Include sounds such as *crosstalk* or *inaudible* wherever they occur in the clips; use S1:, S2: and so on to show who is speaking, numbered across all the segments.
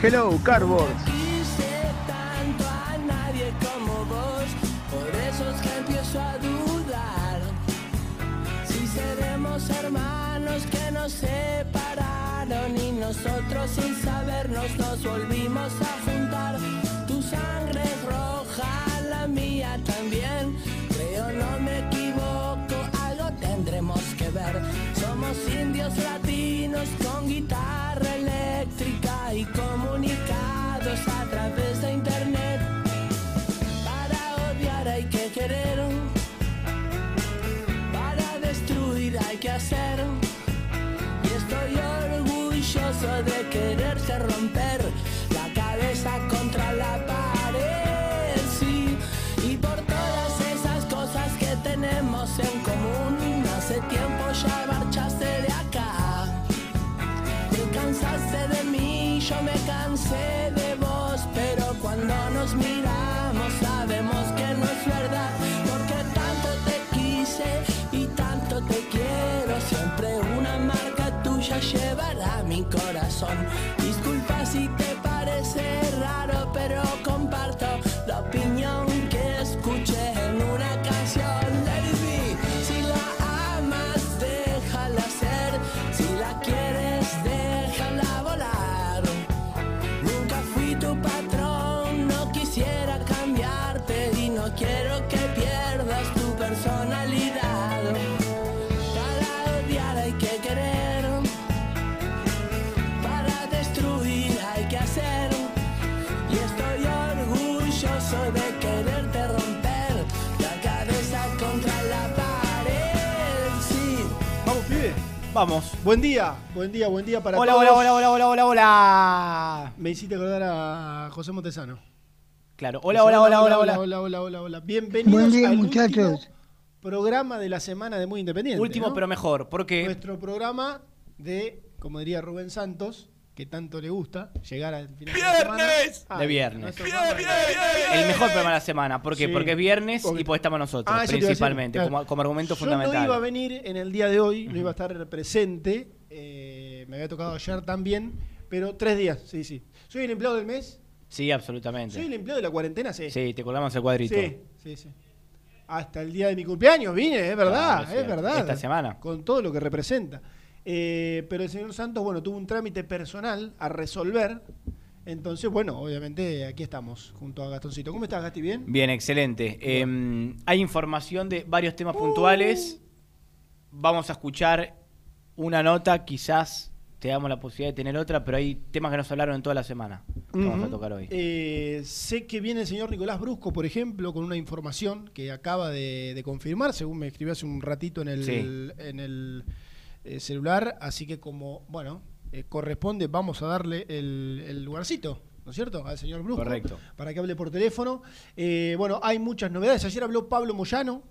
S1: Hello, Cardboard. Buen día. Buen día, buen día para
S2: Hola,
S1: todos.
S2: hola, hola, hola, hola, hola, hola.
S1: Me hiciste acordar a José Montesano.
S2: Claro, hola, hola, hola, hola, hola.
S1: Hola, hola, hola, hola. Bienvenidos
S3: Buen día,
S1: al
S3: muchachos.
S1: último programa de la semana de Muy Independiente.
S2: Último
S1: ¿no?
S2: pero mejor, porque
S1: Nuestro programa de, como diría Rubén Santos, que tanto le gusta, llegar al final de la semana.
S2: ¡Viernes!
S1: Ah,
S2: De viernes.
S1: de-
S2: el mejor programa de la semana. ¿Por qué?
S1: Sí.
S2: Porque es viernes
S1: Porque-
S2: y porque estamos nosotros,
S1: Ah, decir,
S2: principalmente,
S1: claro.
S2: como, como argumento
S1: Yo
S2: fundamental.
S1: no iba a venir en el día de hoy, no iba a estar presente. eh, me había tocado ayer también, pero tres días, sí, sí. ¿Soy el empleado del mes?
S2: Sí, absolutamente.
S1: ¿Soy el empleado de la cuarentena? Sí.
S2: Sí, te colgamos el cuadrito.
S1: Sí, sí, sí. Hasta el día de mi cumpleaños vine, es verdad,
S2: Claro, es
S1: es verdad.
S2: Esta semana.
S1: Con todo lo que representa. Eh, pero el señor Santos, bueno, tuvo un trámite personal a resolver. Entonces, bueno, obviamente aquí estamos junto a Gastoncito. ¿Cómo estás, Gasti? ¿Bien?
S2: Bien, excelente. Eh, hay información de varios temas puntuales. Vamos a escuchar una nota, quizás te damos la posibilidad de tener otra, pero hay temas que nos hablaron en toda la semana. que Vamos a tocar hoy.
S1: Eh, sé que viene el señor Nicolás Brusco, por ejemplo, con una información que acaba de, de confirmar, según me escribió hace un ratito en el,
S2: Sí.
S1: en el eh, celular. Así que como, bueno, eh, corresponde, vamos a darle el, el lugarcito, ¿no es cierto? Al señor Brusco.
S2: Correcto.
S1: Para que hable por teléfono. Eh, bueno, hay muchas novedades. Ayer habló Pablo Moyano.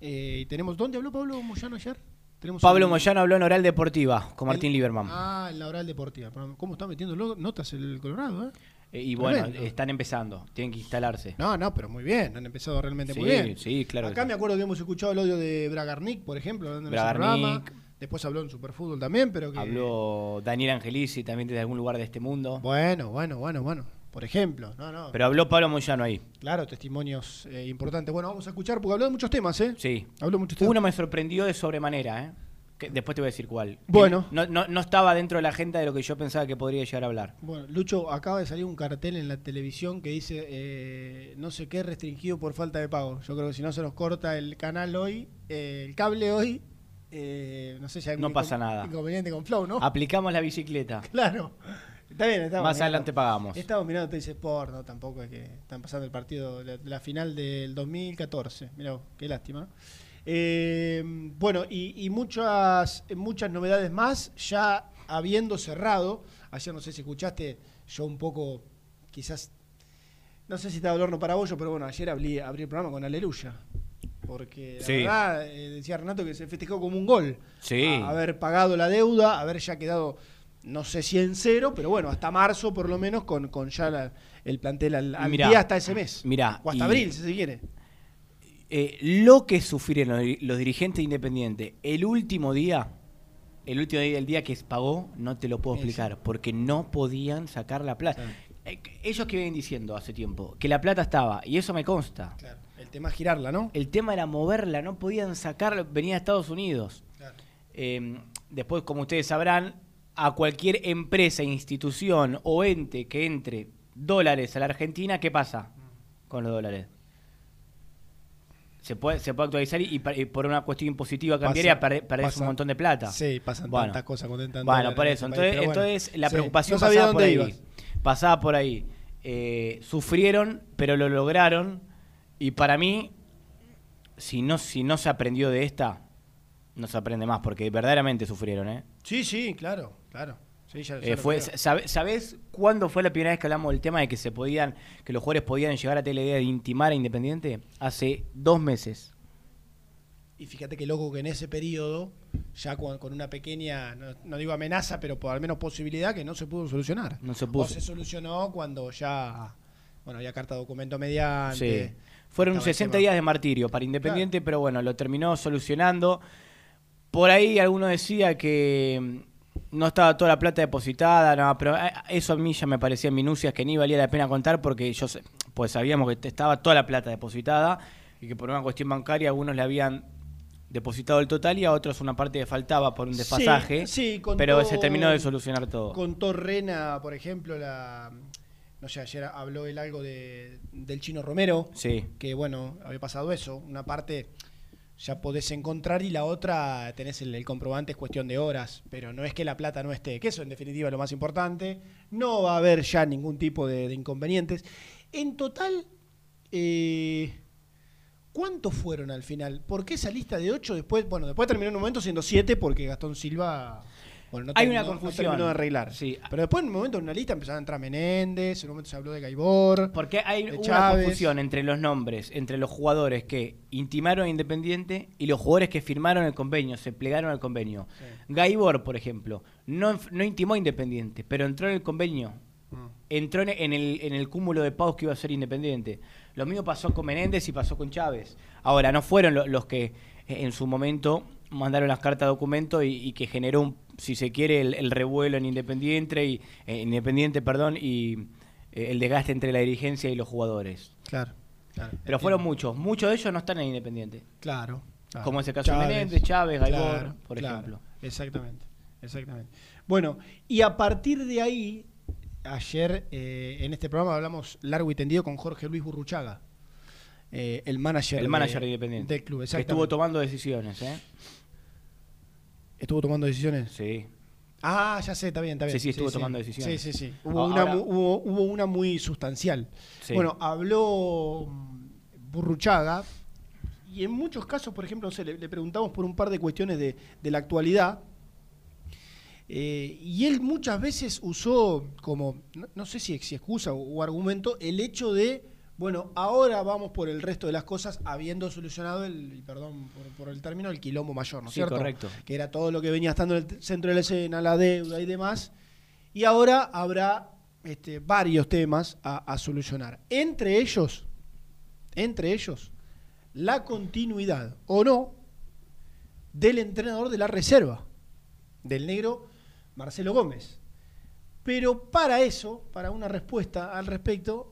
S1: eh, y tenemos, ¿Dónde habló Pablo Moyano ayer?
S3: Tenemos
S2: Pablo
S3: un-
S2: Moyano habló en Oral Deportiva con Martín
S3: el-
S2: Lieberman.
S3: Ah, en la oral deportiva. ¿Cómo está metiendo notas el Colorado, eh?
S2: Y bueno,
S3: tremendo.
S2: están empezando, tienen que instalarse.
S3: No, no, pero muy bien. Han empezado realmente muy bien.
S2: sí, claro
S3: Acá me acuerdo que hemos escuchado el audio de Bragarnik, por ejemplo,
S2: Bragarnik.
S3: Después habló en Superfútbol también, pero que...
S2: Habló Daniel Angelici también desde algún lugar de este mundo.
S3: Bueno, bueno, bueno, bueno. Por ejemplo, no, no.
S2: Pero habló Pablo Moyano ahí.
S3: Claro, testimonios eh, importantes. Bueno, vamos a escuchar porque habló de muchos temas, ¿eh?
S2: Sí.
S3: Habló de muchos temas.
S2: Uno me sorprendió de sobremanera, ¿eh? Que después te voy a decir cuál.
S3: Bueno.
S2: No, no, no estaba dentro de la agenda de lo que yo pensaba que podría llegar a hablar.
S3: Bueno, Lucho, acaba de salir un cartel en la televisión que dice eh, no sé qué restringido por falta de pago. Yo creo que si no se nos corta el canal hoy, eh, el cable hoy, eh, no sé si hay algún
S2: No pasa nada.
S3: inconveniente con Flow, ¿no?
S2: Aplicamos la bicicleta. *laughs*
S3: Claro. Está bien, estamos
S2: Más
S3: mirando.
S2: adelante pagamos.
S3: Estamos mirando Te dice Sport, ¿no? Tampoco es que están pasando el partido, la, la final del 2014. Mirá, qué lástima. ¿no? Eh, bueno, y, y muchas, muchas novedades más, ya habiendo cerrado. Ayer no sé si escuchaste, yo un poco, quizás, no sé si estaba el horno para bollo, pero bueno, ayer abrí, abrí el programa con Aleluya. Porque la
S2: Sí.
S3: verdad, eh, decía Renato que se festejó como un gol.
S2: Sí.
S3: A- haber pagado la deuda, haber ya quedado, no sé si en cero, pero bueno, hasta marzo por lo menos con, con ya la- el plantel al, al
S2: Mirá,
S3: día hasta ese mes.
S2: mirá,
S3: O hasta
S2: y-
S3: abril, si se quiere.
S2: Eh, lo que sufrieron los, los dirigentes independientes el último día, el último día, el día que pagó, no te lo puedo explicar, porque no podían sacar la plata.
S3: Claro.
S2: Eh, ellos que vienen diciendo hace tiempo, que la plata estaba, y eso me consta.
S3: Claro. El tema es girarla, ¿no?
S2: El tema era moverla, no podían sacarla, venía de Estados Unidos.
S3: Claro.
S2: Eh, después, como ustedes sabrán, a cualquier empresa, institución o ente que entre dólares a la Argentina, ¿qué pasa con los dólares? Se puede, se puede actualizar y, por una cuestión impositiva cambiaria perdés
S3: pasa-
S2: un montón de plata.
S3: Sí, pasan
S2: Bueno.
S3: tantas cosas con tantos
S2: Bueno, por eso.
S3: este país,
S2: Entonces,
S3: bueno.
S2: entonces la
S3: Sí,
S2: preocupación
S3: no
S2: pasaba por ahí.
S3: ibas.
S2: Pasaba por ahí. Eh, sufrieron, pero lo lograron. Y para mí, si no, si no se aprendió de esta, no se aprende más, porque verdaderamente sufrieron, ¿eh?
S3: Sí, sí, claro, claro. Sí, ya- ya
S2: Eh, fue, sabe- ¿Sabés cuándo fue la primera vez que hablamos del tema de que se podían, que los jugadores podían llegar a tener la idea de intimar a Independiente? Hace dos meses.
S3: Y fíjate que loco que en ese periodo, ya con, con una pequeña, no, no digo amenaza, pero por al menos posibilidad que no se pudo solucionar.
S2: No se
S3: O
S2: pudo.
S3: se solucionó cuando ya, bueno, había carta documento mediante.
S2: Sí. Fueron
S3: el
S2: 60
S3: tema.
S2: días de martirio para Independiente, pero bueno, lo terminó solucionando. Por ahí alguno decía que mm, no estaba toda la plata depositada, no, pero eh, eso a mí ya me parecían minucias que ni valía la pena contar porque yo pues sabíamos que estaba toda la plata depositada y que por una cuestión bancaria algunos le habían depositado el total y a otros una parte que faltaba por un
S3: Sí,
S2: desfasaje,
S3: sí, contó-
S2: pero se terminó de solucionar todo.
S3: Contó Rena, por ejemplo, la. No sé, ayer habló él algo de, del chino Romero.
S2: Sí.
S3: Que bueno, había pasado eso. Una parte ya podés encontrar y la otra tenés el, el comprobante, es cuestión de horas. Pero no es que la plata no esté, que eso en definitiva es lo más importante. No va a haber ya ningún tipo de, de inconvenientes. En total, eh, ¿cuántos fueron al final? ¿Por qué esa lista de ocho después? Bueno, después terminó en un momento siendo siete porque Gastón Silva. Bueno, no
S2: Hay
S3: terminó-
S2: una
S3: no
S2: confusión.
S3: terminó de arreglar.
S2: Sí.
S3: Pero después en un momento en una lista empezaron a entrar Menéndez, en un momento se habló de Gaibor.
S2: Porque hay una
S3: Chávez.
S2: confusión entre los nombres, entre los jugadores que intimaron a Independiente y los jugadores que firmaron el convenio, se plegaron al convenio. Gaibor, por ejemplo, no, no intimó a Independiente, pero entró en el convenio.
S3: Mm.
S2: Entró en, el, en el cúmulo de pagos que iba a ser Independiente. Lo mismo pasó con Menéndez y pasó con Chávez. Ahora, no fueron lo- los que eh, en su momento mandaron las cartas de documento y, y que generó, un, si se quiere, el, el revuelo en Independiente, y, eh, Independiente perdón, y eh, el desgaste entre la dirigencia y los jugadores.
S3: Claro, claro.
S2: Pero fueron muchos. Muchos de ellos no están en Independiente.
S3: Claro. claro.
S2: Como es el caso de Menéndez, Chávez, Gaibor, por
S3: claro.
S2: ejemplo.
S3: Exactamente, exactamente. Bueno, y a partir de ahí, ayer eh, en este programa hablamos largo y tendido con Jorge Luis Burruchaga, el manager,
S2: El manager de Independiente.
S3: del club.
S2: que estuvo tomando decisiones, ¿eh?
S3: ¿Estuvo tomando decisiones?
S2: Sí.
S3: Ah, ya sé, está bien, está bien.
S2: Sí, sí, estuvo tomando decisiones.
S3: Sí, sí, sí. Hubo,
S2: Ahora-
S3: una, mu- hubo, hubo una muy sustancial.
S2: Sí.
S3: Bueno, habló mm, Burruchaga y en muchos casos, por ejemplo, no sé, le, le preguntamos por un par de cuestiones de, de la actualidad. eh, y él muchas veces usó como, no, no sé si, si excusa o, o argumento, el hecho de Bueno, ahora vamos por el resto de las cosas, habiendo solucionado el, y perdón por, por el término, el quilombo mayor, ¿no es
S2: Sí,
S3: cierto?
S2: correcto.
S3: Que era todo lo que venía estando en el centro de la escena, la deuda y demás. Y ahora habrá este, varios temas a, a solucionar. Entre ellos, entre ellos, la continuidad o no del entrenador de la reserva, del negro Marcelo Gómez. Pero para eso, para una respuesta al respecto,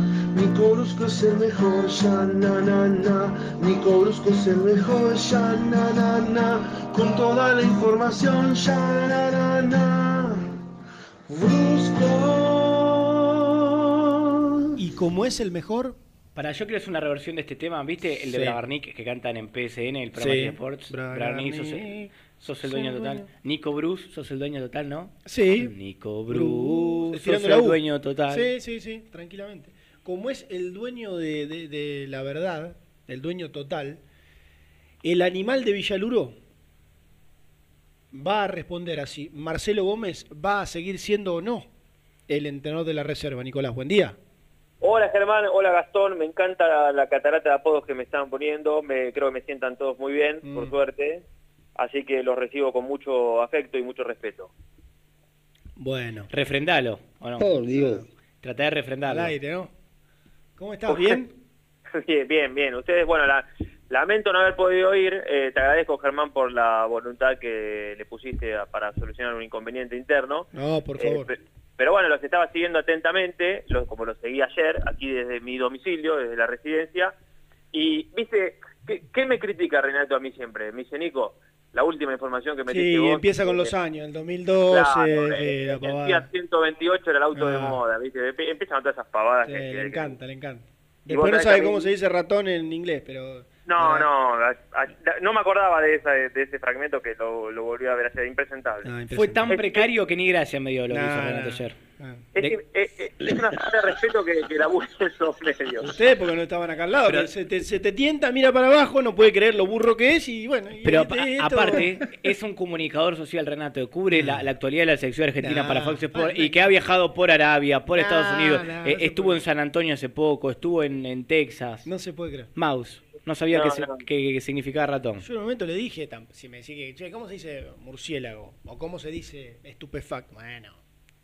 S4: Nico Brusco es el mejor, ya na na na. Nico Brusco es el mejor, ya na na na. Con toda la información, ya na na na. Brusco.
S3: Y como es el mejor,
S2: Para, yo quiero hacer una reversión de este tema, ¿viste? El de
S3: Sí.
S2: Bragarnik que cantan en PSN, el programa
S3: Sí.
S2: de Sports.
S3: Bragarnik,
S2: sos el, sos el dueño total. Nico Bruce, sos el dueño total, ¿no?
S3: Sí.
S2: Nico
S3: Bruce,
S2: Bruce, sos el dueño total.
S3: Sí, sí, sí, tranquilamente. Como es el dueño de, de- de la verdad, el dueño total, el animal de Villaluro va a responder así. Marcelo Gómez va a seguir siendo o no el entrenador de la reserva. Nicolás, buen día.
S5: Hola Germán, hola Gastón, me encanta la, la catarata de apodos que me están poniendo, me, creo que me sientan todos muy bien,
S3: Mm.
S5: por suerte, así que los recibo con mucho afecto y mucho respeto.
S3: Bueno,
S2: Refrendalo, ¿o no?
S4: Por Dios.
S2: Tratá de
S3: al
S2: refrendarlo.
S3: aire, ¿no? ¿Cómo estás? ¿Bien? *laughs*
S5: Bien, bien, bien. Ustedes, bueno, la- lamento no haber podido ir, eh, te agradezco Germán por la voluntad que le pusiste a- para solucionar un inconveniente interno.
S3: No, por
S5: Eh,
S3: favor.
S5: pe- pero bueno, los estaba siguiendo atentamente, los- como los seguí ayer, aquí desde mi domicilio, desde la residencia. Y, viste, ¿qué, qué me critica Renato a mí siempre? Me dice, Nico, la última información que metiste
S3: Sí,
S5: vos...
S3: empieza con
S5: eh,
S3: los años, el 2012,
S5: Claro,
S3: eh, la
S5: el
S3: pavada.
S5: Fiat 128 era el auto de
S3: Ah.
S5: moda, ¿viste? Empie- Empiezan todas esas pavadas.
S3: Sí,
S5: que- que-
S3: le encanta, le encanta.
S5: Y
S3: Después no sabe
S5: que
S3: cómo se dice ratón en inglés, pero...
S5: No, no, a- a- no me acordaba de, esa, de ese fragmento que lo, lo volví a ver ayer, impresentable.
S3: No,
S2: Fue tan
S5: Es-
S2: precario que ni gracia me dio lo que
S3: No,
S2: hizo
S3: no,
S2: Renato
S3: no.
S2: ayer.
S3: Ah.
S5: Es,
S2: de-
S5: que- es- es- es una falta de respeto que, que la busquen los medios.
S3: Ustedes porque no estaban acá al lado,
S2: Pero-
S3: pero se, te, se te tienta, mira para abajo, no puede creer lo burro que es y bueno... y
S2: Pero
S3: este-
S2: a-
S3: esto-
S2: aparte, es un comunicador social, Renato, cubre la, la actualidad de la selección argentina para Fox Sports y que ha viajado por Arabia, por Estados Unidos, eh, estuvo
S3: puede.
S2: en San Antonio hace poco, estuvo en, en Texas.
S3: No se puede creer.
S2: Mouse, no sabía
S5: No,
S2: se-
S5: no.
S2: que- que significaba ratón.
S3: Yo en un momento le dije, si me decía que, che, ¿cómo se dice murciélago? ¿O cómo se dice estupefacto? Bueno,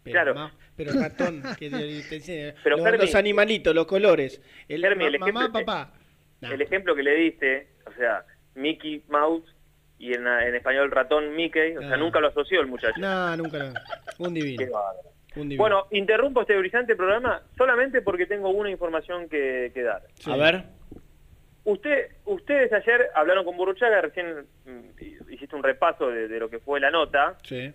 S3: pero,
S5: Claro.
S3: ma- pero ratón, que te- enseña-
S5: Pero,
S3: los, animalitos, los colores, el,
S5: el
S3: ma- mamá,
S5: ejemplo-
S3: papá. No.
S5: El ejemplo que le diste, o sea, Mickey Mouse y en, en español ratón Mickey, o sea, nunca lo asoció el muchacho.
S3: No, nunca lo... Un divino.
S5: Qué bárbaro.
S3: Un divino.
S5: Bueno, interrumpo este brillante programa solamente porque tengo una información que, que dar.
S3: Sí.
S2: A ver,
S5: Usted, ustedes ayer hablaron con Burruchaga, recién mm, hiciste un repaso de, de lo que fue la nota,
S3: Sí.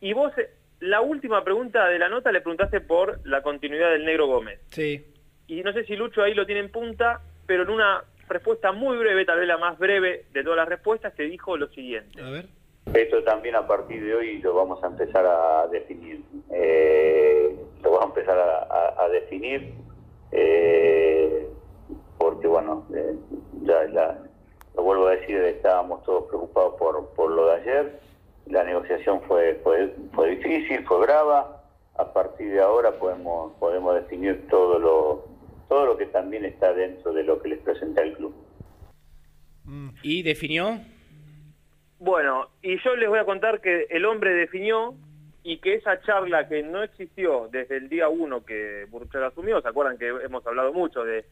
S5: y vos, eh, la última pregunta de la nota le preguntaste por la continuidad del negro Gómez.
S3: Sí.
S5: Y no sé si Lucho ahí lo tiene en punta, pero en una respuesta muy breve, tal vez la más breve de todas las respuestas, te dijo lo siguiente.
S3: A ver.
S6: Esto también a partir de hoy lo vamos a empezar a definir. Eh, lo vamos a empezar a, a- a definir eh, porque, bueno, eh, ya, ya lo vuelvo a decir, estábamos todos preocupados por, por lo de ayer. La negociación fue, fue, fue difícil, fue brava. A partir de ahora podemos, podemos definir todo lo, todo lo que también está dentro de lo que les presenta el club.
S2: y definió.
S5: Bueno, y yo les voy a contar que el hombre definió y que esa charla que no existió desde el día uno que Burruchaga asumió, ¿se acuerdan que hemos hablado mucho de,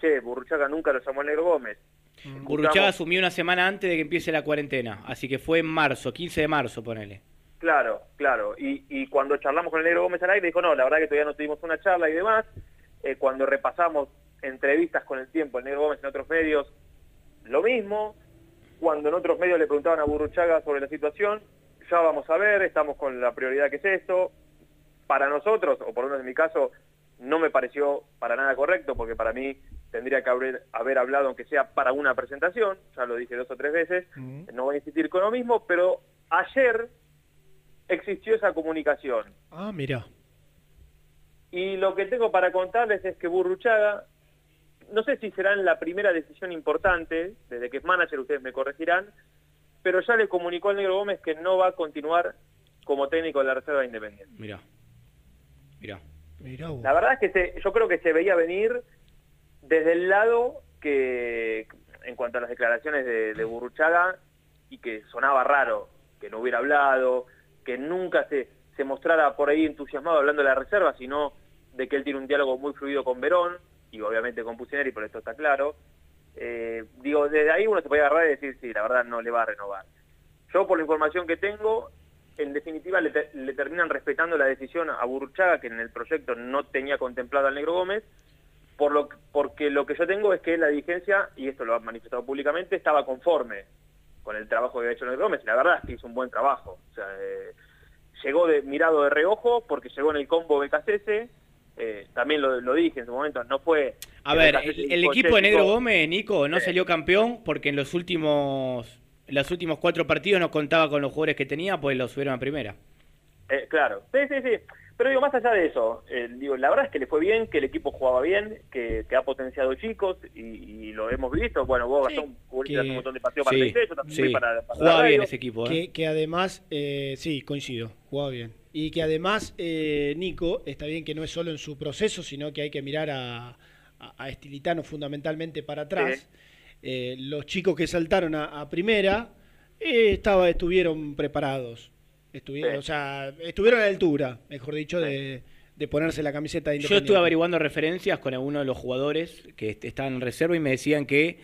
S5: che, Burruchaga nunca lo llamó negro Gómez?
S2: Burruchaga
S5: Escuchamos-
S2: asumió una semana antes de que empiece la cuarentena, así que fue en marzo, 15 de marzo, ponele.
S5: Claro, claro. Y, y cuando charlamos con el negro Gómez al aire, dijo, no, la verdad que todavía no tuvimos una charla y demás. Eh, cuando repasamos entrevistas con el tiempo, el negro Gómez en otros medios, lo mismo. Cuando en otros medios le preguntaban a Burruchaga sobre la situación, ya vamos a ver, estamos con la prioridad que es esto. Para nosotros, o por lo menos en mi caso, no me pareció para nada correcto, porque para mí tendría que haber, haber hablado, aunque sea para una presentación, ya lo dije dos o tres veces, no voy a insistir con lo mismo, pero ayer existió esa comunicación.
S3: Ah, mira.
S5: Y lo que tengo para contarles es que Burruchaga, no sé si será en la primera decisión importante, desde que es manager, ustedes me corregirán, pero ya le comunicó al Negro Gómez que no va a continuar como técnico de la Reserva de Independiente.
S2: Mira. Mira.
S5: La verdad es que yo creo que se veía venir desde el lado que, en cuanto a las declaraciones de, de Burruchaga, y que sonaba raro que no hubiera hablado, que nunca se, mostrara por ahí entusiasmado hablando de la reserva, sino de que él tiene un diálogo muy fluido con Verón, y obviamente con Pusineri, por esto está claro. Eh, digo, desde ahí uno se puede agarrar y decir, sí, la verdad no le va a renovar. Yo, por la información que tengo, en definitiva le, te- le terminan respetando la decisión a Burruchaga, que en el proyecto no tenía contemplado al Negro Gómez, por lo, que- porque lo que yo tengo es que la dirigencia, y esto lo ha manifestado públicamente, estaba conforme con el trabajo que había hecho el Negro Gómez. La verdad es que hizo un buen trabajo. O sea, eh, llegó de, mirado de reojo porque llegó en el combo BKCS, eh, también lo, lo dije en su momento, no fue...
S2: A ver, el, equipo
S5: "Che,
S2: de Negro Gómez, Nico, no salió campeón porque en los últimos los últimos cuatro partidos no contaba con los jugadores que tenía, pues los subieron a primera.
S5: Eh, claro, sí, sí, sí. Pero digo, más allá de eso, eh, digo, la verdad es que le fue bien, que el equipo jugaba bien, que, que ha potenciado chicos y, y lo hemos visto. Bueno, vos, Gastón, cubriste
S3: que-
S5: hace un montón de partidos para
S2: Sí,
S5: el yo también
S2: sí.
S5: fui para, para
S2: Jugaba bien ese equipo, ¿eh?
S3: Que, que además, eh, sí, coincido, jugaba bien. Y que además, eh, Nico, está bien que no es solo en su proceso, sino que hay que mirar a, a- a Estilitano fundamentalmente para atrás. Eh, los chicos que saltaron a, a primera eh, estaba, estuvieron preparados. Estuvieron,
S5: Sí.
S3: O sea, estuvieron a la altura, mejor dicho, de, de ponerse la camiseta de
S2: Yo estuve averiguando referencias con algunos de los jugadores que est- estaban en reserva y me decían que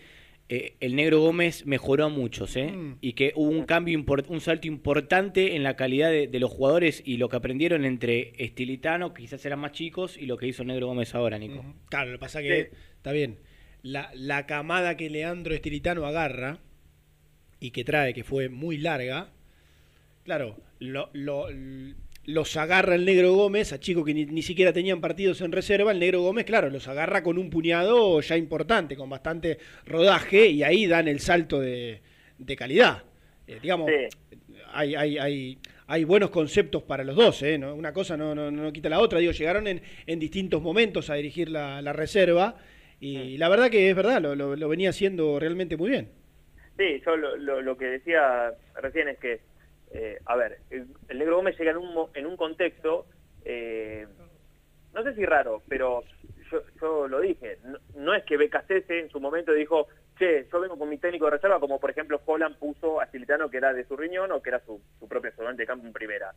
S2: eh, el Negro Gómez mejoró a muchos, ¿eh?
S3: Mm.
S2: Y que hubo un cambio, un salto importante en la calidad de, de los jugadores y lo que aprendieron entre Estilitano, que quizás eran más chicos, y lo que hizo el Negro Gómez ahora, Nico.
S3: Claro, lo que pasa que
S5: Sí.
S3: está bien. La, la camada que Leandro Estilitano agarra y que trae, que fue muy larga, claro, lo- los agarra el Negro Gómez, a chicos que ni, ni siquiera tenían partidos en reserva, el Negro Gómez, claro, los agarra con un puñado ya importante, con bastante rodaje, y ahí dan el salto de, de calidad. Eh, digamos,
S5: Sí.
S3: hay, hay, hay, hay buenos conceptos para los dos, ¿eh? ¿no? Una cosa no, no, no quita la otra. Digo, llegaron en, en distintos momentos a dirigir la, la reserva y la verdad que es verdad, lo, lo- lo venía haciendo realmente muy bien.
S5: Sí, yo lo, que decía recién es que, eh, a ver, el, el Negro Gómez llega en un, en un contexto, eh, no sé si raro, pero yo, yo lo dije, no, no es que BKCS en su momento dijo, che, yo vengo con mi técnico de reserva, como por ejemplo Holland puso a Silitano que era de su riñón o que era su, su propio ayudante de campo en primera.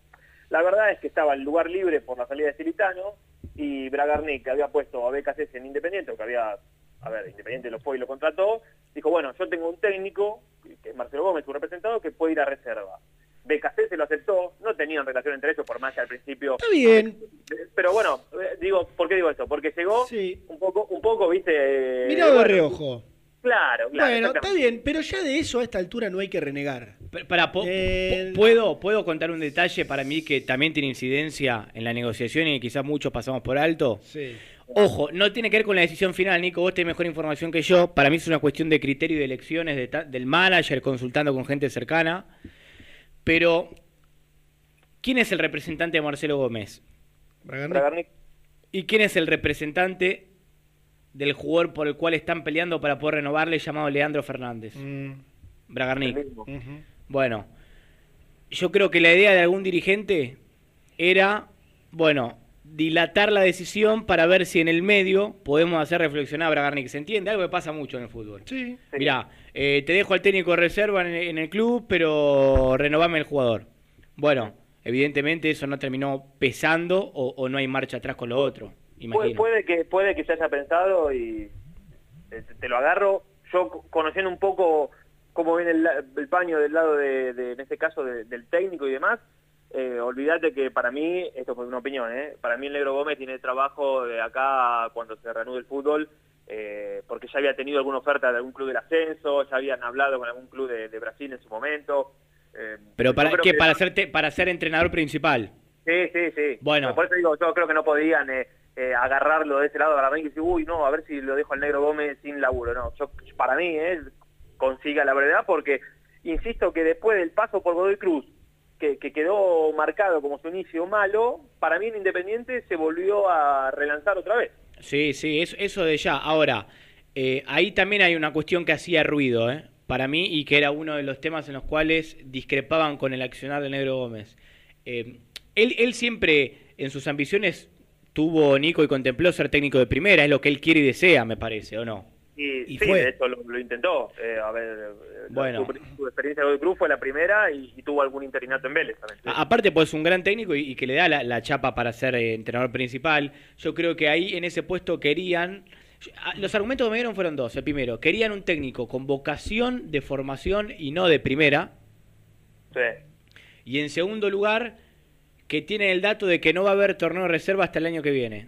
S5: La verdad es que estaba el lugar libre por la salida de Silitano y Bragarnik, que había puesto a BKCS en Independiente, o que había, a ver, Independiente lo fue y lo contrató, dijo, bueno, yo tengo un técnico, que es Marcelo Gómez, su representado, que puede ir a reserva. BKC se lo aceptó, no tenían relación entre ellos, por más que al principio...
S3: Está bien.
S5: Pero bueno, eh, digo, ¿por qué digo esto? Porque llegó
S3: Sí.
S5: un poco, un poco, viste... eh,
S3: Mirado de
S5: bueno,
S3: reojo.
S5: Claro, claro.
S3: bueno, está bien, pero ya de eso a esta altura no hay que renegar.
S2: Para, po- po- ¿puedo, ¿Puedo contar un detalle para mí que también tiene incidencia en la negociación y que quizás muchos pasamos por alto?
S3: Sí.
S2: Ojo, no tiene que ver con la decisión final, Nico, vos tenés mejor información que yo. Para mí es una cuestión de criterio y de elecciones de del manager, consultando con gente cercana. Pero, ¿quién es el representante de Marcelo Gómez?
S3: Bragarnik,
S2: ¿Y quién es el representante del jugador por el cual están peleando para poder renovarle, llamado Leandro Fernández?
S3: Mm,
S2: Bragarnik. Bueno, yo creo que la idea de algún dirigente era, bueno, dilatar la decisión para ver si en el medio podemos hacer reflexionar a Bragarnik. ¿Se entiende? Algo que pasa mucho en el fútbol.
S3: Sí.
S5: Sí.
S2: Mirá, eh, te dejo al técnico de reserva en, en el club, pero renovame el jugador. Bueno, evidentemente eso no terminó pesando o, o no hay marcha atrás con lo otro.
S5: Puede,
S2: Imagino.
S5: puede que puede que se haya pensado y eh, te, te lo agarro. Yo co- conociendo un poco cómo viene el, paño del lado de, de- en este caso de- del técnico y demás, eh, olvídate que para mí, esto fue una opinión, ¿eh? para mí el Negro Gómez tiene trabajo de acá cuando se reanude el fútbol, eh, porque ya había tenido alguna oferta de algún club del ascenso, ya habían hablado con algún club de, de Brasil en su momento. eh,
S2: Pero para
S5: que-
S2: Para, ser te- para ser entrenador principal.
S5: Sí, sí, sí.
S2: Bueno.
S5: Por eso digo, yo creo que no podían, eh, agarrarlo de ese lado de la y decir, uy, no, a ver si lo dejo al negro Gómez sin laburo. No, yo, para mí, eh, consiga la verdad porque, insisto, que después del paso por Godoy Cruz, que, que quedó marcado como su inicio malo, para mí en Independiente se volvió a relanzar otra vez.
S2: Sí, sí, eso, eso de ya. Ahora, eh, ahí también hay una cuestión que hacía ruido, ¿eh? para mí, y que era uno de los temas en los cuales discrepaban con el accionar del Negro Gómez. Eh, él, él siempre, en sus ambiciones, tuvo Nico y contempló ser técnico de primera, es lo que él quiere y desea, me parece, ¿o no?
S5: Y,
S2: Y
S5: sí,
S2: fue.
S5: de hecho lo, lo intentó. Eh, a ver, eh,
S2: Bueno.
S5: su, su experiencia de Godoy Cruz fue la primera y, y tuvo algún interinato en Vélez también.
S2: Aparte, pues es un gran técnico y, y que le da la, la chapa para ser eh, entrenador principal. Yo creo que ahí en ese puesto querían. Ah, Los argumentos que me dieron fueron dos. El primero, querían un técnico con vocación de formación y no de primera.
S5: Sí.
S2: Y en segundo lugar, que tiene el dato de que no va a haber torneo de reserva hasta el año que viene.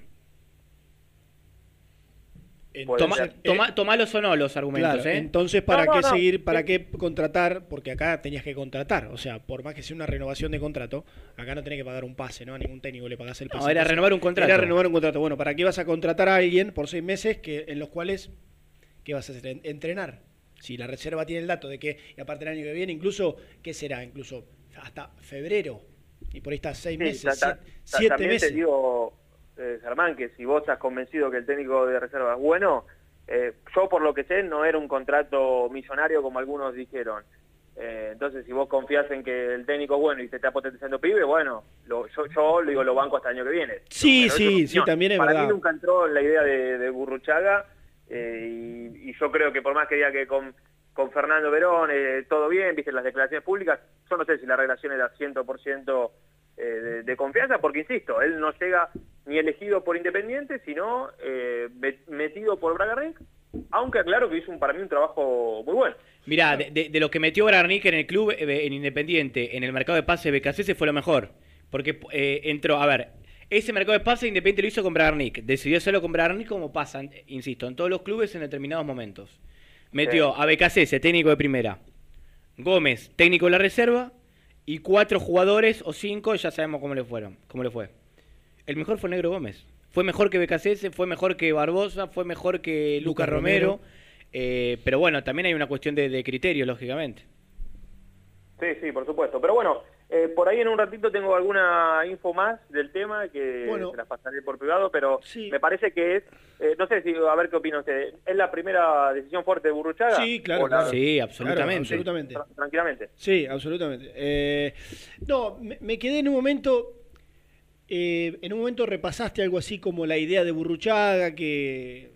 S2: Toma,
S5: ser.
S2: toma- tomalos o no los argumentos,
S3: Claro,
S2: ¿eh?
S3: entonces para
S5: No, no,
S3: qué
S5: no.
S3: seguir, para qué contratar, porque acá tenías que contratar, o sea, por más que sea una renovación de contrato, acá no tenés que pagar un pase, ¿no? A ningún técnico le pagás el
S2: No,
S3: pase.
S2: era
S3: Entonces,
S2: renovar un contrato.
S3: Era renovar un contrato. Bueno, ¿para qué vas a contratar a alguien por seis meses que en los cuales, qué vas a hacer? En- Entrenar. Si la reserva tiene el dato de que, y aparte el año que viene, incluso, ¿qué será? Incluso hasta febrero, y por ahí está seis
S5: Sí,
S3: meses,
S5: ta- ta-
S3: siete,
S5: ta-
S3: siete
S5: también
S3: meses.
S5: te digo, eh, Germán, que si vos estás convencido que el técnico de reserva es bueno, eh, yo por lo que sé no era un contrato millonario como algunos dijeron. Eh, entonces, si vos confías en que el técnico es bueno y te está potenciando pibe, bueno, lo- yo, yo lo digo lo banco hasta el año que viene.
S3: Sí,
S5: Pero
S3: sí, sí, también es
S5: Para
S3: verdad.
S5: mí nunca entró en la idea de, de Burruchaga eh, y, y yo creo que por más que diga que con, con Fernando Verón eh, todo bien, viste las declaraciones públicas, yo no sé si la relación era 100% eh, de, de confianza, porque insisto, él no llega ni elegido por Independiente, sino eh, met- metido por Braga Rec, aunque aclaro que hizo para mí un trabajo muy bueno.
S2: Mirá, de, de- de lo que metió Bragarnik en el club, eh, en Independiente, en el mercado de pases BKC, fue lo mejor. Porque eh, entró, a ver, ese mercado de pases Independiente lo hizo con Bragarnik. Decidió hacerlo con Bragarnik como pasa, insisto, en todos los clubes en determinados momentos. Metió a BKC, técnico de primera. Gómez, técnico de la reserva. Y cuatro jugadores o cinco, ya sabemos cómo le fueron, cómo le fue. El mejor fue Negro Gómez. Fue mejor que BKC, fue mejor que Barbosa, fue mejor que Lucas Romero.
S3: Romero.
S2: Eh, pero bueno, también hay una cuestión de, de criterio, lógicamente.
S5: Sí, sí, por supuesto. Pero bueno, eh, por ahí en un ratito tengo alguna info más del tema que
S3: Bueno.
S5: se las pasaré por privado, pero
S3: Sí.
S5: me parece que es, eh, no sé si, a ver qué opina usted, ¿es la primera decisión fuerte de Burruchaga?
S3: Sí, claro,
S5: ¿O la-
S3: claro.
S2: Sí,
S3: Claro,
S2: absolutamente.
S3: absolutamente.
S5: Tra- Tranquilamente.
S3: Sí, absolutamente. Eh, no, me, me quedé en un momento. eh, en un momento repasaste algo así como la idea de Burruchaga, que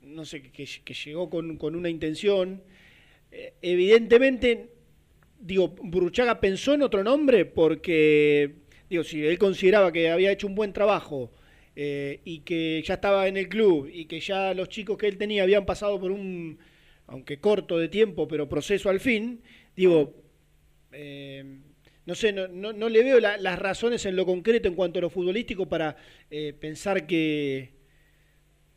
S3: no sé, que, que llegó con, con una intención. Eh, evidentemente, digo, Burruchaga pensó en otro nombre porque, digo, si él consideraba que había hecho un buen trabajo eh, y que ya estaba en el club y que ya los chicos que él tenía habían pasado por un, aunque corto de tiempo, pero proceso al fin, digo, eh, no sé, no, no, no le veo la- las razones en lo concreto en cuanto a lo futbolístico para eh, pensar que,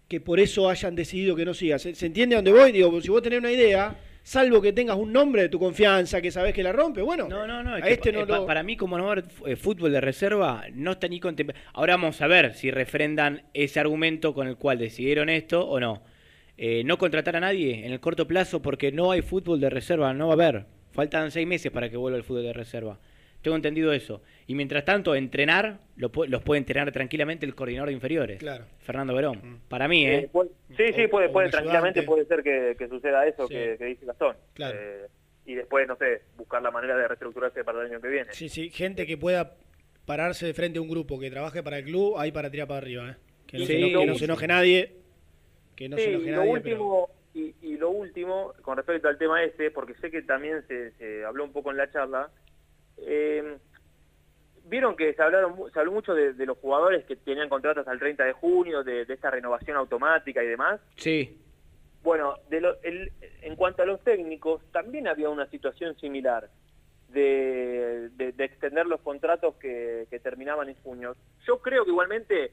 S3: que por eso hayan decidido que no siga. ¿Se, se entiende a dónde voy? Digo, si vos tenés una idea, salvo que tengas un nombre de tu confianza, que sabés que la rompe, bueno,
S2: No, no, no. es
S3: a
S2: que
S3: este no
S2: eh,
S3: lo...
S2: Para mí, como no va a haber eh, fútbol de reserva, no está ni contemplado. Ahora vamos a ver si refrendan ese argumento con el cual decidieron esto o no. Eh, no contratar a nadie en el corto plazo porque no hay fútbol de reserva, no va a haber. Faltan seis meses para que vuelva el fútbol de reserva. Tengo entendido eso. Y mientras tanto, entrenar, lo los puede entrenar tranquilamente el coordinador de inferiores.
S3: Claro.
S2: Fernando Verón. Para mí,
S5: Eh,
S2: ¿eh?
S5: puede- sí, sí, puede,
S3: o
S5: puede tranquilamente
S3: ayudante.
S5: puede ser que, que suceda eso
S3: Sí.
S5: que, que dice Gastón.
S3: Claro.
S5: Eh, y después, no sé, buscar la manera de reestructurarse para el año que viene.
S3: Sí, sí, gente que pueda pararse de frente a un grupo que trabaje para el club, ahí para tirar para arriba, ¿eh? Que no,
S2: Sí,
S3: se, enoje, que no se enoje nadie, que no
S5: sí,
S3: se enoje
S5: y lo
S3: nadie,
S5: último, y, y lo último, con respecto al tema este, porque sé que también se, se habló un poco en la charla, eh, vieron que se hablaron se habló mucho de, de los jugadores que tenían contratos al 30 de junio, de, de esta renovación automática y demás.
S2: Sí.
S5: Bueno, de lo- el- en cuanto a los técnicos, también había una situación similar de, de- de extender los contratos que, que terminaban en junio. Yo creo que igualmente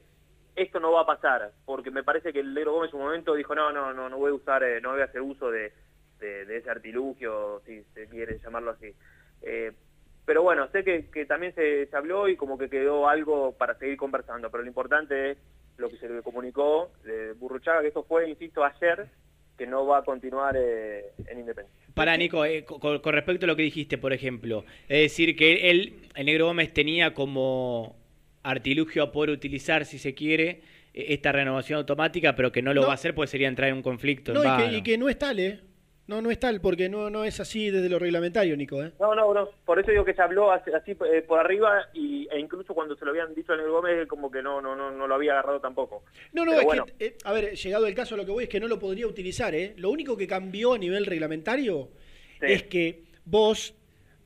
S5: esto no va a pasar, porque me parece que el Negro Gómez en un momento dijo, no, no, no, no voy a usar, eh, no voy a hacer uso de, de- de ese artilugio, si se quiere llamarlo así. Eh, pero bueno, sé que, que también se, se habló y como que quedó algo para seguir conversando, pero lo importante es lo que se le comunicó de Burruchaga, que esto fue, insisto, ayer, que no va a continuar eh, en Independiente.
S2: Para Nico, eh, co- con, con respecto a lo que dijiste, por ejemplo, es decir, que él, el Negro Gómez tenía como artilugio a poder utilizar, si se quiere, eh, esta renovación automática, pero que no lo
S3: No.
S2: va a hacer, pues sería entrar en un conflicto.
S3: No,
S2: en
S3: y que,
S2: vano.
S3: y que no es tal, ¿eh? No, no es tal, porque no, no es así desde lo reglamentario, Nico, ¿eh?
S5: No, no, no, por eso digo que se habló así, así, eh, por arriba y, e incluso cuando se lo habían dicho al Negro Gómez, como que no, no, no, no lo había agarrado tampoco.
S3: No, no,
S5: Pero
S3: es
S5: bueno.
S3: que, eh, a ver, llegado el caso, lo que voy es que no lo podría utilizar, ¿eh? Lo único que cambió a nivel reglamentario
S5: Sí.
S3: es que vos,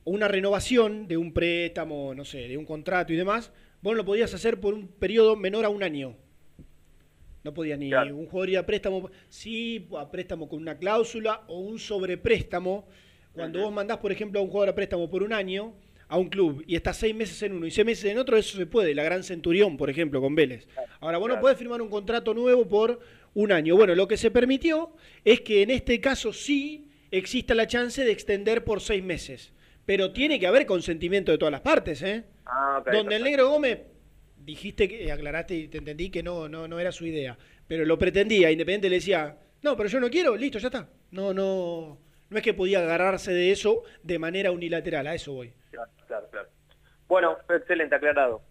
S3: una renovación de un préstamo, no sé, de un contrato y demás, vos lo podías hacer por un periodo menor a un año. No podías ni
S5: Claro.
S3: un jugador ir a préstamo, sí, a préstamo con una cláusula o un sobrepréstamo. Cuando vos mandás, por ejemplo, a un jugador a préstamo por un año a un club y está seis meses en uno y seis meses en otro, eso se puede. La Gran Centurión, por ejemplo, con Vélez. Ahora, vos no podés firmar un contrato nuevo por un año. Bueno, lo que se permitió es que en este caso sí exista la chance de extender por seis meses. Pero tiene que haber consentimiento de todas las partes, ¿eh?
S5: Ah,
S3: Donde el negro Gómez dijiste que aclaraste y te entendí que no, no, no era su idea, pero lo pretendía, Independiente le decía, no, pero yo no quiero, listo, ya está. No, no, no es que podía agarrarse de eso de manera unilateral, a eso voy.
S5: Claro, claro, claro. Bueno, excelente, aclarado.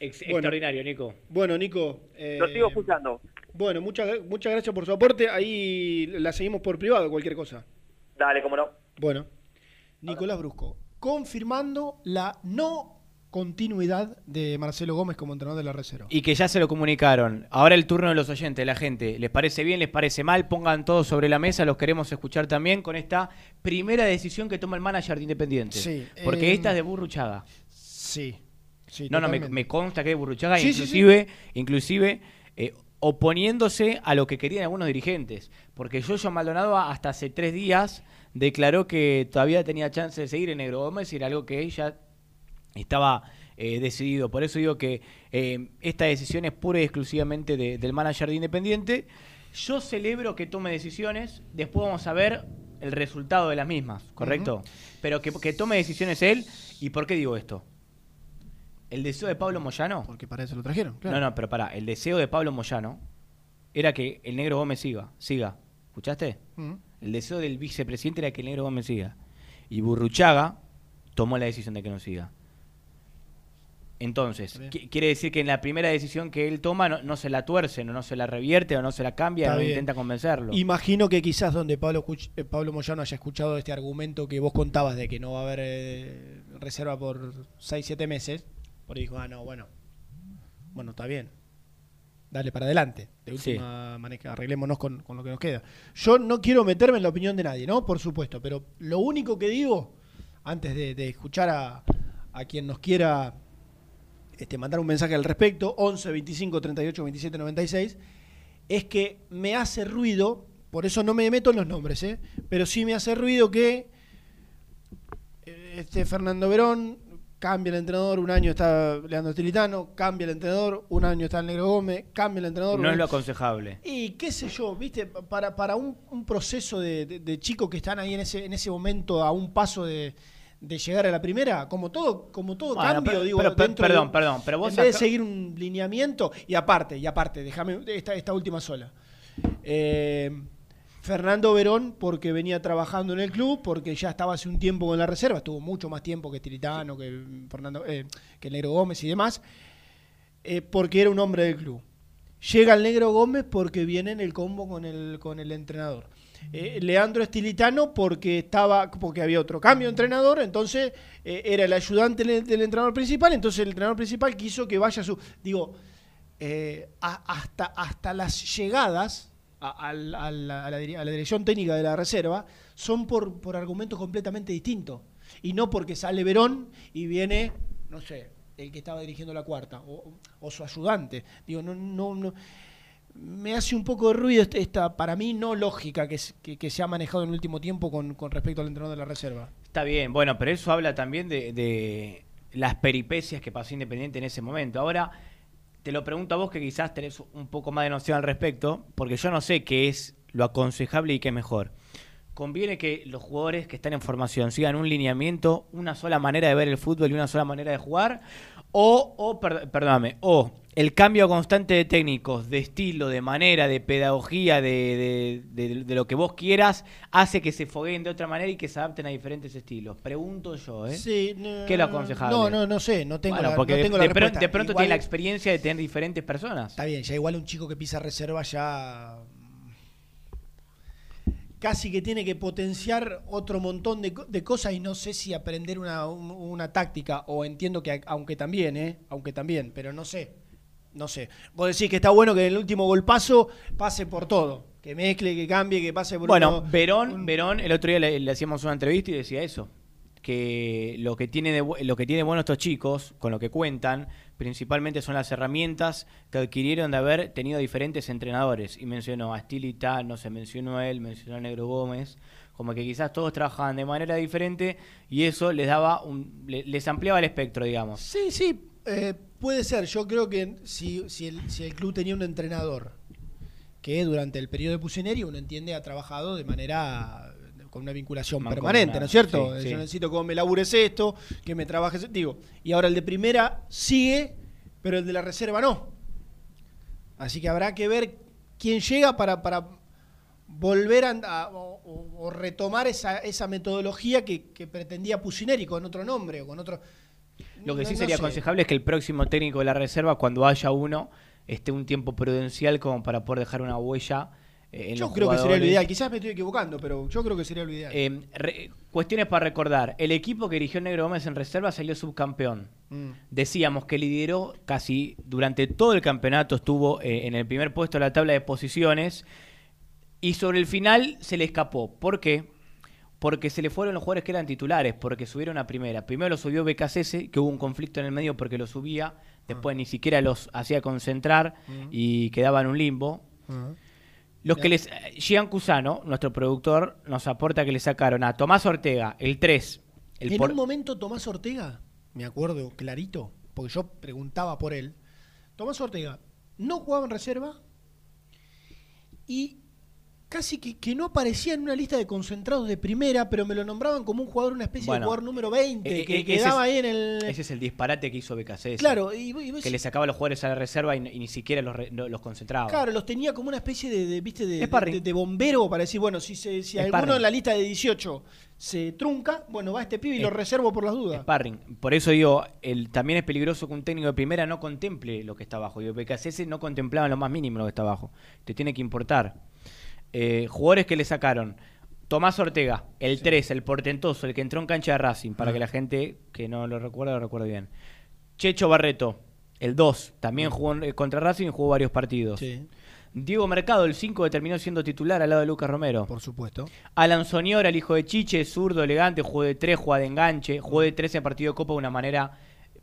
S2: Ex-
S3: Bueno.
S2: Extraordinario, Nico.
S3: Bueno, Nico. eh,
S5: Lo sigo escuchando.
S3: Bueno, muchas muchas gracias por su aporte. Ahí la seguimos por privado, cualquier cosa.
S5: Dale, cómo no.
S3: Bueno, Nicolás Brusco, confirmando la no continuidad de Marcelo Gómez como entrenador de la reserva.
S2: Y que ya se lo comunicaron. Ahora el turno de los oyentes, la gente. ¿Les parece bien? ¿Les parece mal? Pongan todo sobre la mesa. Los queremos escuchar también con esta primera decisión que toma el manager de Independiente.
S3: Sí,
S2: Porque
S3: eh,
S2: esta es de Burruchaga.
S3: Sí, sí.
S2: No, no, me, consta que es de Burruchaga,
S3: sí,
S2: inclusive, inclusive eh, oponiéndose a lo que querían algunos dirigentes. Porque Yoyo Maldonado hasta hace tres días declaró que todavía tenía chance de seguir en Negro Gómez y era algo que ella estaba eh, decidido. Por eso digo que eh, esta decisión es pura y exclusivamente de- del manager de Independiente. Yo celebro que tome decisiones, después vamos a ver el resultado de las mismas, ¿correcto? Pero que, que tome decisiones él. ¿Y por qué digo esto? El deseo de Pablo Moyano.
S3: Porque para eso lo trajeron, claro.
S2: No, no, pero pará. El deseo de Pablo Moyano era que el negro Gómez siga. Siga. ¿Escuchaste? El deseo del vicepresidente era que el negro Gómez siga. Y Burruchaga tomó la decisión de que no siga. Entonces, quiere decir que en la primera decisión que él toma no, no se la tuerce, no, no se la revierte o no se la cambia,
S3: Está
S2: no
S3: bien.
S2: intenta convencerlo.
S3: Imagino que quizás donde Pablo, eh, Pablo Moyano haya escuchado este argumento que vos contabas de que no va a haber eh, reserva por 6, 7 meses, por ahí dijo, ah, no, bueno, bueno, está bien. Dale para adelante. De
S2: Sí.
S3: última manera, arreglémonos con, con lo que nos queda. Yo no quiero meterme en la opinión de nadie, ¿no? Por supuesto, pero lo único que digo, antes de, de escuchar a, a quien nos quiera este, mandar un mensaje al respecto, 11 25 38 27 96, es que me hace ruido, por eso no me meto en los nombres, ¿eh? pero sí me hace ruido que eh, este Fernando Verón cambia el entrenador, un año está Leandro Tilitano, cambia el entrenador, un año está el Negro Gómez, cambia el entrenador.
S2: no es lo aconsejable.
S3: y qué sé yo, viste, para, para un, un proceso de, de- de chicos que están ahí en ese, en ese momento a un paso de, de llegar a la primera, como todo, como todo
S2: Bueno,
S3: cambio,
S2: pero-
S3: digo,
S2: pero-
S3: dentro de-
S2: perdón, perdón, pero vos
S3: en vez de seguir un lineamiento, y aparte, y aparte, déjame esta, esta última sola. Eh, Fernando Verón, porque venía trabajando en el club, porque ya estaba hace un tiempo con la reserva, estuvo mucho más tiempo que Tiritano, que Fernando, eh, que el Negro Gómez y demás, eh, porque era un hombre del club. Llega el Negro Gómez porque viene en el combo con el, con el entrenador. Eh, Leandro Estilitano porque estaba porque había otro cambio de entrenador, entonces eh, era el ayudante del, entrenador principal, entonces el entrenador principal quiso que vaya su... Digo, eh, hasta, hasta las llegadas a, la, dirección técnica de la reserva son por, por argumentos completamente distintos. Y no porque sale Verón y viene, no sé, el que estaba dirigiendo la cuarta o, su ayudante. Digo, no. Me hace un poco de ruido esta, esta, para mí, no lógica que, se ha manejado en el último tiempo con, respecto al entrenador de la reserva.
S2: Está bien, bueno, pero eso habla también de, las peripecias que pasó Independiente en ese momento. Ahora, te lo pregunto a vos que quizás tenés un poco más de noción al respecto, porque yo no sé qué es lo aconsejable y qué mejor. conviene que los jugadores que están en formación sigan un lineamiento, una sola manera de ver el fútbol y una sola manera de jugar, o, o per- perdóname, o el cambio constante de técnicos, de estilo, de manera, de pedagogía, de, de- de- de lo que vos quieras, hace que se fogueen de otra manera y que se adapten a diferentes estilos. Pregunto yo, ¿eh?
S3: Sí, no,
S2: ¿Qué lo aconsejable?
S3: No, no, no sé, no tengo
S2: Bueno,
S3: la,
S2: porque
S3: no tengo
S2: de,
S3: la respuesta.
S2: de pronto
S3: Igual-
S2: tiene la experiencia de tener diferentes personas.
S3: Está bien, ya igual un chico que pisa reserva ya casi que tiene que potenciar otro montón de, de cosas y no sé si aprender una, un- una táctica o entiendo que aunque también, ¿eh? Aunque también, pero no sé. No sé. Vos decís que está bueno que en el último golpazo pase por todo. Que mezcle, que cambie, que pase por
S2: Bueno,
S3: uno-
S2: Verón,
S3: un-
S2: Verón, el otro día le, le hacíamos una entrevista y decía eso. Que lo que tiene de, lo que tiene bueno estos chicos, con lo que cuentan, principalmente son las herramientas que adquirieron de haber tenido diferentes entrenadores. Y mencionó a Stilita, no se mencionó a él, mencionó a Negro Gómez. Como que quizás todos trabajaban de manera diferente y eso les daba un, le- les ampliaba el espectro, digamos.
S3: Sí, sí, eh, puede ser. Yo creo que si, si, el, si el club tenía un entrenador que durante el periodo de Pusineri uno entiende ha trabajado de manera con una vinculación permanente, ¿no es cierto?
S2: sí,
S3: Yo
S2: sí.
S3: necesito que me labures esto, que me trabajes, digo. Y ahora el de primera sigue, pero el de la reserva no. Así que habrá que ver quién llega para, para volver a, a- o, retomar esa, esa metodología que, que pretendía Pusineri con otro nombre o con otro...
S2: Lo que
S3: No-
S2: sí
S3: no
S2: sería
S3: sé.
S2: aconsejable es que el próximo técnico de la reserva, cuando haya uno, esté un tiempo prudencial como para poder dejar una huella eh, en
S3: Yo
S2: los
S3: creo que sería lo ideal. Quizás me estoy equivocando, pero yo creo que sería lo ideal.
S2: Eh, re- cuestiones para recordar. El equipo que dirigió Negro Gómez en reserva salió subcampeón.
S3: Mm.
S2: Decíamos que lideró casi durante todo el campeonato, estuvo eh, en el primer puesto de la tabla de posiciones y sobre el final se le escapó. ¿Por qué? Porque se le fueron los jugadores que eran titulares, porque subieron a primera. Primero lo subió BKCS, que hubo un conflicto en el medio porque lo subía, después ni siquiera los hacía concentrar y quedaba en un limbo. Los que les. Gian Cusano, nuestro productor, nos aporta que le sacaron a Tomás Ortega, el 3. El
S3: en
S2: por-
S3: un momento Tomás Ortega, me acuerdo clarito, porque yo preguntaba por él, Tomás Ortega no jugaba en reserva y casi que, que no aparecía en una lista de concentrados de primera, pero me lo nombraban como un jugador, una especie
S2: Bueno,
S3: de jugador número 20,
S2: eh, eh,
S3: que quedaba ahí en el...
S2: Ese es el disparate que hizo BKC.
S3: Claro, y,
S2: Que le sacaba a los jugadores a la reserva y, y ni siquiera los, re- los concentraba.
S3: Claro, los tenía como una especie de, de, ¿viste? de,
S2: Sparring.
S3: de- de bombero para decir, bueno, si, se, si alguno en la lista de 18 se trunca, bueno, va este pibe y lo
S2: Es-
S3: reservo por las dudas.
S2: Sparring. Por eso digo, el, también es peligroso que un técnico de primera no contemple lo que está abajo. Y BKC no contemplaba lo más mínimo lo que está abajo. Te tiene que importar. Eh, jugadores que le sacaron. Tomás Ortega, el 3, el portentoso, el que entró en cancha de Racing, para que la gente que no lo recuerda lo recuerde bien. Checho Barreto, el 2, también jugó en- eh, contra Racing y jugó varios partidos.
S3: Sí,
S2: Diego Mercado, el 5, que terminó siendo titular al lado de Lucas Romero.
S3: por supuesto.
S2: Alan Soñora, el hijo de Chiche, zurdo, elegante, jugó de 3, jugó de enganche, jugó de 13 en partido de Copa de una manera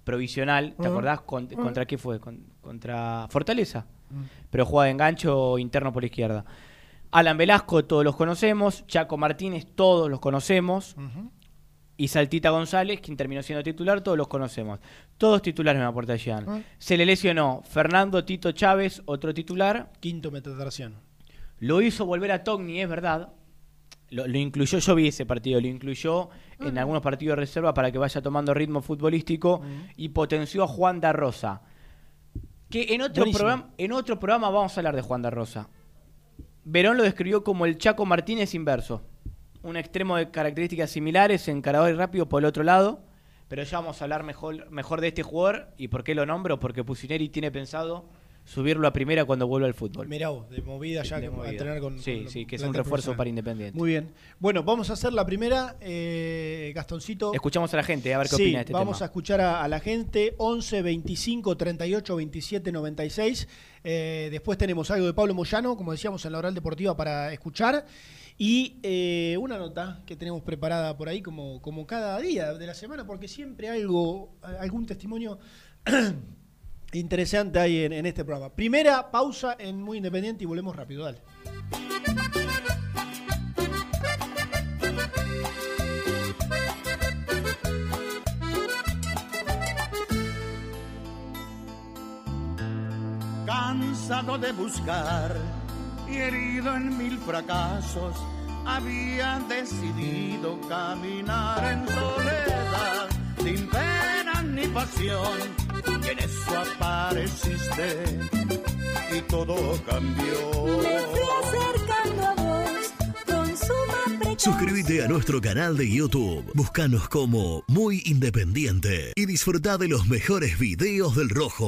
S2: provisional. ¿Te
S3: Ujú.
S2: acordás? Con- ¿Contra qué fue? Con- contra Fortaleza. Pero jugaba de engancho interno por izquierda. Alan Velasco, todos los conocemos. Chaco Martínez, todos los conocemos. Y Saltita González, quien terminó siendo titular, todos los conocemos. Todos titulares me aporta Jean.
S3: Ah.
S2: Se le lesionó Fernando Tito Chávez, otro titular.
S3: Quinto metatarsiano.
S2: Lo hizo volver a Togni, es verdad. Lo, lo incluyó, yo vi ese partido, lo incluyó en
S3: Ah.
S2: algunos partidos de reserva para que vaya tomando ritmo futbolístico y potenció a Juan da Rosa. Que en otro, programa, en otro programa vamos a hablar de Juan da Rosa. Verón lo describió como el Chaco Martínez inverso. Un extremo de características similares, encarador y rápido por el otro lado. Pero ya vamos a hablar mejor, mejor de este jugador. ¿Y por qué lo nombro? Porque Pusineri tiene pensado subirlo a primera cuando vuelva al fútbol.
S3: Mirá vos, de movida ya
S2: De
S3: que a entrenar con.
S2: Sí,
S3: con
S2: sí, que es un refuerzo para Independiente.
S3: Muy bien. Bueno, vamos a hacer la primera, eh, Gastoncito.
S2: Escuchamos a la gente, a ver qué
S3: sí,
S2: opina de este
S3: vamos
S2: tema.
S3: a escuchar a, a la gente 11 25 38 27 96 Eh, después tenemos algo de Pablo Moyano como decíamos en la oral deportiva para escuchar y eh, una nota que tenemos preparada por ahí como, como cada día de la semana porque siempre algo algún testimonio *clears throat* interesante hay en, en este programa. Primera pausa en Muy Independiente y volvemos rápido dale.
S7: Cansado de buscar y herido en mil fracasos, había decidido caminar en soledad, sin pena ni pasión, y en eso apareciste y todo cambió.
S8: Me fui acercando a vos con suma precaución.
S9: Suscríbete a nuestro canal de YouTube. Búscanos como Muy Independiente y disfruta de los mejores videos del Rojo.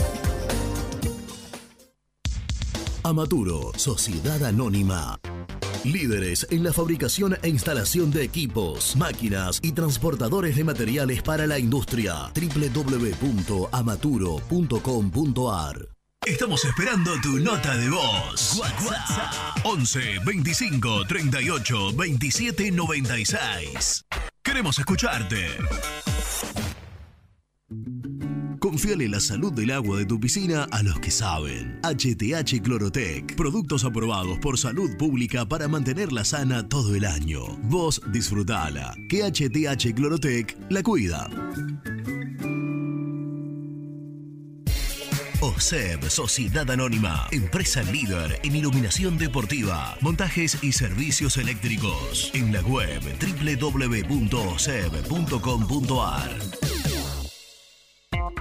S9: Amaturo, Sociedad Anónima. Líderes en la fabricación e instalación de equipos, máquinas y transportadores de materiales para la industria. www.amaturo.com.ar Estamos esperando tu nota de voz. WhatsApp 11 25 38 27 96. Queremos escucharte. Confiale la salud del agua de tu piscina a los que saben. HTH Clorotec. Productos aprobados por salud pública para mantenerla sana todo el año. Vos disfrutala. Que HTH Clorotec la cuida. OSEB, Sociedad Anónima, empresa líder en iluminación deportiva, montajes y servicios eléctricos. En la web www.oseb.com.ar.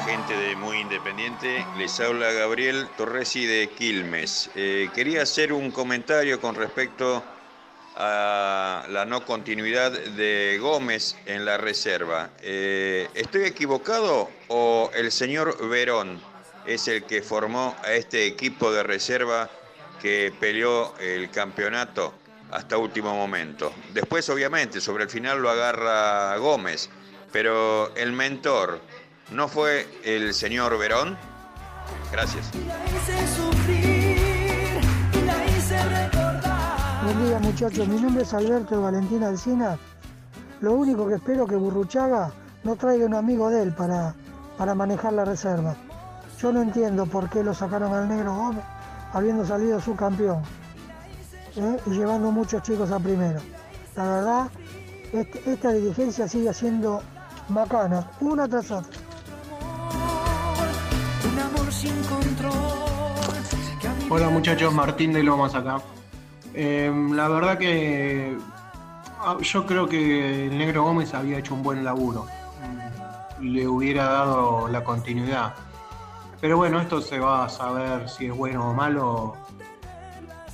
S10: Gente de Muy Independiente. Les habla Gabriel Torresi de Quilmes. Eh, quería hacer un comentario con respecto a la no continuidad de Gómez en la reserva. Eh, ¿Estoy equivocado o el señor Verón es el que formó a este equipo de reserva que peleó el campeonato hasta último momento? Después, obviamente, sobre el final lo agarra Gómez, pero el mentor no fue el señor Verón. Gracias.
S11: Buen día muchachos, mi nombre es Alberto de Valentina Alcina. Lo único que espero que Burruchaga no traiga un amigo de él para, para manejar la reserva. Yo no entiendo por qué lo sacaron al negro Gómez habiendo salido su campeón ¿eh? y llevando muchos chicos a primero. La verdad, este- esta dirigencia sigue siendo bacana, una tras otra.
S12: Sin control.
S13: Hola muchachos, Martín de Lomas acá. Eh, la verdad que ah, yo creo que el Negro Gómez había hecho un buen laburo. Mm, Le hubiera dado la continuidad. Pero bueno, esto se va a saber si es bueno o malo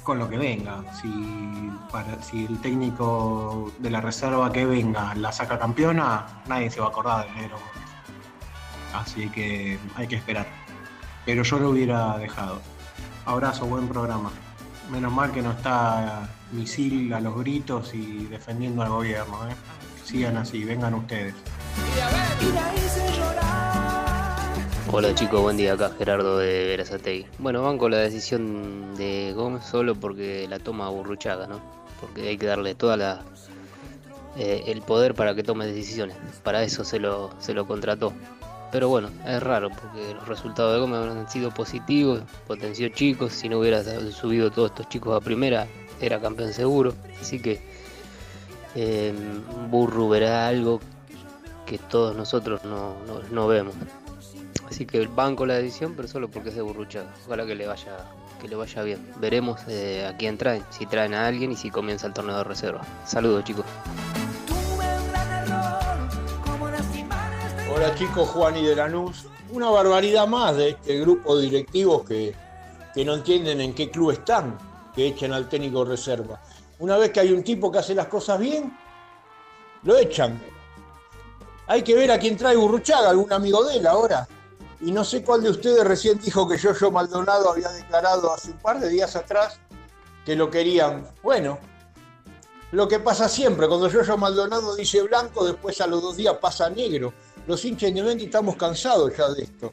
S13: con lo que venga. Si, para, si el técnico de la reserva que venga la saca campeona, nadie se va a acordar del Negro Gómez. Así que hay que esperar. Pero yo lo hubiera dejado. Abrazo, buen programa. Menos mal que no está misil a los gritos y defendiendo al gobierno. ¿eh? Sigan así, vengan ustedes.
S14: Hola chicos, buen día acá Gerardo de Verazategui. Bueno, van con la decisión de Gómez solo porque la toma Burruchaga, ¿no? Porque hay que darle toda la eh, el poder para que tome decisiones. Para eso se lo, se lo contrató. Pero bueno, es raro porque los resultados de Gómez han sido positivos, potenció chicos, si no hubiera subido todos estos chicos a primera, era campeón seguro. Así que eh, Burru verá algo que todos nosotros no, no- vemos. Así que banco la decisión, pero solo porque es de Burruchaga. Ojalá que le vaya, que le vaya bien. Veremos eh, a quién traen, si traen a alguien y si comienza el torneo de reserva. Saludos chicos.
S15: Hola chicos, Juan y de Lanús. Una barbaridad más de este grupo de directivos que, que no entienden en qué club están, que echan al técnico reserva. Una vez que hay un tipo que hace las cosas bien, lo echan. Hay que ver a quién trae Burruchaga, algún amigo de él ahora. Y no sé cuál de ustedes recién dijo que Yoyo Maldonado había declarado hace un par de días atrás que lo querían. Bueno, lo que pasa siempre, cuando Yoyo Maldonado dice blanco, después a los dos días pasa negro. Los hinchas independientes estamos cansados ya de esto.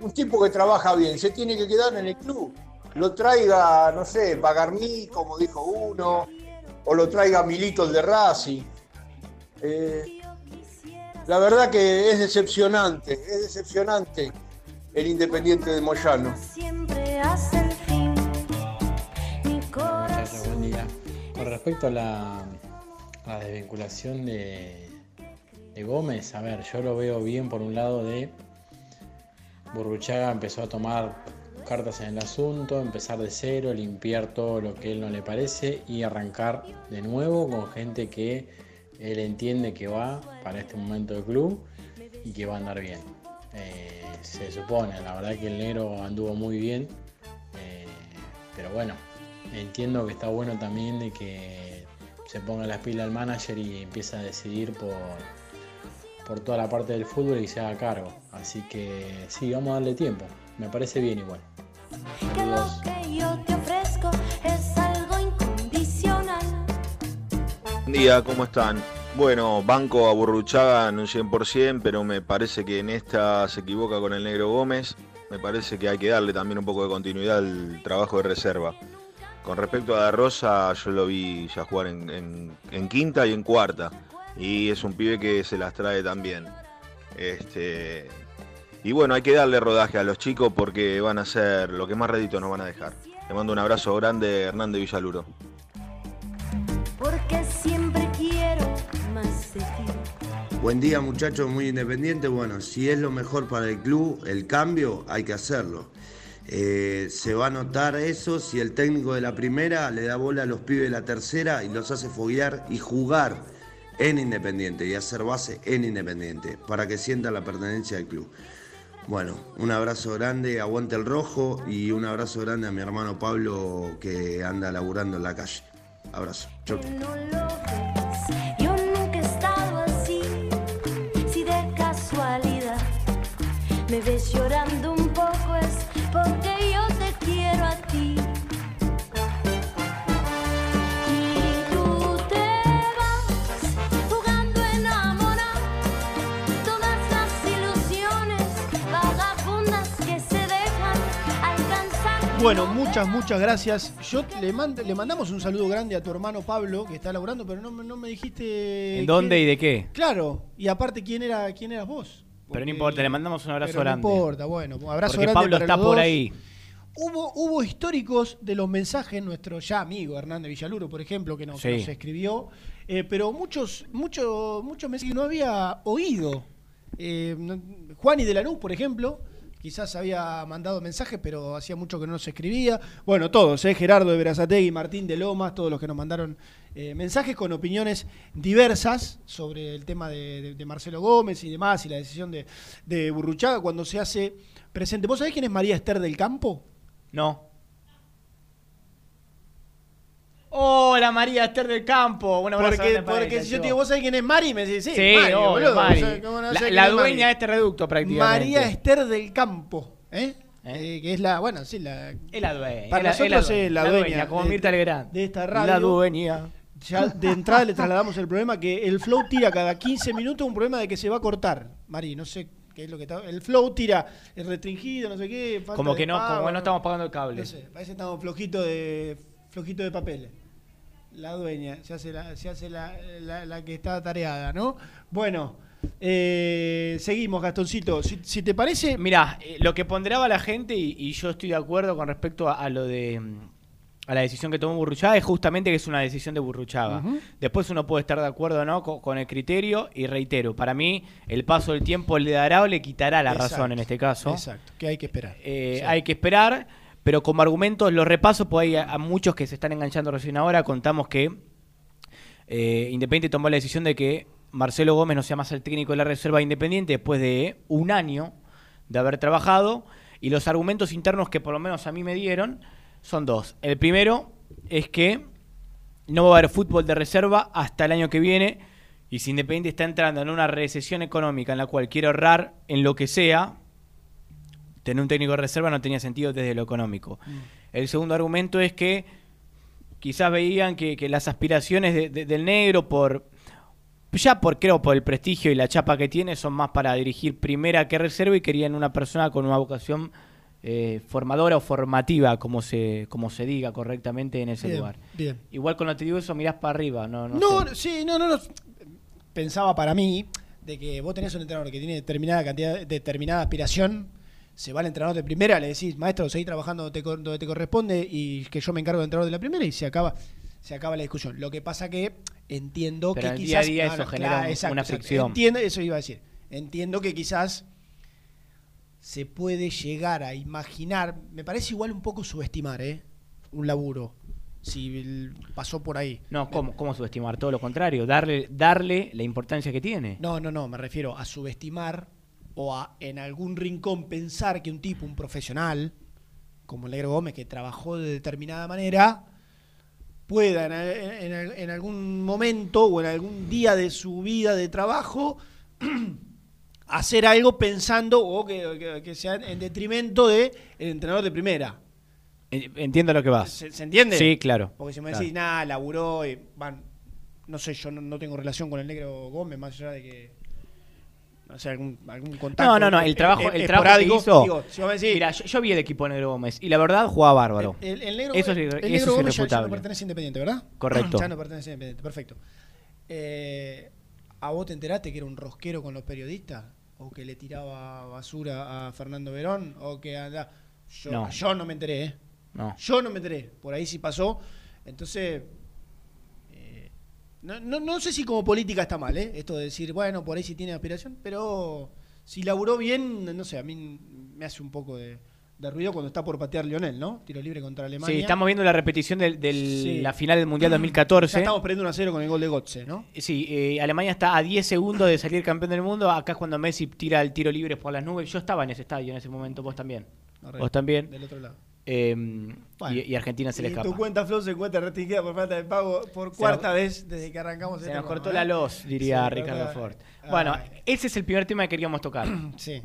S15: Un tipo que trabaja bien se tiene que quedar en el club. Lo traiga, no sé, Bagarní, como dijo uno, o lo traiga Milito el de Racing. Eh, la verdad que es decepcionante, es decepcionante el Independiente de Moyano.
S16: Muchachos, buen día. Con respecto a la, a la desvinculación de, de Gómez, a ver, yo lo veo bien por un lado de Burruchaga empezó a tomar cartas en el asunto, empezar de cero, limpiar todo lo que él no le parece y arrancar de nuevo con gente que él entiende que va para este momento del club y que va a andar bien. Eh, se supone, la verdad que el negro anduvo muy bien, eh, pero bueno, entiendo que está bueno también de que se ponga las pilas al manager y empiece a decidir por, por toda la parte del fútbol y se haga cargo. Así que sí, vamos a darle tiempo. Me parece bien igual.
S8: Que lo que yo te ofrezco es algo incondicional.
S17: Buen día, ¿cómo están? Bueno, banco a Burruchaga en un 100%, pero me parece que en esta se equivoca con el Negro Gómez. Me parece que hay que darle también un poco de continuidad al trabajo de reserva. Con respecto a Da Rosa, yo lo vi ya jugar en, en- en quinta y en cuarta. Y es un pibe que se las trae también. Este, y bueno, hay que darle rodaje a los chicos porque van a ser lo que más rédito nos van a dejar. Le mando un abrazo grande, Hernández Villaluro.
S8: Porque siempre quiero más de ti.
S18: Buen día muchachos, muy independiente. Bueno, si es lo mejor para el club, el cambio, hay que hacerlo. Eh, se va a notar eso si el técnico de la primera le da bola a los pibes de la tercera y los hace foguear y jugar en Independiente y hacer base en Independiente para que sientan la pertenencia al club. Bueno, un abrazo grande, aguante el rojo y un abrazo grande a mi hermano Pablo que anda laburando en la calle. Abrazo. Chau.
S8: Me ves llorando
S3: Bueno, muchas, muchas gracias. Yo le, mand- le mandamos un saludo grande a tu hermano Pablo, que está laburando, pero no, me- no me dijiste.
S2: ¿En dónde
S3: qué-
S2: y de qué?
S3: Claro, y aparte, ¿quién era quién eras vos?
S2: Pero no importa, le mandamos un abrazo
S3: Pero
S2: grande.
S3: No importa, bueno, abrazo
S2: Porque
S3: grande
S2: Pablo
S3: para
S2: está
S3: los
S2: por
S3: dos.
S2: ahí.
S3: Hubo, hubo históricos de los mensajes, nuestro ya amigo Hernández Villaluro, por ejemplo, que nos,
S2: Sí.
S3: nos escribió, eh, pero muchos, muchos, muchos mensajes que no había oído. Eh, no- Juani de Lanús, por ejemplo, quizás había mandado mensajes, pero hacía mucho que no nos escribía. Bueno, todos, eh, Gerardo de Verazategui, Martín de Lomas, todos los que nos mandaron eh, mensajes con opiniones diversas sobre el tema de Marcelo Gómez y demás, y la decisión de, de Burruchaga cuando se hace presente. ¿Vos sabés quién es María Esther del Campo?
S2: No. Hola María Esther del Campo. Un abrazo
S3: Porque, si yo te digo, ¿vos sabés quién es Mari? Me decís, sí,
S2: Sí,
S3: Mari,
S2: obvio,
S3: boludo.
S2: Mari.
S3: O sea, ¿cómo no
S2: La- la
S3: Mari?
S2: dueña de este reducto, prácticamente.
S3: María Esther del Campo, ¿eh? Eh, que es la, bueno, sí, la...
S2: Es la dueña.
S3: Para
S2: es
S3: nosotros
S2: es
S3: es la, dueña,
S2: como
S3: de-
S2: Mirta Legrand.
S3: de esta radio.
S2: La dueña.
S3: Ya de entrada le trasladamos el problema que el flow tira cada 15 minutos un problema de que se va a cortar. Mari, no sé qué es lo que está. El flow tira el restringido, no sé qué. falta
S2: Como que no,
S3: pago,
S2: como no estamos pagando el cable.
S3: No sé, parece que estamos flojito de flojito de papeles. La dueña, se hace la, se hace la, la- la que está tareada, ¿no? Bueno, eh, seguimos, Gastoncito. Si, si te parece.
S2: Mirá, eh, lo que ponderaba la gente, y, y yo estoy de acuerdo con respecto a, a lo de. mm, a la decisión que tomó Burruchaga, es justamente que es una decisión de Burruchaga. Después uno puede estar de acuerdo o no con, con el criterio, y reitero, para mí, el paso del tiempo le dará o le quitará la
S3: Exacto,
S2: razón en este caso.
S3: Exacto, que hay que esperar.
S2: Eh. Hay que esperar, pero como argumentos los repaso, pues hay a, muchos que se están enganchando recién ahora. Contamos que eh, Independiente tomó la decisión de que Marcelo Gómez no sea más el técnico de la reserva de Independiente después de un año de haber trabajado. Y los argumentos internos que por lo menos a mí me dieron son dos. El primero es que no va a haber fútbol de reserva hasta el año que viene. Y si Independiente está entrando en una recesión económica en la cual quiere ahorrar en lo que sea, tener un técnico de reserva no tenía sentido desde lo económico. El segundo argumento es que quizás veían que, que las aspiraciones de- de- del negro por ya por creo por el prestigio y la chapa que tiene son más para dirigir primera que reserva y querían una persona con una vocación eh, formadora o formativa como se como se diga correctamente en ese
S3: Bien,
S2: lugar
S3: bien.
S2: igual cuando te digo eso mirás para arriba no no,
S3: No,
S2: sé.
S3: sí, no, no, no. pensaba para mí de que vos tenés un entrenador que tiene determinada cantidad, determinada aspiración, se va al entrenador de primera, le decís, maestro, seguí trabajando donde te, donde te corresponde y que yo me encargo del entrenador de la primera y se acaba, se acaba la discusión. Lo que pasa que entiendo
S2: Pero
S3: que
S2: en el día a
S3: quizás
S2: día
S3: no,
S2: eso
S3: no,
S2: genera
S3: claro,
S2: un-
S3: exacto,
S2: una
S3: exacto.
S2: fricción.
S3: Entiendo, eso iba a decir. Entiendo que quizás se puede llegar a imaginar, me parece igual un poco subestimar, ¿eh? Un laburo. Si el- pasó por ahí.
S2: No, ¿cómo, ¿cómo subestimar? Todo lo contrario, darle, darle la importancia que tiene.
S3: No, no, no, me refiero a subestimar o a en algún rincón pensar que un tipo, un profesional, como el Negro Gómez, que trabajó de determinada manera, pueda en, en- en- en algún momento o en algún día de su vida de trabajo *clears throat* hacer algo pensando o que, que- que sea en detrimento del entrenador de primera.
S2: En- Entiendo lo que vas.
S3: ¿Se, se entiende?
S2: Sí, claro.
S3: Porque si me
S2: Claro.
S3: decís, nada, laburó, y, van, no sé, yo no, no tengo relación con el negro Gómez, más allá de que. No sé, algún, algún contacto.
S2: No, no, no, el trabajo, el trabajo que
S3: esporádico.
S2: hizo.
S3: Digo, si vos me decís,
S2: Mira, yo, yo vi el equipo de Negro Gómez y la verdad jugaba bárbaro.
S3: el, el negro,
S2: eso es,
S3: el
S2: eso es
S3: Gómez ya- ya, no
S2: irrefutable.
S3: pertenece a Independiente, ¿verdad? *clears throat*
S2: Correcto.
S3: Ya no pertenece a Independiente, perfecto. Eh, ¿A vos te enteraste que era un rosquero con los periodistas? ¿O que le tiraba basura a Fernando Verón? ¿O que anda.? Yo
S2: No.
S3: yo no me enteré, ¿eh?
S2: No.
S3: Yo no me enteré. Por ahí sí pasó. Entonces. No, no, no sé si como política está mal, ¿eh? Esto de decir, bueno, por ahí sí tiene aspiración, pero si laburó bien, no sé, a mí me hace un poco de, de ruido cuando está por patear Lionel, ¿no? Tiro libre contra Alemania.
S2: Sí, estamos viendo la repetición de
S3: Sí.
S2: la final del Mundial 2014.
S3: Ya estamos perdiendo 1 a 0 con el gol de Gotze, ¿no?
S2: Sí, eh, Alemania está a 10 segundos de salir campeón del mundo. Acá es cuando Messi tira el tiro libre por las nubes. Yo estaba en ese estadio en ese momento, vos también. Vos también.
S3: Del otro lado.
S2: Eh,
S3: Bueno.
S2: y, y Argentina se le
S3: Y
S2: escapa.
S3: tu cuenta Flow se encuentra restringida por falta de pago por cuarta vez desde que arrancamos
S2: Se
S3: este
S2: nos cortó la
S3: ¿eh?
S2: luz, diría
S3: Se
S2: Ricardo Ford.
S3: Ay.
S2: Bueno, ese es el primer tema que queríamos tocar.
S3: Sí.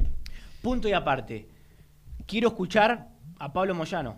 S2: Punto y aparte. Quiero escuchar a Pablo Moyano.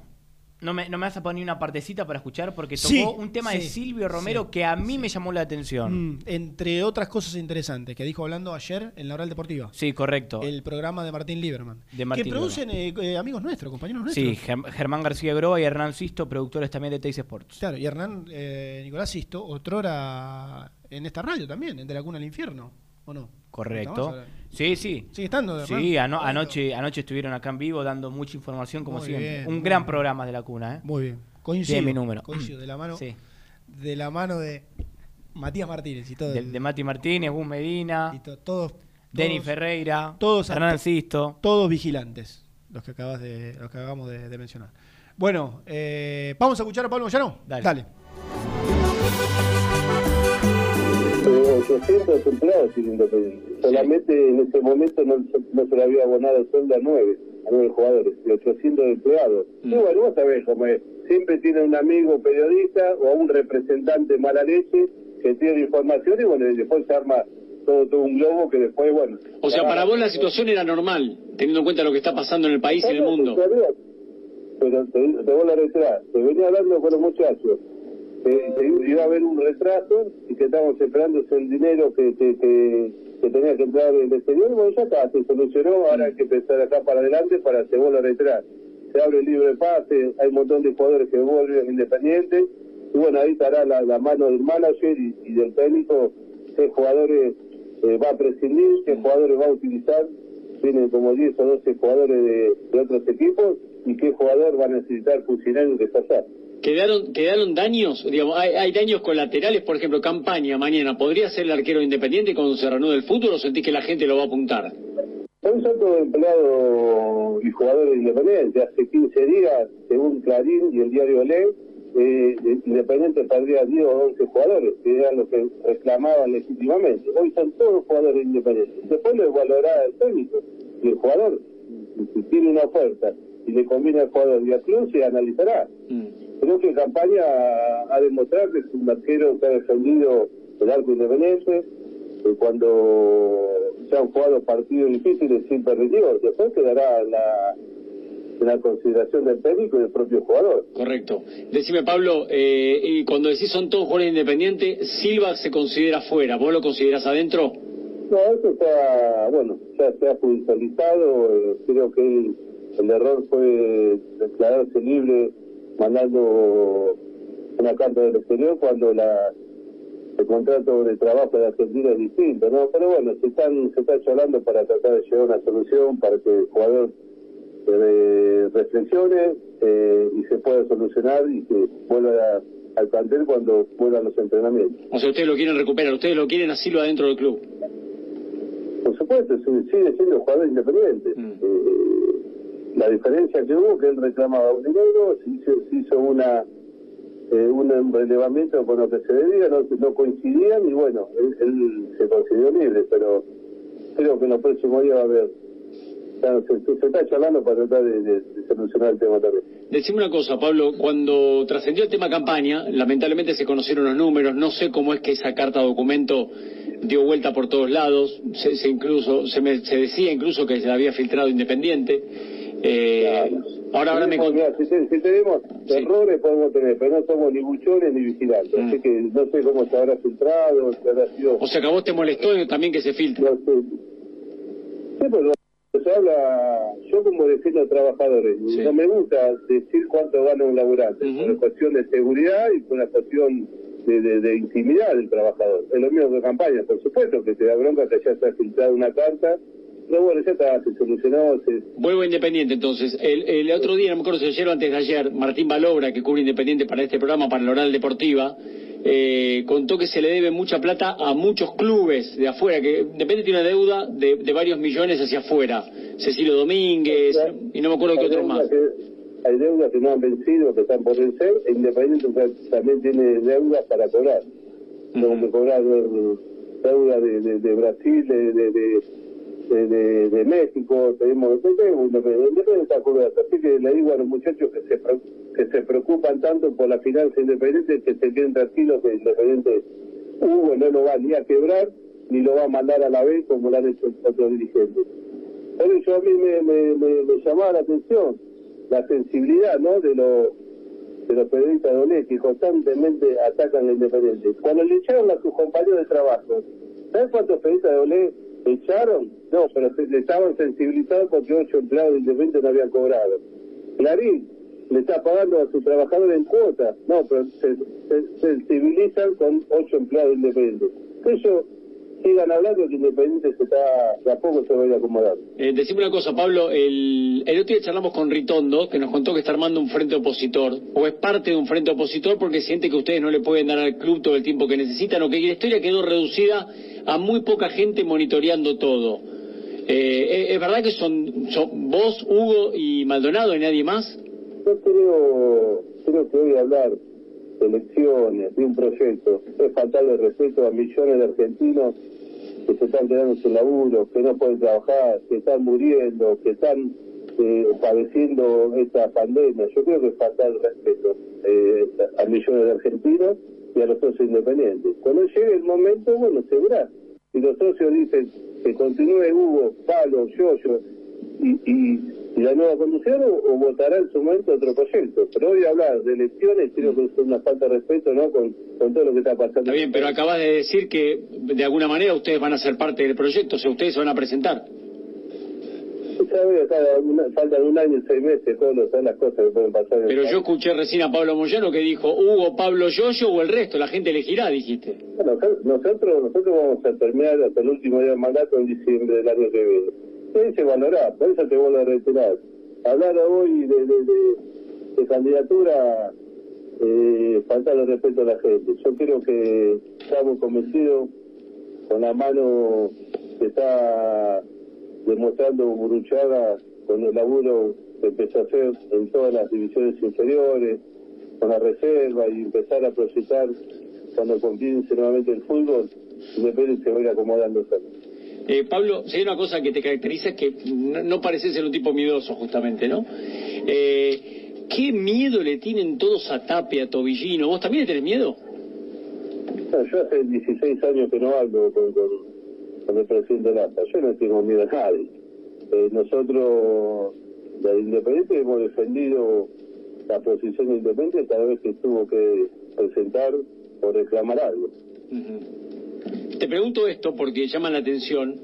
S2: No me, no me vas a poner una partecita para escuchar porque tocó
S3: Sí,
S2: un tema de Silvio Romero
S3: sí,
S2: que a mí me llamó la atención.
S3: Mm, entre otras cosas interesantes que dijo hablando ayer en la Oral Deportiva.
S2: Sí, correcto.
S3: El programa de Martín Lieberman.
S2: De Martín
S3: que producen eh, eh, amigos nuestros, compañeros nuestros.
S2: Sí, Germ- Germán García Groa y Hernán Sisto, productores también de Teis Sports.
S3: Claro, y Hernán eh, Nicolás Sisto, otrora en esta radio también, en De la Cuna al Infierno, ¿o no?
S2: Correcto. Sí, sí.
S3: ¿Sigue estando, Hernán?
S2: Sí, ano- anoche, anoche estuvieron acá en vivo dando mucha información como
S3: Muy
S2: siempre.
S3: bien,
S2: Un gran
S3: bien.
S2: programa de la cuna, ¿eh?
S3: Muy bien. Coincido.
S2: Tiene mi número.
S3: Coincido, de la mano,
S2: Sí.
S3: de la mano de Matías Martínez y todo.
S2: De, de Mati Martínez, Gus Medina,
S3: todos,
S2: Denis Ferreira,
S3: todos
S2: Hernán Sisto.
S3: Todos vigilantes, los que acabas de, los que acabamos de, de mencionar. Bueno, eh, vamos a escuchar a Pablo Moyano.
S2: Dale.
S19: 800 empleados sin Independiente. Solamente en ese momento no, no se le había abonado el sueldo a nueve, a nueve jugadores, de 800 empleados. Y bueno, vos sabés cómo es. Siempre tiene un amigo periodista o un representante mala leche que tiene información y bueno, y después se arma todo, todo un globo que después, bueno...
S20: O sea, para vos la situación era normal, teniendo en cuenta lo que está pasando en el país y en el mundo.
S19: Pero te, te vuelvo a reiterar, te venía hablando con los muchachos, que, que iba a haber un retraso y que estábamos esperando el dinero que, que, que, que tenía que entrar del exterior, bueno, ya está, se solucionó, ahora hay que empezar acá para adelante para, te vuelvo a reiterar, se abre el libre pase, hay un montón de jugadores que vuelven independientes, y bueno, ahí estará la, mano del manager y, y del técnico, qué jugadores eh, va a prescindir, qué jugadores va a utilizar, tienen como 10 o 12 jugadores de, otros equipos, y qué jugador va a necesitar que está allá.
S20: ¿Quedaron, quedaron daños? Digamos, hay, hay daños colaterales, por ejemplo, campaña mañana. ¿Podría ser el arquero independiente cuando se reanude el fútbol o sentís que la gente lo va a apuntar?
S19: Hoy son todos empleados y jugadores independientes. Hace 15 días, según Clarín y el diario Le, eh, Independiente perdía 10 o 11 jugadores, que eran los que reclamaban legítimamente. Hoy son todos jugadores independientes. Después lo valorará el técnico y el jugador. Si tiene una oferta y le conviene al jugador y al club, se analizará. Creo que Campaña ha demostrado que es un arquero que ha defendido el arco independiente, que cuando se han jugado partidos difíciles siempre rindió. Después quedará la, en la consideración del técnico y del propio jugador.
S20: Correcto. Decime, Pablo, eh, y cuando decís son todos jugadores independientes, Silva se considera fuera. ¿Vos lo considerás adentro?
S19: No, eso está, bueno, ya se ha judicializado. eh, creo que el, el error fue declararse libre mandando una carta del exterior cuando la el contrato de trabajo de Argentina es distinto, ¿no? Pero bueno, se están, se está charlando para tratar de llegar a una solución para que el jugador eh, reflexione eh, y se pueda solucionar y que vuelva a- al plantel cuando vuelvan los entrenamientos.
S20: O sea, ustedes lo quieren recuperar, ustedes lo quieren asilo adentro del club.
S19: Por supuesto, sigue siendo jugador independiente. Eh, la diferencia que hubo que él reclamaba un dinero, se hizo, se hizo una eh, un relevamiento con lo que se debía, no, coincidían y bueno, él, se consideró libre, pero creo que en los próximos días va a haber. se, está charlando para tratar de solucionar el tema también.
S20: Decime una cosa, Pablo, cuando trascendió el tema campaña, lamentablemente se conocieron los números, no sé cómo es que esa carta documento dio vuelta por todos lados, se, se incluso se, me- se decía incluso que se la había filtrado Independiente. Eh, ahora, ahora me
S19: mirá, si, te- si tenemos errores podemos tener, pero no somos ni buchones ni vigilantes, así que no sé cómo se habrá filtrado, si habrá sido...
S20: O sea que a vos te molestó también que se filtre.
S19: No sé. Sí, pero se habla, yo como defiendo a trabajadores, no me gusta decir cuánto gana un laburante, por una cuestión de seguridad y por una cuestión de, de- de intimidad del trabajador. Es lo mismo que campaña, por supuesto, que te da bronca que ya se ha filtrado una carta, pero bueno, ya está, se solucionó, se,
S20: Vuelvo a Independiente entonces. El, el otro día, no me acuerdo si ayer o antes de ayer, Martín Balobra, que cubre Independiente para este programa, para la Oral Deportiva, eh, contó que se le debe mucha plata a muchos clubes de afuera, que Independiente tiene una deuda de, de varios millones hacia afuera. Cecilio Domínguez, y no me acuerdo qué otros más.
S19: que- hay deudas que no han vencido, que están por vencer, e Independiente ta- también tiene deudas para cobrar. Tengo que cobrar eh, deuda de, de, de Brasil, de, de, México, tenemos tenemos Independiente Independiente. Así que le digo a los muchachos que se, pre- que se preocupan tanto por la finanza independiente, que se queden tranquilos que Independiente Hugo no lo va ni a quebrar, ni lo va a mandar a la vez como lo han hecho otros dirigentes. Por eso a mí me, llamaba la atención la sensibilidad ¿no? de, los de los periodistas de que constantemente atacan al Independiente. Cuando le echaron a sus compañeros de trabajo, ¿sabes cuántos periodistas de Olé echaron? No, pero se, estaban sensibilizados porque ocho empleados de Independiente no habían cobrado. Clarín le está pagando a sus trabajadores en cuotas. No, pero se, se sensibilizan con ocho empleados de Independiente. Sigan hablando que Independiente se está, de a poco se va a ir acomodando.
S20: Eh, decime una cosa, Pablo, el, el otro día charlamos con Ritondo, que nos contó que está armando un frente opositor, o es parte de un frente opositor porque siente que ustedes no le pueden dar al club todo el tiempo que necesitan, o que la historia quedó reducida a muy poca gente monitoreando todo. Eh, ¿es, es verdad que son, son vos, Hugo y Maldonado y nadie más?
S19: Yo creo, creo que hoy hablar de elecciones, de un proyecto, es faltarle respeto a millones de argentinos que se están quedando sin laburo, que no pueden trabajar, que están muriendo, que están eh, padeciendo esta pandemia. Yo creo que es faltar respeto eh, a millones de argentinos y a los socios independientes. Cuando llegue el momento, bueno, se verá. Si los socios dicen que continúe Hugo, Palo, Yoyo y, y, y la nueva conducción o, o votará en su momento otro proyecto. Pero hoy hablar de elecciones creo que es una falta de respeto ¿no? con, con todo lo que está pasando.
S20: Está bien, pero acabas de decir que de alguna manera ustedes van a ser parte del proyecto, o sea, ustedes se van a presentar.
S19: Faltan un año y seis meses, todas las- las cosas que pueden pasar.
S20: Pero yo escuché recién a Pablo Moyano que dijo Hugo, Pablo, Yoyo o el resto, la gente elegirá, dijiste.
S19: Bueno, nosotros, nosotros vamos a terminar hasta el último día del mandato en diciembre del año que viene. Y se valorará, por eso te vuelvo a reiterar. Hablar hoy de, de, de, de candidatura, eh, faltarle respeto a la gente. Yo creo que estamos convencidos con la mano que está demostrando Buruchaga con el laburo que empezó a hacer en todas las divisiones inferiores, con la reserva y empezar a proyectar cuando comience nuevamente el fútbol, Independiente se va a ir acomodando solo.
S20: Eh, Pablo, si hay una cosa que te caracteriza es que no, no pareces ser un tipo miedoso, justamente, ¿no? Eh, ¿Qué miedo le tienen todos a Tapia, a Tobillino? ¿Vos también le tenés miedo?
S19: No, yo hace 16 años que no hablo con, con, con el presidente Laza. Yo no tengo miedo a nadie. Eh, nosotros, la Independiente, hemos defendido la posición de Independiente cada vez que tuvo que presentar o reclamar algo.
S20: Te pregunto esto porque llama la atención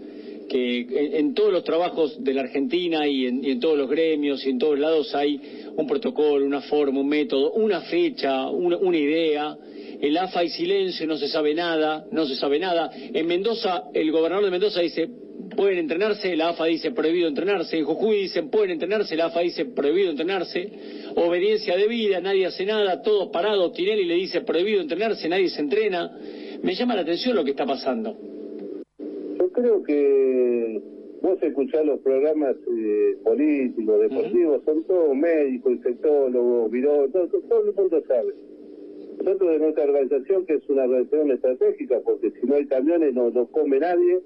S20: que en, todos los trabajos de la Argentina y en, todos los gremios y en todos lados hay un protocolo, una forma, un método, una fecha, una, una idea. el AFA hay silencio, no se sabe nada, no se sabe nada. En Mendoza, el gobernador de Mendoza dice, pueden entrenarse, la AFA dice prohibido entrenarse. En Jujuy dicen, pueden entrenarse, la AFA dice prohibido entrenarse. Obediencia debida, nadie hace nada, todos parados. Tinelli le dice prohibido entrenarse, nadie se entrena. Me llama la atención lo que está pasando.
S19: Yo creo que vos escuchás los programas eh, políticos, deportivos, son todos médicos, infectólogos, virólogos, todo, todo, todo el mundo sabe. Nosotros de nuestra organización, que es una organización estratégica, porque si no hay camiones no, no come nadie,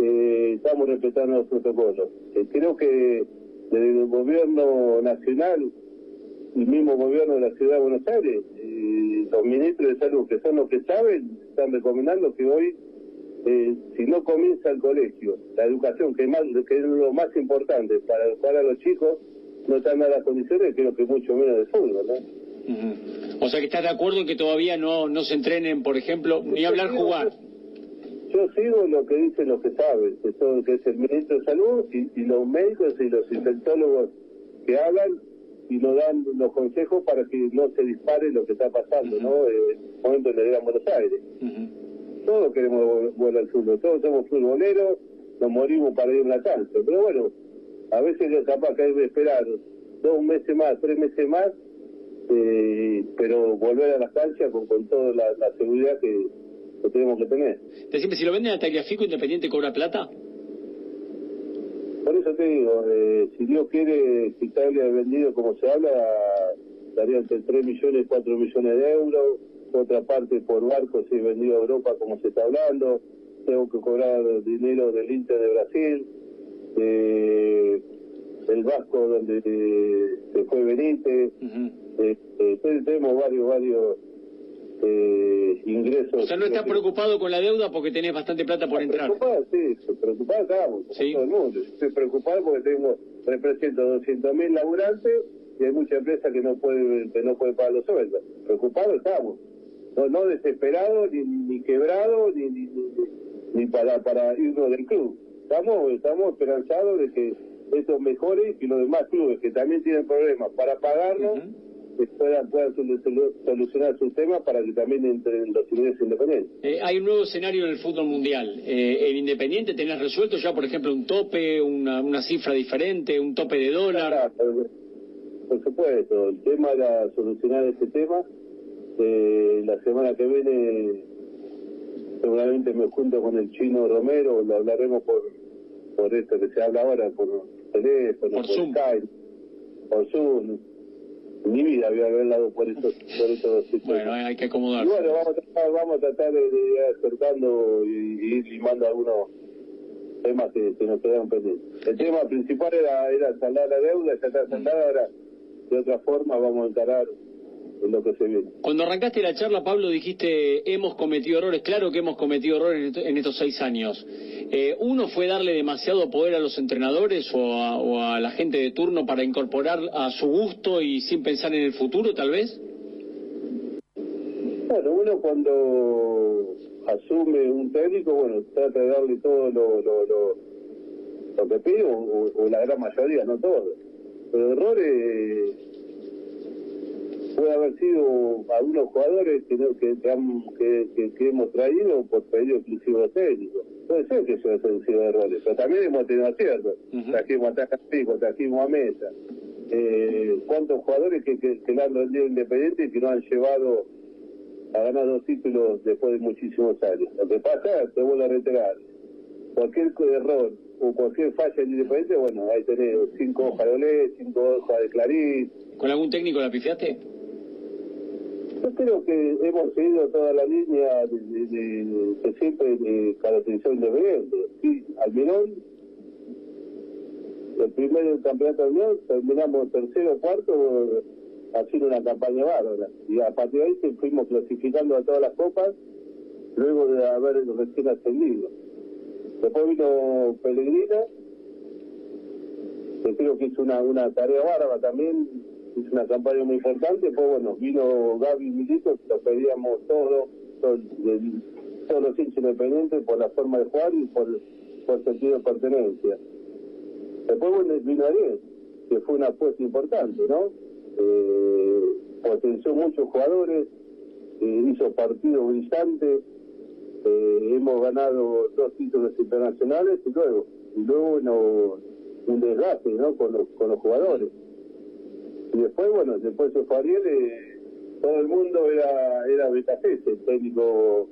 S19: eh, estamos respetando los protocolos. Eh, creo que desde el gobierno nacional y mismo gobierno de la ciudad de Buenos Aires, eh, los ministros de salud, que son los que saben, están recomendando que hoy eh, si no comienza el colegio, la educación, que es, más, que es lo más importante para educar a los chicos, no están en las condiciones, creo que mucho menos de fútbol, ¿no?
S20: O sea que estás de acuerdo en que todavía no, no se entrenen, por ejemplo, ni hablar jugar.
S19: Yo sigo lo que dicen los que saben, que, son, que es el ministro de Salud y, y los médicos y los infectólogos que hablan y nos dan los consejos para que no se dispare lo que está pasando, ¿no? En el momento en el Gran Buenos Aires. Todos queremos vol- volver al fútbol, todos somos futboleros, nos morimos para ir a una cancha. Pero bueno, a veces es capaz que hay que esperar dos meses más, tres meses más, eh, pero volver a las canchas con, con toda la, la seguridad que, que tenemos que tener.
S20: Decime, si lo venden a Tagliafico, Independiente cobra plata.
S19: Por eso te digo, eh, si Dios quiere, si Italia ha vendido como se habla, daría entre 3 millones y 4 millones de euros. Otra parte por barco si vendido a Europa como se está hablando. Tengo que cobrar dinero del Inter de Brasil. Eh, el Vasco donde eh, se fue Benítez. Eh, eh, tenemos varios, varios eh, ingresos.
S20: O sea, no estás preocupado con la deuda porque tenés bastante plata por entrar.
S19: Preocupado, sí, preocupado estamos, como todo el mundo. Estoy preocupado porque tengo, represento 200.000 laburantes y hay muchas empresas que no pueden que no pueden pagar los sueldos. Preocupados estamos. No, no desesperados, ni, ni quebrados, ni, ni, ni, para, para irnos del club. Estamos, estamos esperanzados de que esto mejore y que los demás clubes que también tienen problemas para pagarnos solu- solucionar sus temas para que también entren los ingresos independientes.
S20: Eh, hay un nuevo escenario en el fútbol mundial. Eh, en Independiente tenés resuelto ya, por ejemplo, un tope, una, una cifra diferente, un tope de dólar.
S19: Por supuesto, el tema era solucionar este tema. Eh, la semana que viene seguramente me junto con el chino Romero, lo hablaremos por, por esto que se habla ahora, por teléfono, por, Skype, por Zoom. Mi vida había hablado por estos por estos
S20: Bueno, hay que
S19: y
S20: acomodarse.
S19: bueno, vamos a tratar, vamos a tratar de, ir acercando y, y ir limando algunos temas que, que nos quedaron pendientes. El tema principal era, era saldar la deuda, ya está saldada, ahora de otra forma vamos a encarar en lo que se viene.
S20: Cuando arrancaste la charla, Pablo, dijiste, hemos cometido errores. Claro que hemos cometido errores en, esto- en estos seis años. Eh, uno fue darle demasiado poder a los entrenadores o a, o a la gente de turno para incorporar a su gusto y sin pensar en el futuro, tal vez.
S19: Bueno, uno cuando asume un técnico, bueno, trata de darle todo lo, lo, lo, lo que pide, o, o la gran mayoría, no todo. Pero errores puede haber sido algunos jugadores que, que, que que, hemos traído por pedido exclusivo técnico. Puede ser que eso haya sido errores, pero también hemos tenido aciertos. Trajimos a Tacapico, trajimos a Mesa. Eh, ¿Cuántos jugadores que, que, que le han rendido independiente y que no han llevado a ganar dos títulos después de muchísimos años? Lo que pasa, te vuelvo a reiterar, cualquier error o cualquier falla en Independiente, bueno, ahí tenés cinco hojas de olé, cinco hojas de clarín.
S20: ¿Con algún técnico la pifiaste?
S19: Yo creo que hemos seguido toda la línea de, de- de- que siempre de caracterización Independiente. Sí, Almirón, el primer campeonato de Almirón, terminamos tercero o cuarto haciendo una campaña bárbara. Y a partir de ahí fuimos clasificando a todas las copas, luego de haber recién ascendido. Después vino Pellegrina, que creo que hizo una, una tarea bárbara también, hizo una campaña muy importante. Después, bueno, vino Gaby Milito, lo pedíamos todo, todos los hinchas independientes por la forma de jugar y por, por sentido de pertenencia. Después bueno, vino Ariel, que fue una apuesta importante, ¿no? Eh, potenció muchos jugadores, eh, hizo partido brillante, eh, hemos ganado dos títulos internacionales y luego, luego un desgaste ¿no? con, los, con los jugadores. Y después, bueno, después de Ariel, eh, todo el mundo era, era Betacese, el técnico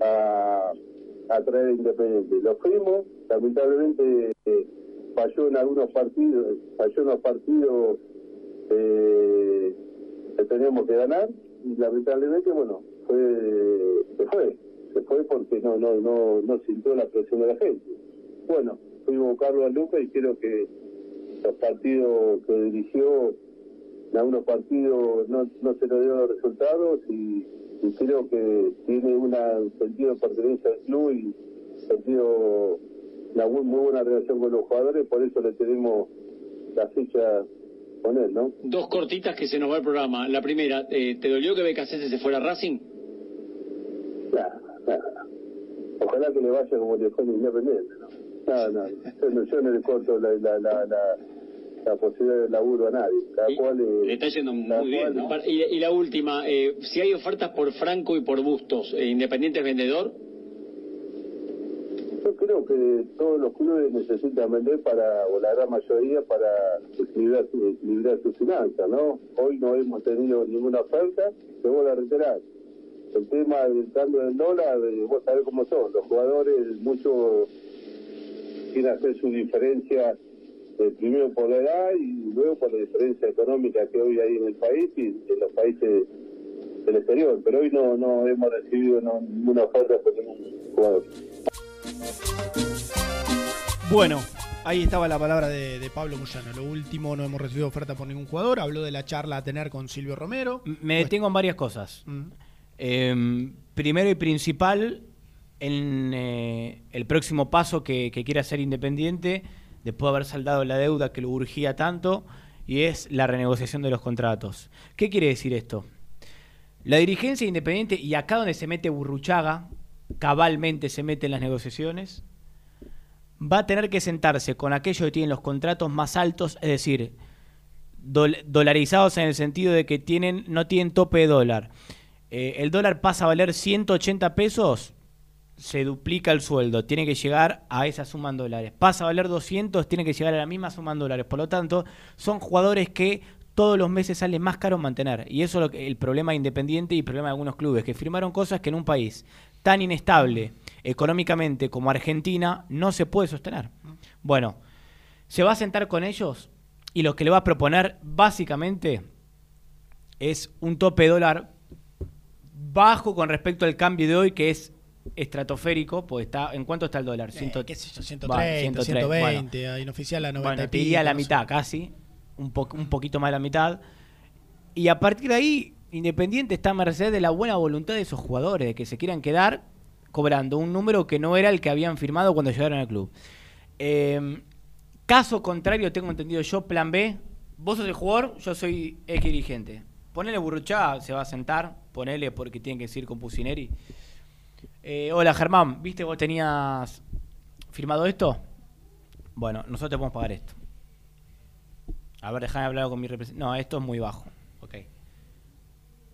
S19: a, a traer a Independiente. Lo fuimos, lamentablemente eh, falló en algunos partidos, falló en los partidos eh, que teníamos que ganar y lamentablemente, bueno, fue, se fue, se fue porque no, no, no, no sintió la presión de la gente. Bueno, fuimos a buscarlo a Luca y creo que los partidos que dirigió, en algunos partidos no, no se le dio los resultados y, y creo que tiene una, un sentido de pertenencia al club y sentido una muy, muy buena relación con los jugadores, por eso le tenemos la fecha con él, ¿no?
S20: Dos cortitas que se nos va el programa. La primera, eh, ¿te dolió que Becasese se fuera a Racing?
S19: Nada, nada. Ojalá que le vaya como le fue en Independiente, ¿no? Nada, nada. Yo, no- yo no le corto la, la, la, la, la posibilidad de laburo a nadie. Cada cual, eh,
S20: Le está yendo muy bien. Y, y la última, eh, si hay ofertas por Franco y por Bustos, eh, ¿Independiente es vendedor?
S19: Yo creo que todos los clubes necesitan vender para, o la gran mayoría, para equilibrar, su- equilibrar sus finanzas, ¿no? Hoy no hemos tenido ninguna oferta, se vuelve a reiterar. El tema del cambio del dólar, eh, vos sabés cómo son, los jugadores, muchos quieren hacer su diferencia eh, primero por la edad y luego por la diferencia económica que hoy hay en el país y en los países del exterior. Pero hoy no, no hemos recibido no- ninguna oferta por ningún jugador.
S3: Bueno, ahí estaba la palabra de, de Pablo Muyano. Lo último, no hemos recibido oferta por ningún jugador. Habló de la charla a tener con Silvio Romero.
S2: Me detengo en varias cosas. Eh, primero y principal, en eh, el próximo paso que, que quiere hacer Independiente, después de haber saldado la deuda que lo urgía tanto, y es la renegociación de los contratos. ¿Qué quiere decir esto? La dirigencia de Independiente, y acá donde se mete Burruchaga, cabalmente se mete en las negociaciones, va a tener que sentarse con aquellos que tienen los contratos más altos, es decir, dol- dolarizados en el sentido de que tienen no tienen tope de dólar. Eh, el dólar pasa a valer 180 pesos, se duplica el sueldo, tiene que llegar a esa suma en dólares. Pasa a valer 200, tiene que llegar a la misma suma en dólares. Por lo tanto, son jugadores que todos los meses sale más caro mantener. Y eso es lo que, el problema de Independiente y el problema de algunos clubes, que firmaron cosas que en un país tan inestable económicamente como Argentina no se puede sostener. Bueno, se va a sentar con ellos y lo que le va a proponer básicamente es un tope de dólar bajo con respecto al cambio de hoy que es estratosférico, pues está ¿en cuánto está el dólar? Ciento-
S3: Eh, qué sé yo, 130,
S2: Va, 130,
S3: 120,
S2: bueno.
S3: a inoficial a 90
S2: Bueno,
S3: y
S2: te diría
S3: pico,
S2: la
S3: no sé.
S2: mitad casi, un, po- un poquito más de la mitad. Y a partir de ahí, Independiente está a merced de la buena voluntad de esos jugadores, de que se quieran quedar cobrando un número que no era el que habían firmado cuando llegaron al club. Eh, caso contrario, tengo entendido yo, plan B, vos sos el jugador, yo soy ex dirigente. Ponele Burruchaga, se va a sentar, ponele porque tiene que decir con Pusineri. Eh, hola Germán, ¿viste vos tenías firmado esto? Bueno, nosotros te podemos pagar esto. A ver, déjame hablar con mi representante. No, esto es muy bajo. Ok.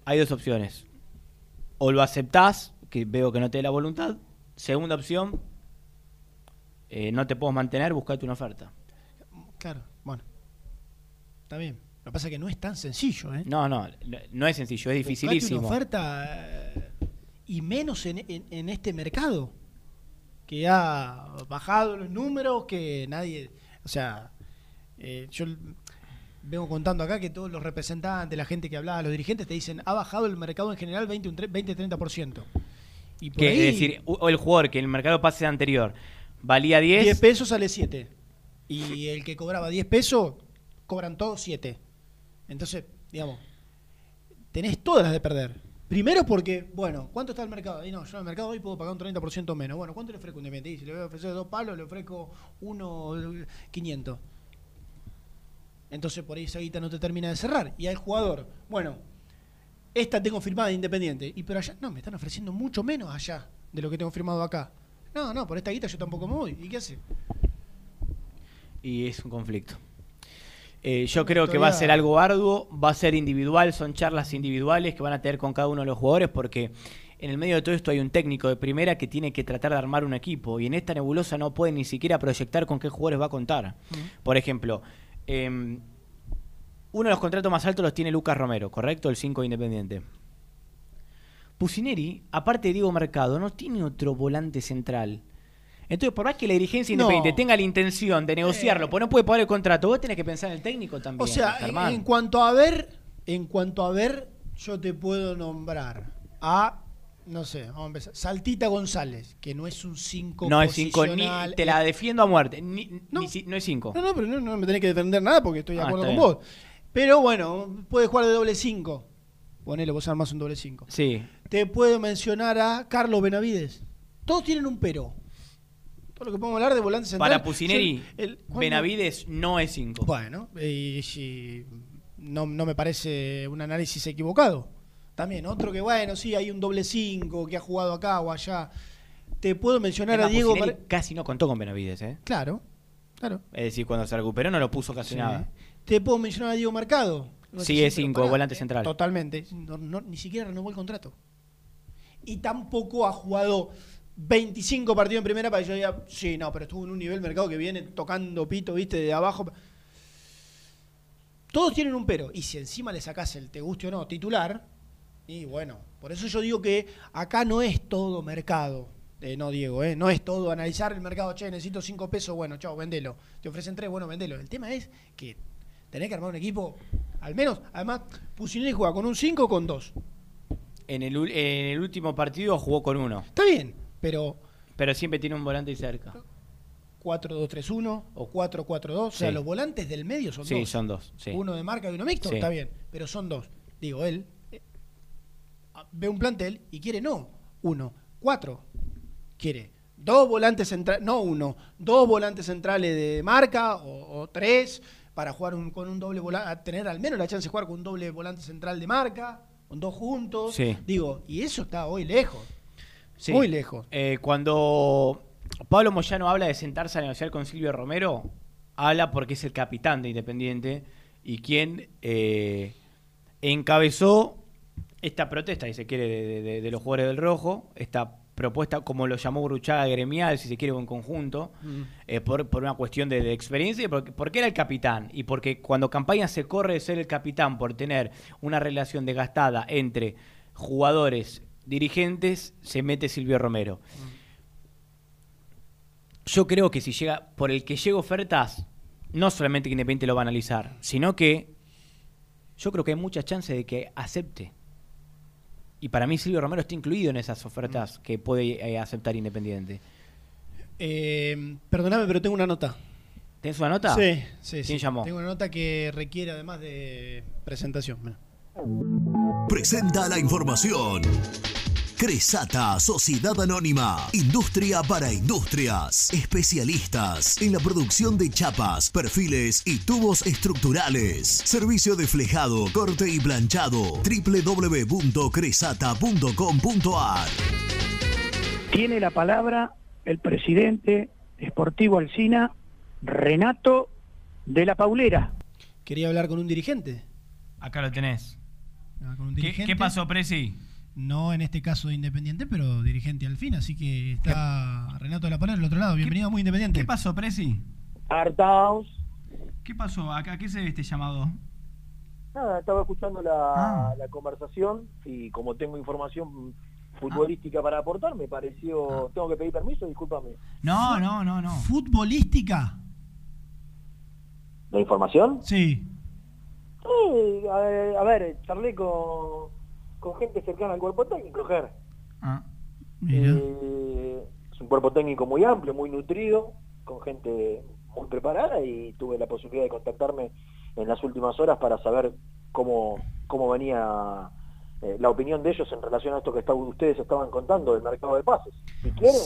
S2: Hay dos opciones. O lo aceptás, que veo que no te dé la voluntad. Segunda opción, eh, no te puedo mantener, buscate una oferta.
S3: Claro, bueno. Está bien. Lo que pasa es que no es tan sencillo, ¿eh?
S2: No, no, no es sencillo, es
S3: Buscate
S2: dificilísimo.
S3: una oferta eh, y menos en, en- en este mercado que ha bajado los números, que nadie, o sea, eh, yo vengo contando acá que todos los representantes, la gente que hablaba, los dirigentes te dicen, ha bajado el mercado en general 20, un tre- 20-30%. Y por
S2: Que,
S3: ahí,
S2: es decir, o el jugador que en el mercado pase anterior valía 10,
S3: 10 pesos sale 7. Y el que cobraba 10 pesos, cobran todos 7. Entonces, digamos, tenés todas las de perder. Primero porque, bueno, ¿cuánto está el mercado? Y no, yo en el mercado hoy puedo pagar un 30% menos. Bueno, ¿cuánto le ofrezco Independiente? Y si le voy a ofrecer dos palos, le ofrezco uno, eh, 500. Entonces por ahí esa guita no te termina de cerrar. Y al jugador, bueno, esta tengo firmada de Independiente. Y pero allá, no, me están ofreciendo mucho menos allá de lo que tengo firmado acá. No, no, por esta guita yo tampoco me voy. ¿Y qué hace?
S2: y es un conflicto. Eh, yo creo que va a ser algo arduo, va a ser individual, son charlas individuales que van a tener con cada uno de los jugadores porque en el medio de todo esto hay un técnico de primera que tiene que tratar de armar un equipo y en esta nebulosa no puede ni siquiera proyectar con qué jugadores va a contar. Por ejemplo, em, uno de los contratos más altos los tiene Lucas Romero, ¿correcto? El 5 Independiente. Pusineri, aparte de Diego Mercado, no tiene otro volante central. Entonces, por más que la dirigencia
S3: No.
S2: independiente tenga la intención de negociarlo, pues no puede pagar el contrato, vos tenés que pensar en el técnico también.
S3: O sea, en, en cuanto a ver, en cuanto a ver, yo te puedo nombrar a, no sé, vamos a empezar. Saltita González, que no es un 5
S2: no es 5, ni
S3: posicional,
S2: te la defiendo a muerte. Ni- ni si- no es 5.
S3: No, no, pero no, no me tenés que defender nada porque estoy de
S2: Ah,
S3: acuerdo con
S2: bien.
S3: vos. Pero bueno, puede jugar de doble 5. Ponele, vos armás un doble 5.
S2: Sí.
S3: Te puedo mencionar a Carlos Benavides. Todos tienen un pero. Todo lo que podemos hablar de volantes centrales.
S2: Para Pusineri,
S3: el- el- ¿cuándo?
S2: Benavides no es 5.
S3: Bueno, y, no, no me parece un análisis equivocado. También, otro que, bueno, sí, hay un doble 5 que ha jugado acá o allá. Te puedo mencionar a Diego. Mar-
S2: casi no contó con Benavides, ¿eh?
S3: Claro, claro.
S2: Es decir, cuando se recuperó no lo puso casi
S3: Sí.
S2: nada.
S3: Te puedo mencionar a Diego Mercado. No
S2: es
S3: pero
S2: 5,
S3: pará,
S2: volante
S3: eh,
S2: central.
S3: Totalmente. No- ni siquiera renovó el contrato. Y tampoco ha jugado 25 partidos en primera para que yo diga, sí, no, pero estuvo en un nivel mercado que viene tocando pito, viste, de abajo. Todos tienen un pero. Y si encima le sacás el te guste o no titular, y bueno, por eso yo digo que acá no es todo mercado. Eh, no, Diego, eh, no es todo analizar el mercado, che, necesito 5 pesos, bueno, chao, vendelo. Te ofrecen 3, bueno, vendelo. El tema es que tenés que armar un equipo, al menos, además, Pusinelli juega con un 5 o con 2.
S2: En el, en el último partido jugó con uno.
S3: Está bien, pero
S2: Pero siempre tiene un volante cerca.
S3: 4-2-3-1 o 4-4-2, o sea,
S2: Sí.
S3: los volantes del medio son
S2: Sí,
S3: dos.
S2: son dos, sí.
S3: Uno de marca y uno mixto,
S2: Sí.
S3: está bien, pero son dos. Digo, él eh, ve un plantel y quiere no uno, cuatro. Quiere dos volantes centrales, no uno, dos volantes centrales de marca o, o tres para jugar un- con un doble volante, tener al menos la chance de jugar con un doble volante central de marca, con dos juntos.
S2: Sí.
S3: Digo, y eso está hoy lejos.
S2: Sí.
S3: Muy lejos.
S2: Eh, cuando Pablo Moyano habla de sentarse a negociar con Silvio Romero, habla porque es el capitán de Independiente y quien eh, encabezó esta protesta, si se quiere, de, de- de los jugadores del Rojo, esta propuesta, como lo llamó Bruchaga gremial, si se quiere, o en conjunto,
S3: Mm.
S2: eh, por, por una cuestión de, de experiencia y porque, porque era el capitán. Y porque cuando campaña se corre de ser el capitán por tener una relación desgastada entre jugadores, dirigentes, se mete Silvio Romero. Yo creo que si llega, por el que llega ofertas, no solamente que Independiente lo va a analizar, sino que yo creo que hay muchas chances de que acepte. Y para mí Silvio Romero está incluido en esas ofertas que puede eh, aceptar Independiente.
S3: Eh, perdóname, pero tengo una nota.
S2: ¿Tienes una nota?
S3: Sí, sí,
S2: ¿Quién
S3: sí.
S2: llamó?
S3: Tengo una nota que requiere además de presentación.
S9: Presenta la información. Cresata, Sociedad Anónima, Industria para Industrias, especialistas en la producción de chapas, perfiles y tubos estructurales. Servicio de flejado, corte y planchado. www.cresata.com.ar
S21: Tiene la palabra el presidente Sportivo Alcina, Renato de la Paulera.
S3: Quería hablar con un dirigente.
S2: Acá lo tenés.
S3: Con un
S2: ¿Qué, qué pasó, Presi?
S3: No en este caso de Independiente, pero dirigente al fin. Así que está Renato de la Palabra del otro lado. Bienvenido a Muy Independiente.
S2: ¿Qué pasó, Presi?
S22: Hartaos.
S2: ¿Qué pasó? ¿A qué se debe este llamado?
S22: Nada, estaba escuchando la,
S2: Ah.
S22: la conversación y como tengo información futbolística para aportar, me pareció... Tengo que pedir permiso, discúlpame.
S2: No, no, no, no.
S3: ¿Futbolística?
S22: ¿La información?
S3: Sí.
S22: Sí, a, ver, a ver, charlé con, con gente cercana al cuerpo técnico, Ger.
S2: Ah,
S22: Eh, es un cuerpo técnico muy amplio, muy nutrido, con gente muy preparada y tuve la posibilidad de contactarme en las últimas horas para saber cómo, cómo venía eh, la opinión de ellos en relación a esto que está- ustedes estaban contando del mercado de pases. Si quieren,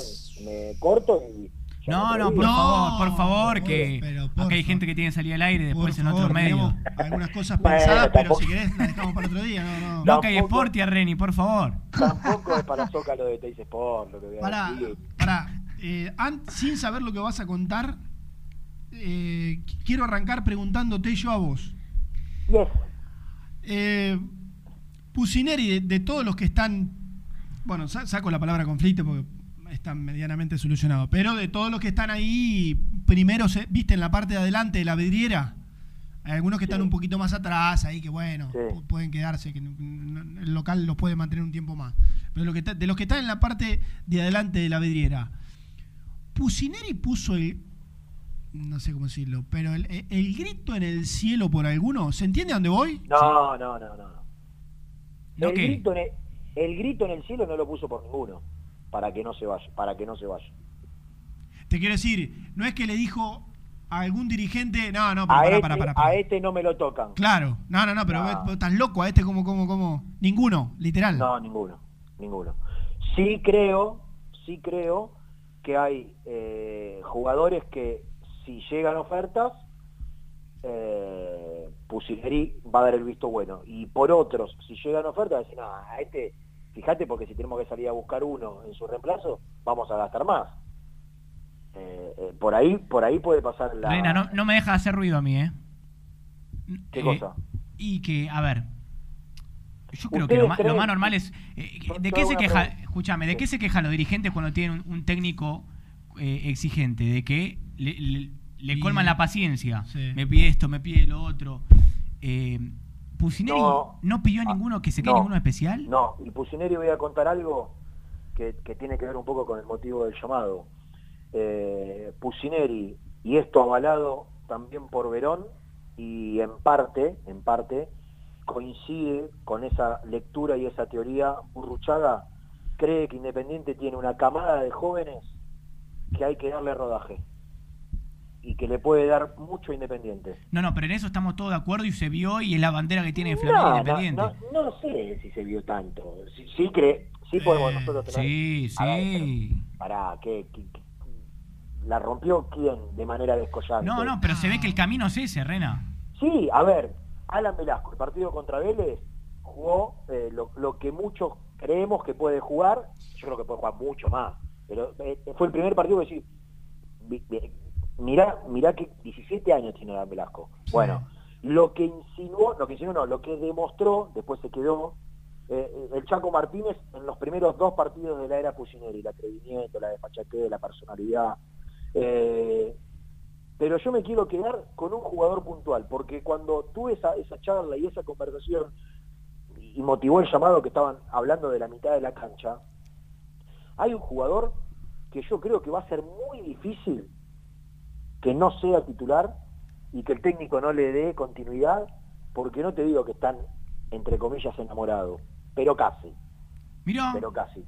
S22: me corto y...
S2: No, no, por favor, por favor, que acá hay gente que tiene que salir al aire después en otro medio.
S3: Algunas cosas
S22: Bueno,
S3: pensadas, pero
S22: tampoco-
S3: si querés las dejamos para otro día. No, no.
S2: Boca y Sport y a Reni, por favor.
S22: Tampoco es para Zócalo de Teis Sport lo que voy a
S3: Pará,
S22: decir.
S3: pará. Eh, an- sin saber lo que vas a contar, eh, qu- quiero arrancar preguntándote yo a vos.
S22: Yes.
S3: Eh, Pusineri, de, de todos los que están, bueno, sa- saco la palabra conflicto porque están medianamente solucionados, pero de todos los que están ahí, primero, se, viste, en la parte de adelante de la vidriera, hay algunos que están un poquito más atrás, ahí que bueno, pu- pueden quedarse, que el local los puede mantener un tiempo más. Pero lo que está- de los que están en la parte de adelante de la vidriera, Pusineri puso el, no sé cómo decirlo, pero el, el grito en el cielo por alguno, ¿se entiende a dónde voy?
S22: No, no, no, no.
S3: ¿No
S22: el, grito en el, el grito en el cielo no lo puso por ninguno, para que no se vaya, para que no se vaya.
S3: Te quiero decir, no es que le dijo a algún dirigente, no, no, pero
S22: a,
S3: pará,
S22: este,
S3: pará, pará.
S22: a este no me lo tocan.
S3: Claro, no, no, no, pero
S22: No.
S3: vos- estás loco a este como, como, como. Ninguno, literal.
S22: No, ninguno, ninguno. Sí creo, sí creo que hay eh, jugadores que si llegan ofertas, eh, Pusineri va a dar el visto bueno. Y por otros, si llegan ofertas, decir, no, a este, fíjate porque si tenemos que salir a buscar uno en su reemplazo, vamos a gastar más. Eh, eh, por ahí, por ahí puede pasar la.
S2: Reina, no, no me deja hacer ruido a mí, ¿eh?
S22: ¿Qué
S2: Eh,
S22: cosa?
S2: Y que, a ver, yo creo que
S22: ¿Ustedes
S2: lo más, lo
S22: creen-
S2: más normal es... eh, ¿De qué se queja? Escúchame, ¿de qué se quejan los dirigentes cuando tienen un, un técnico eh, exigente? De que le, le- le colman la paciencia.
S3: Sí.
S2: Me pide esto, me pide lo otro. ¿Pusineri no,
S22: No.
S2: pidió a ninguno que se quede
S22: no.
S2: ninguno especial?
S22: No, y Pusineri voy a contar algo que, que tiene que ver un poco con el motivo del llamado. Eh, Pusineri, y esto avalado también por Verón, y en parte, en parte, coincide con esa lectura y esa teoría, Burruchaga cree que Independiente tiene una camada de jóvenes que hay que darle rodaje y que le puede dar mucho a Independiente.
S2: No, no, pero en eso estamos todos de acuerdo y se vio y es la bandera que tiene Flamengo
S22: No,
S2: Independiente.
S22: no, no sé si se vio tanto. Sí, sí, cree, sí podemos nosotros tener...
S2: Sí,
S22: ver,
S2: sí.
S22: Pará, ¿qué, qué- qué- la rompió quién de manera descollante?
S2: No, no, pero se ve que el camino es ese, Rena.
S22: Sí, a ver, Alan Velasco, el partido contra Vélez, jugó eh, lo, lo que muchos creemos que puede jugar, yo creo que puede jugar mucho más, pero eh, fue el primer partido que vi- mirá, mirá que 17 años tiene Alan Velasco. Bueno, lo que insinuó, lo que insinuó no, lo que demostró, después se quedó, eh, el Chaco Martínez en los primeros dos partidos de la era Pusineri, el atrevimiento, la desfachatez, la personalidad, eh, pero yo me quiero quedar con un jugador puntual, porque cuando tuve esa, esa charla y esa conversación y motivó el llamado que estaban hablando de la mitad de la cancha, hay un jugador que yo creo que va a ser muy difícil que no sea titular y que el técnico no le dé continuidad, porque no te digo que están, entre comillas, enamorados, pero casi,
S2: Mirá,
S22: pero casi.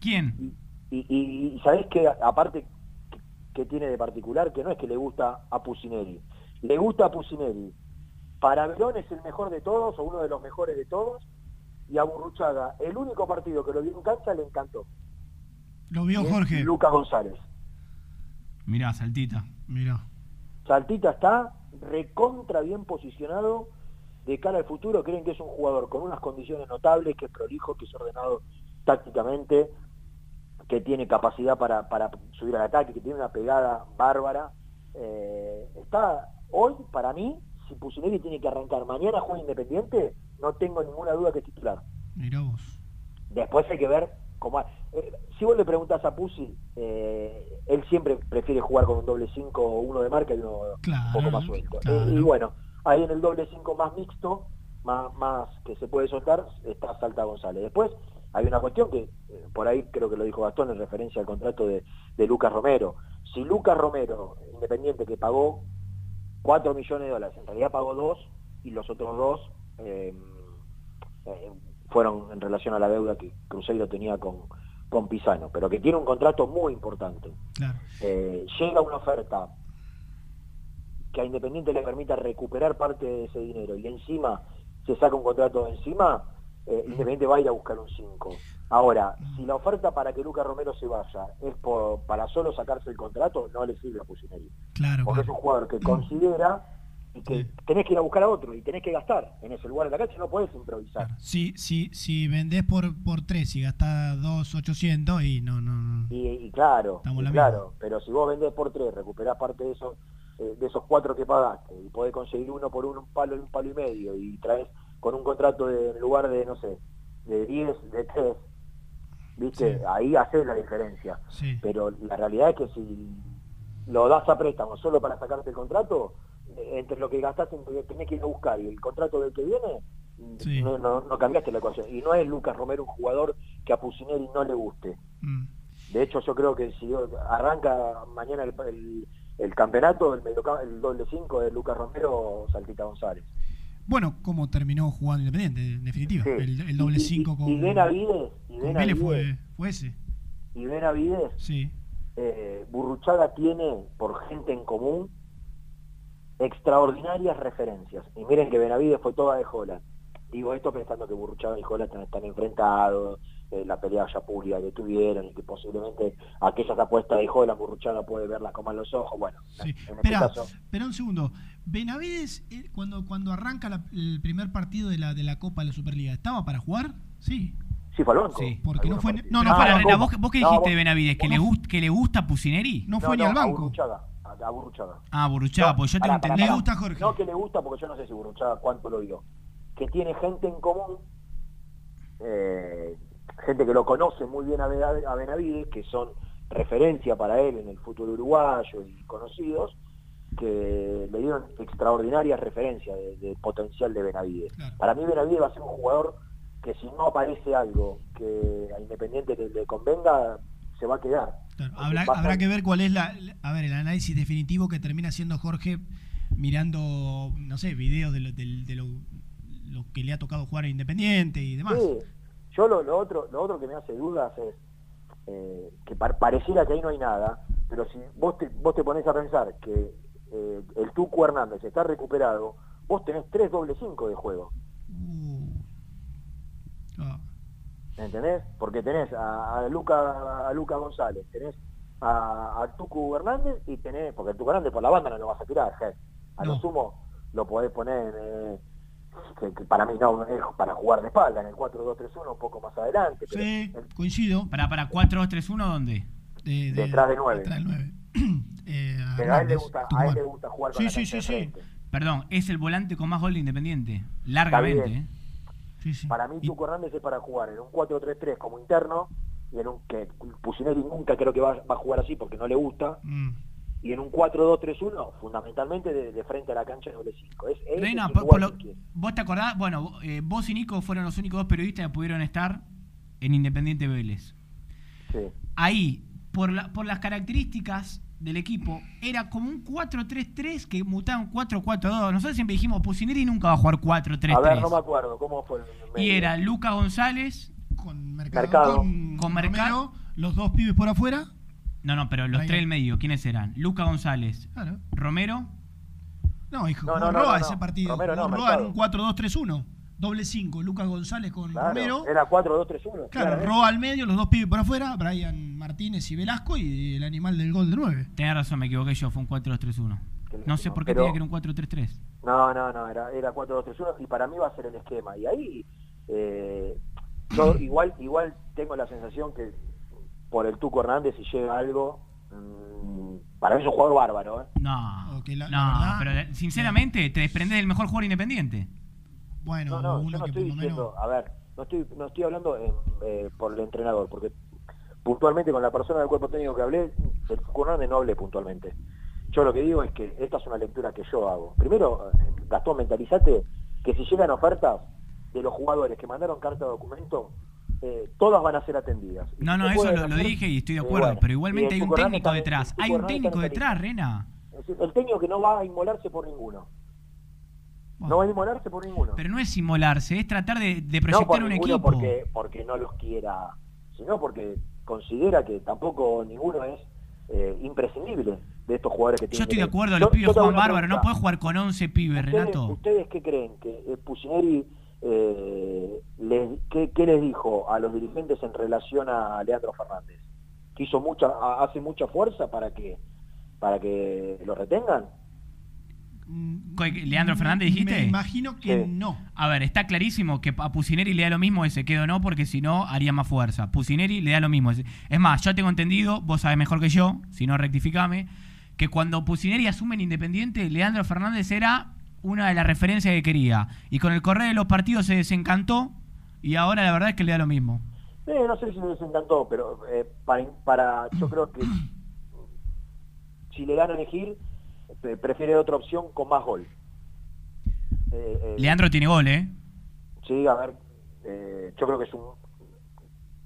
S2: ¿quién?
S22: Y, y, y sabés que aparte que- tiene de particular, que no es que le gusta a Pusineri, le gusta a Pusineri. Para Verón es el mejor de todos, o uno de los mejores de todos, y a Burruchaga, el único partido que lo vio en cancha le encantó.
S3: Lo vio Jorge.
S22: Lucas González.
S2: Mirá, saltita.
S3: Mirá.
S22: Saltita está recontra bien posicionado de cara al futuro. Creen que es un jugador con unas condiciones notables, que es prolijo, que es ordenado tácticamente, que tiene capacidad para, para subir al ataque, que tiene una pegada bárbara. Eh, está hoy, para mí, si Pusineri tiene que arrancar mañana juega Independiente, no tengo ninguna duda que es titular.
S3: Mirá vos.
S22: Después hay que ver cómo... eh, si vos le preguntás a Pusi, eh, él siempre prefiere jugar con un doble 5 o uno de marca y uno un poco más suelto.
S3: claro.
S22: Eh, y bueno, ahí en el doble 5 más mixto, más, más que se puede soltar, está Salta González. Después hay una cuestión que, eh, por ahí creo que lo dijo Gastón en referencia al contrato de, de Lucas Romero. Si Lucas Romero, independiente que pagó 4 millones de dólares, en realidad pagó 2 y los otros dos eh, eh, fueron en relación a la deuda que Cruzeiro tenía con, con Pisano, pero que tiene un contrato muy importante.
S3: Claro.
S22: Eh, llega una oferta que a Independiente le permita recuperar parte de ese dinero y encima se saca un contrato de encima, eh, Independiente va a ir a buscar un 5. Ahora, si la oferta para que Lucas Romero se vaya es por, para solo sacarse el contrato, no le sirve a Pusineri.
S3: Claro,
S22: Porque es un jugador que considera y que tenés que ir a buscar a otro y tenés que gastar en ese lugar de la cancha, no podés improvisar.
S3: Si, si, si vendés por, por 3 y gastás 2.800 y no, no, no.
S22: Y, y claro, y claro, pero si vos vendés por tres, recuperás parte de eso eh, de esos cuatro que pagaste y podés conseguir uno por un palo y un palo y medio y traes con un contrato de, en lugar de, no sé, de 10, de 3, ¿viste? Ahí haces la diferencia.
S23: Sí.
S22: Pero la realidad es que si lo das a préstamo solo para sacarte el contrato, entre lo que gastaste en lo que tenés que ir a buscar y el contrato del que viene,
S23: Sí.
S22: no, no, no cambiaste la ecuación. Y no es Lucas Romero un jugador que a Pusineri no le guste.
S23: Mm.
S22: De hecho, yo creo que si arranca mañana el, el- el campeonato, el, el doble 5 de Lucas Romero, Saltita González.
S23: Bueno, como terminó jugando Independiente, en definitiva.
S22: Sí.
S23: El, doble
S22: Y- y-
S23: 5 con,
S22: y Benavides, y Benavides,
S23: fue, fue ese.
S22: y Benavides,
S23: Sí.
S22: eh, Burruchaga tiene por gente en común extraordinarias referencias. Y miren que Benavides fue toda de Jola. Digo esto pensando que Burruchaga y Jola están, están enfrentados, eh, la pelea ya pública que tuvieron y que posiblemente aquellas apuestas de Jola Burruchaga puede verlas con malos ojos. Bueno, en este
S23: Espera,
S22: caso...
S23: espera un segundo. Benavides, eh, cuando, cuando arranca la- el primer partido de la, de la Copa de la Superliga, ¿estaba para jugar? Sí.
S22: Sí, fue al banco.
S2: Sí.
S23: Porque no fue. No,
S2: No, para, Rena. ¿vos, vos qué
S22: No,
S2: dijiste
S22: vos-
S2: de Benavides? ¿Que,
S22: vos
S2: le gust- ¿Que le gusta Pusineri?
S23: No fue ni al banco.
S22: Burruchaga, a, a Burruchaga.
S2: Ah, Burruchaga, porque yo tengo
S22: Pará, pará,
S2: entendido.
S22: pará. No que le gusta, porque yo no sé si Burruchaga cuánto lo vio. Que tiene gente en común, eh, gente que lo conoce muy bien a, Bena- a Benavides, que son referencia para él en el fútbol uruguayo y conocidos, que le dieron extraordinarias referencias de, de potencial de Benavides. Para mí Benavides va a ser un jugador que si no aparece algo que a Independiente que le convenga, se va a quedar.
S23: Claro, habrá, habrá que ver cuál es la, a ver, el análisis definitivo que termina haciendo Jorge mirando, no sé, videos de lo, de lo, lo que le ha tocado jugar a Independiente y demás.
S22: Sí, yo lo, lo otro lo otro que me hace dudas es eh, que par- pareciera que ahí no hay nada, pero si vos te, vos te pones a pensar que eh, el Tucu Hernández está recuperado, vos tenés tres doble cinco de juego.
S23: Ah.
S22: ¿Me entendés? Porque tenés a, a Luca a Luca González, tenés a, a Tucu Hernández y tenés, porque el Tucu Hernández por la banda no lo vas a tirar, je. a lo sumo lo podés poner eh, que, que para mí no es para jugar de espalda en el 4-2-3-1 un poco más adelante, pero
S23: Sí, coincido.
S2: Para, para 4-2-3-1, ¿dónde?
S23: De- de-
S22: detrás de 9.
S23: detrás del nueve. *clears throat* Eh,
S22: Pero a él le gusta, a él le gusta jugar con
S23: Sí,
S22: la
S23: sí, sí,
S22: de
S23: sí.
S22: frente.
S2: Perdón, es el volante con más gol de Independiente. Largamente,
S22: bien.
S2: ¿eh?
S22: Para mí Tuco Hernández es para jugar en un 4-3-3 como interno y en un que Pusineri nunca creo que va, va a jugar así porque no le gusta
S23: Mm.
S22: y en un 4-2-3-1 fundamentalmente de, de frente a la cancha de doble 5 es,
S2: Reina,
S22: es el
S2: por- por lo- vos te acordás, bueno, eh, vos y Nico fueron los únicos dos periodistas que pudieron estar en Independiente Vélez.
S22: Sí.
S2: Ahí, por, la- por las características del equipo, era como un 4-3-3 que mutaba un 4-4-2. Nosotros siempre dijimos, Pusineri nunca va a jugar 4-3-3.
S22: a ver no me acuerdo cómo fue
S2: Y era Lucas González
S23: con
S22: Mercado.
S23: Con,
S2: con Mercado.
S23: los dos pibes por afuera.
S2: No, no, pero los
S23: Ahí.
S2: tres del medio, ¿quiénes eran? Lucas González,
S23: Claro.
S2: Romero.
S23: No, hijo,
S22: No, no, no,
S23: Roa
S22: no,
S23: ese
S22: no.
S23: partido.
S22: Romero
S23: Roa en un 4-2-3-1. Doble 5, Lucas González con
S22: Claro,
S23: Romero.
S22: era 4-2-3-1
S23: Claro. Roa al medio, los dos pibes por afuera, Brian Martínez y Velasco y el animal del gol de 9.
S2: Tenés razón, me equivoqué yo, fue un 4-2-3-1. No sé por qué
S22: Pero-
S2: tenía que ir un 4-3-3.
S22: No, no, no, era, era 4-2-3-1 y para mí va a ser el esquema. Y ahí eh, yo *clears throat* igual igual tengo la sensación que por el Tuco Hernández si llega algo, mm, para mí es un jugador bárbaro. ¿eh?
S2: No,
S23: la-
S2: no,
S23: la verdad-
S2: pero sinceramente te desprendés del mejor jugador independiente.
S23: Bueno,
S22: No, no,
S23: uno
S22: yo no
S23: que
S22: estoy
S23: por lo menos.
S22: diciendo, a ver, no estoy, no estoy hablando eh, eh, por el entrenador, porque puntualmente con la persona del cuerpo técnico que hablé, del Tuco Hernández no hablé puntualmente. Yo lo que digo es que esta es una lectura que yo hago. Primero, Gastón, mentalizate que si llegan ofertas de los jugadores que mandaron carta de documento, eh, todas van a ser atendidas.
S2: No, no, eso lo, lo dije y estoy de
S22: eh,
S2: acuerdo,
S22: bueno,
S2: pero igualmente hay un técnico detrás. Hay un técnico detrás, Rena.
S22: El técnico que no va a inmolarse por ninguno. No va a inmolarse por ninguno.
S2: Pero no es inmolarse, es tratar de, de
S22: no
S2: proyectar
S22: por
S2: un equipo.
S22: Porque, porque no los quiera, sino porque considera que tampoco ninguno es eh, imprescindible de estos jugadores que
S2: Yo
S22: tienen.
S2: estoy
S22: que
S2: de acuerdo,
S22: Yo-
S2: los pibes
S22: yo
S2: juegan bárbaro, no podés jugar con 11 pibes,
S22: ¿Ustedes,
S2: Renato.
S22: ¿Ustedes qué creen? que eh, Pusineri, eh, les- qué, qué les dijo a los dirigentes en relación a Leandro Fernández? ¿Que hizo mucha, hace mucha fuerza para que, para que lo retengan?
S2: ¿Qué- qué- ¿Leandro Fernández dijiste?
S23: Me imagino que no.
S2: A ver, está clarísimo que a Pusineri le da lo mismo ese quedo no, porque si no haría más fuerza. Pusineri le da lo mismo. Es es más, yo tengo entendido, vos sabés mejor que yo, si no rectificame, que cuando Pusineri asume en Independiente, Leandro Fernández era una de las referencias que quería. Y con el correr de los partidos se desencantó y ahora la verdad es que le da lo mismo.
S22: Eh, no sé si me desencantó, pero eh, para, para, yo creo que *clears throat* si le dan a elegir, prefiere otra opción con más gol. Eh, eh,
S2: Leandro tiene gol, ¿eh?
S22: Sí, a ver, eh, yo creo que es un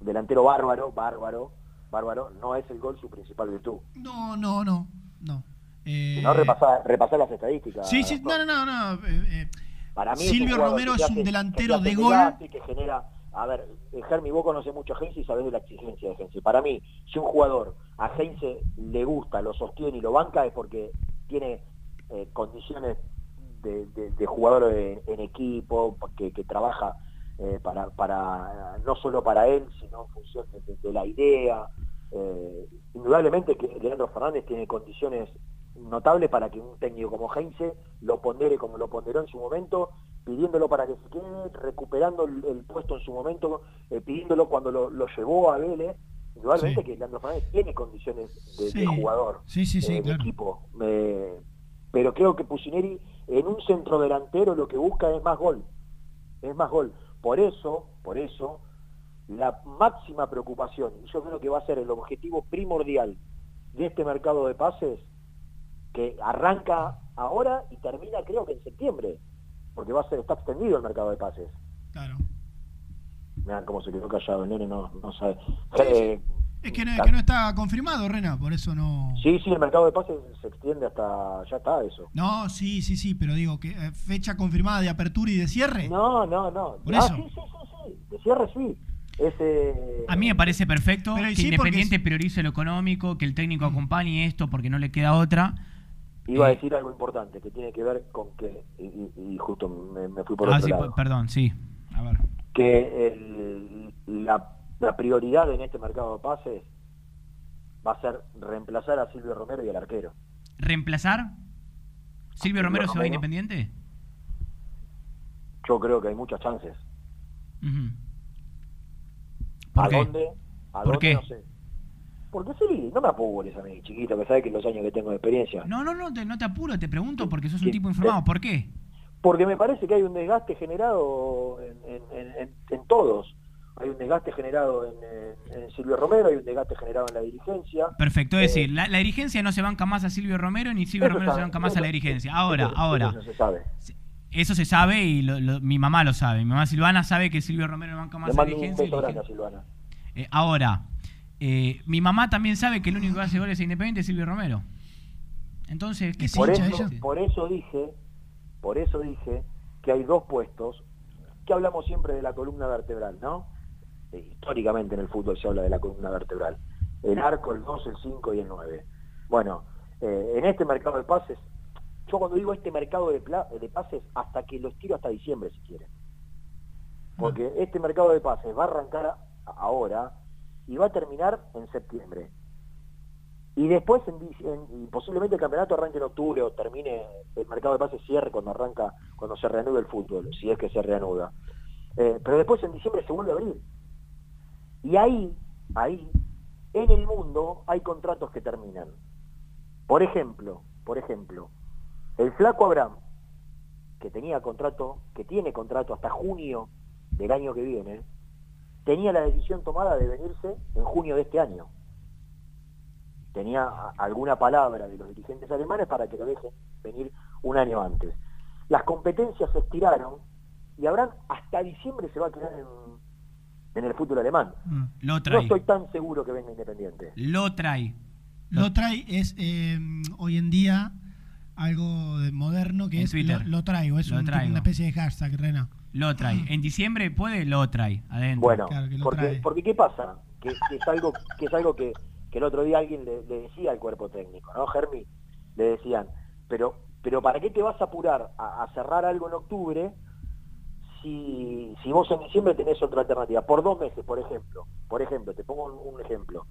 S22: delantero bárbaro, bárbaro, bárbaro. No es el gol su principal virtud.
S23: No, no, no. no. Eh,
S22: Si no, repasar, las estadísticas.
S23: Sí, sí, no, no, no. no, eh, eh,
S22: Para mí
S23: Silvio Romero es un
S22: hace-
S23: delantero de gol.
S22: que genera, a ver, Germi, vos conoces mucho a Heinze y sabés de la exigencia de Heinze. Para mí, si un jugador a Heinze le gusta, lo sostiene y lo banca, es porque tiene eh, condiciones de, jugador en, equipo, que, que trabaja eh, para, para no solo para él, sino en función de, la idea. Eh, indudablemente que Leandro Fernández tiene condiciones notables para que un técnico como Heinze lo pondere como lo ponderó en su momento, pidiéndolo para que se quede, recuperando el, el puesto en su momento, eh, pidiéndolo cuando lo, lo llevó a Vélez. Indudablemente
S23: Sí.
S22: que Leandro Fernández tiene condiciones de, de
S23: Sí.
S22: jugador,
S23: Sí, sí, sí,
S22: eh, de
S23: claro.
S22: equipo. Eh, pero creo que Pusineri en un centro delantero lo que busca es más gol. Es más gol. Por eso, por eso, la máxima preocupación, y yo creo que va a ser el objetivo primordial de este mercado de pases, que arranca ahora y termina creo que en septiembre, porque va a ser, está extendido el mercado de pases.
S23: Claro.
S22: Mirá cómo se quedó callado el nene, no, no sabe. Eh,
S23: Es que no, que no está confirmado, Rena, por eso no.
S22: sí, sí, el mercado de pases se extiende hasta, ya está eso.
S23: No, sí, sí, sí, pero digo, que eh, fecha confirmada de apertura y de cierre.
S22: No, no, no.
S23: Por
S22: Ah,
S23: eso.
S22: sí, sí, sí, sí, de cierre sí. Ese,
S2: A mí me parece perfecto
S23: Pero
S2: que
S23: sí, porque
S2: Independiente priorice lo económico, que el técnico acompañe esto porque no le queda otra.
S22: Iba a
S2: Eh,
S22: decir algo importante que tiene que ver con que, y, y- y justo me, me fui por
S2: ah,
S22: otro
S2: sí,
S22: lado,
S2: perdón, sí. A ver.
S22: Que el- la, la prioridad en este mercado de pases va a ser reemplazar a Silvio Romero y al arquero.
S2: ¿Reemplazar? ¿Silvio Romero se va. Independiente?
S22: Yo creo que hay muchas chances.
S2: Ujú. ¿Por
S22: ¿A
S2: qué?
S22: dónde? ¿A
S2: ¿Por
S22: dónde?
S2: qué?
S22: No sé. Porque sí, no me apures a mí, chiquito, que sabe que los años que tengo de experiencia.
S2: No, no, no te, no te apuro, te pregunto porque sos un tipo informado. ¿Por qué?
S22: Porque me parece que hay un desgaste generado en, en- en- en- en todos. Hay un desgaste generado en, Silvio Romero, hay un desgaste generado en la dirigencia.
S2: Perfecto, es
S22: Eh,
S2: decir, la, la dirigencia no se banca más a Silvio Romero ni Silvio Romero se banca más a la dirigencia. Ahora,
S22: eso-
S2: ahora,
S22: eso se sabe.
S2: eso se sabe y lo- lo- mi mamá lo sabe. Mi mamá Silvana sabe que Silvio Romero no banca más
S22: Le
S2: a la
S22: un
S2: dirigencia.
S22: beso grande a Silvana.
S2: Eh, ahora, eh, mi mamá también sabe que el único que hace goles a Independiente es Silvio Romero. Entonces, ¿qué
S22: Por
S2: hincha
S22: eso, por eso dije, por eso dije que hay dos puestos, que hablamos siempre de la columna vertebral, ¿no? Eh, históricamente en el fútbol se habla de la columna vertebral. El arco, el 2, el 5 y el 9. Bueno, eh, en este mercado de pases, yo cuando digo este mercado de, de pases, hasta que lo estiro hasta diciembre si quieren. Porque este mercado de pases va a arrancar ahora y va a terminar en septiembre. Y después, en, en- posiblemente el campeonato arranque en octubre o termine el mercado de pases cierre cuando arranca, cuando se reanude el fútbol, si es que se reanuda. Eh, pero después en diciembre se vuelve a. Y ahí, ahí, en el mundo hay contratos que terminan. Por ejemplo, por ejemplo, el flaco Abraham, que tenía contrato, que tiene contrato hasta junio del año que viene, tenía la decisión tomada de venirse en junio de este año tenía alguna palabra de los dirigentes alemanes para que lo dejen venir un año antes. Las competencias se estiraron y Abraham hasta diciembre se va a quedar en, en el fútbol alemán.
S2: Lo
S22: No estoy tan seguro que venga Independiente.
S2: Lo trae.
S23: Lo trae es eh, hoy en día algo de moderno que
S2: En
S23: es
S2: Twitter.
S23: lo, lo traigo, es
S2: Lo
S23: un-
S2: traigo.
S23: una especie de hashtag, Rena.
S2: Lo trae. En diciembre puede, lo trae. Adentro.
S22: Bueno,
S23: Claro, que lo
S22: porque,
S23: trae.
S22: porque ¿qué pasa? Que, que es algo que es algo que, que el otro día alguien le, le decía al cuerpo técnico, ¿no, Germi? Le decían, pero pero ¿para qué te vas a apurar a, a cerrar algo en octubre si, si vos en diciembre tenés otra alternativa? Por dos meses, por ejemplo. Por ejemplo, te pongo un, un ejemplo.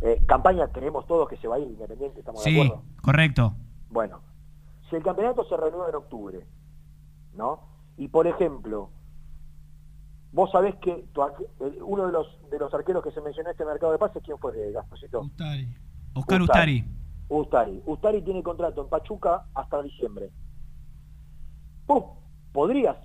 S22: Eh, campaña creemos todos que se va a ir Independiente, ¿estamos de
S2: Sí,
S22: acuerdo?
S2: correcto.
S22: Bueno, si el campeonato se renueva en octubre, ¿no? Y por ejemplo, vos sabés que tu el- uno de los de los arqueros que se mencionó en este mercado de pases, ¿quién fue de Gasposito?
S2: Oscar Ustari.
S22: Ustari. Ustari tiene contrato en Pachuca hasta diciembre. ¡Pum! ¿Podrías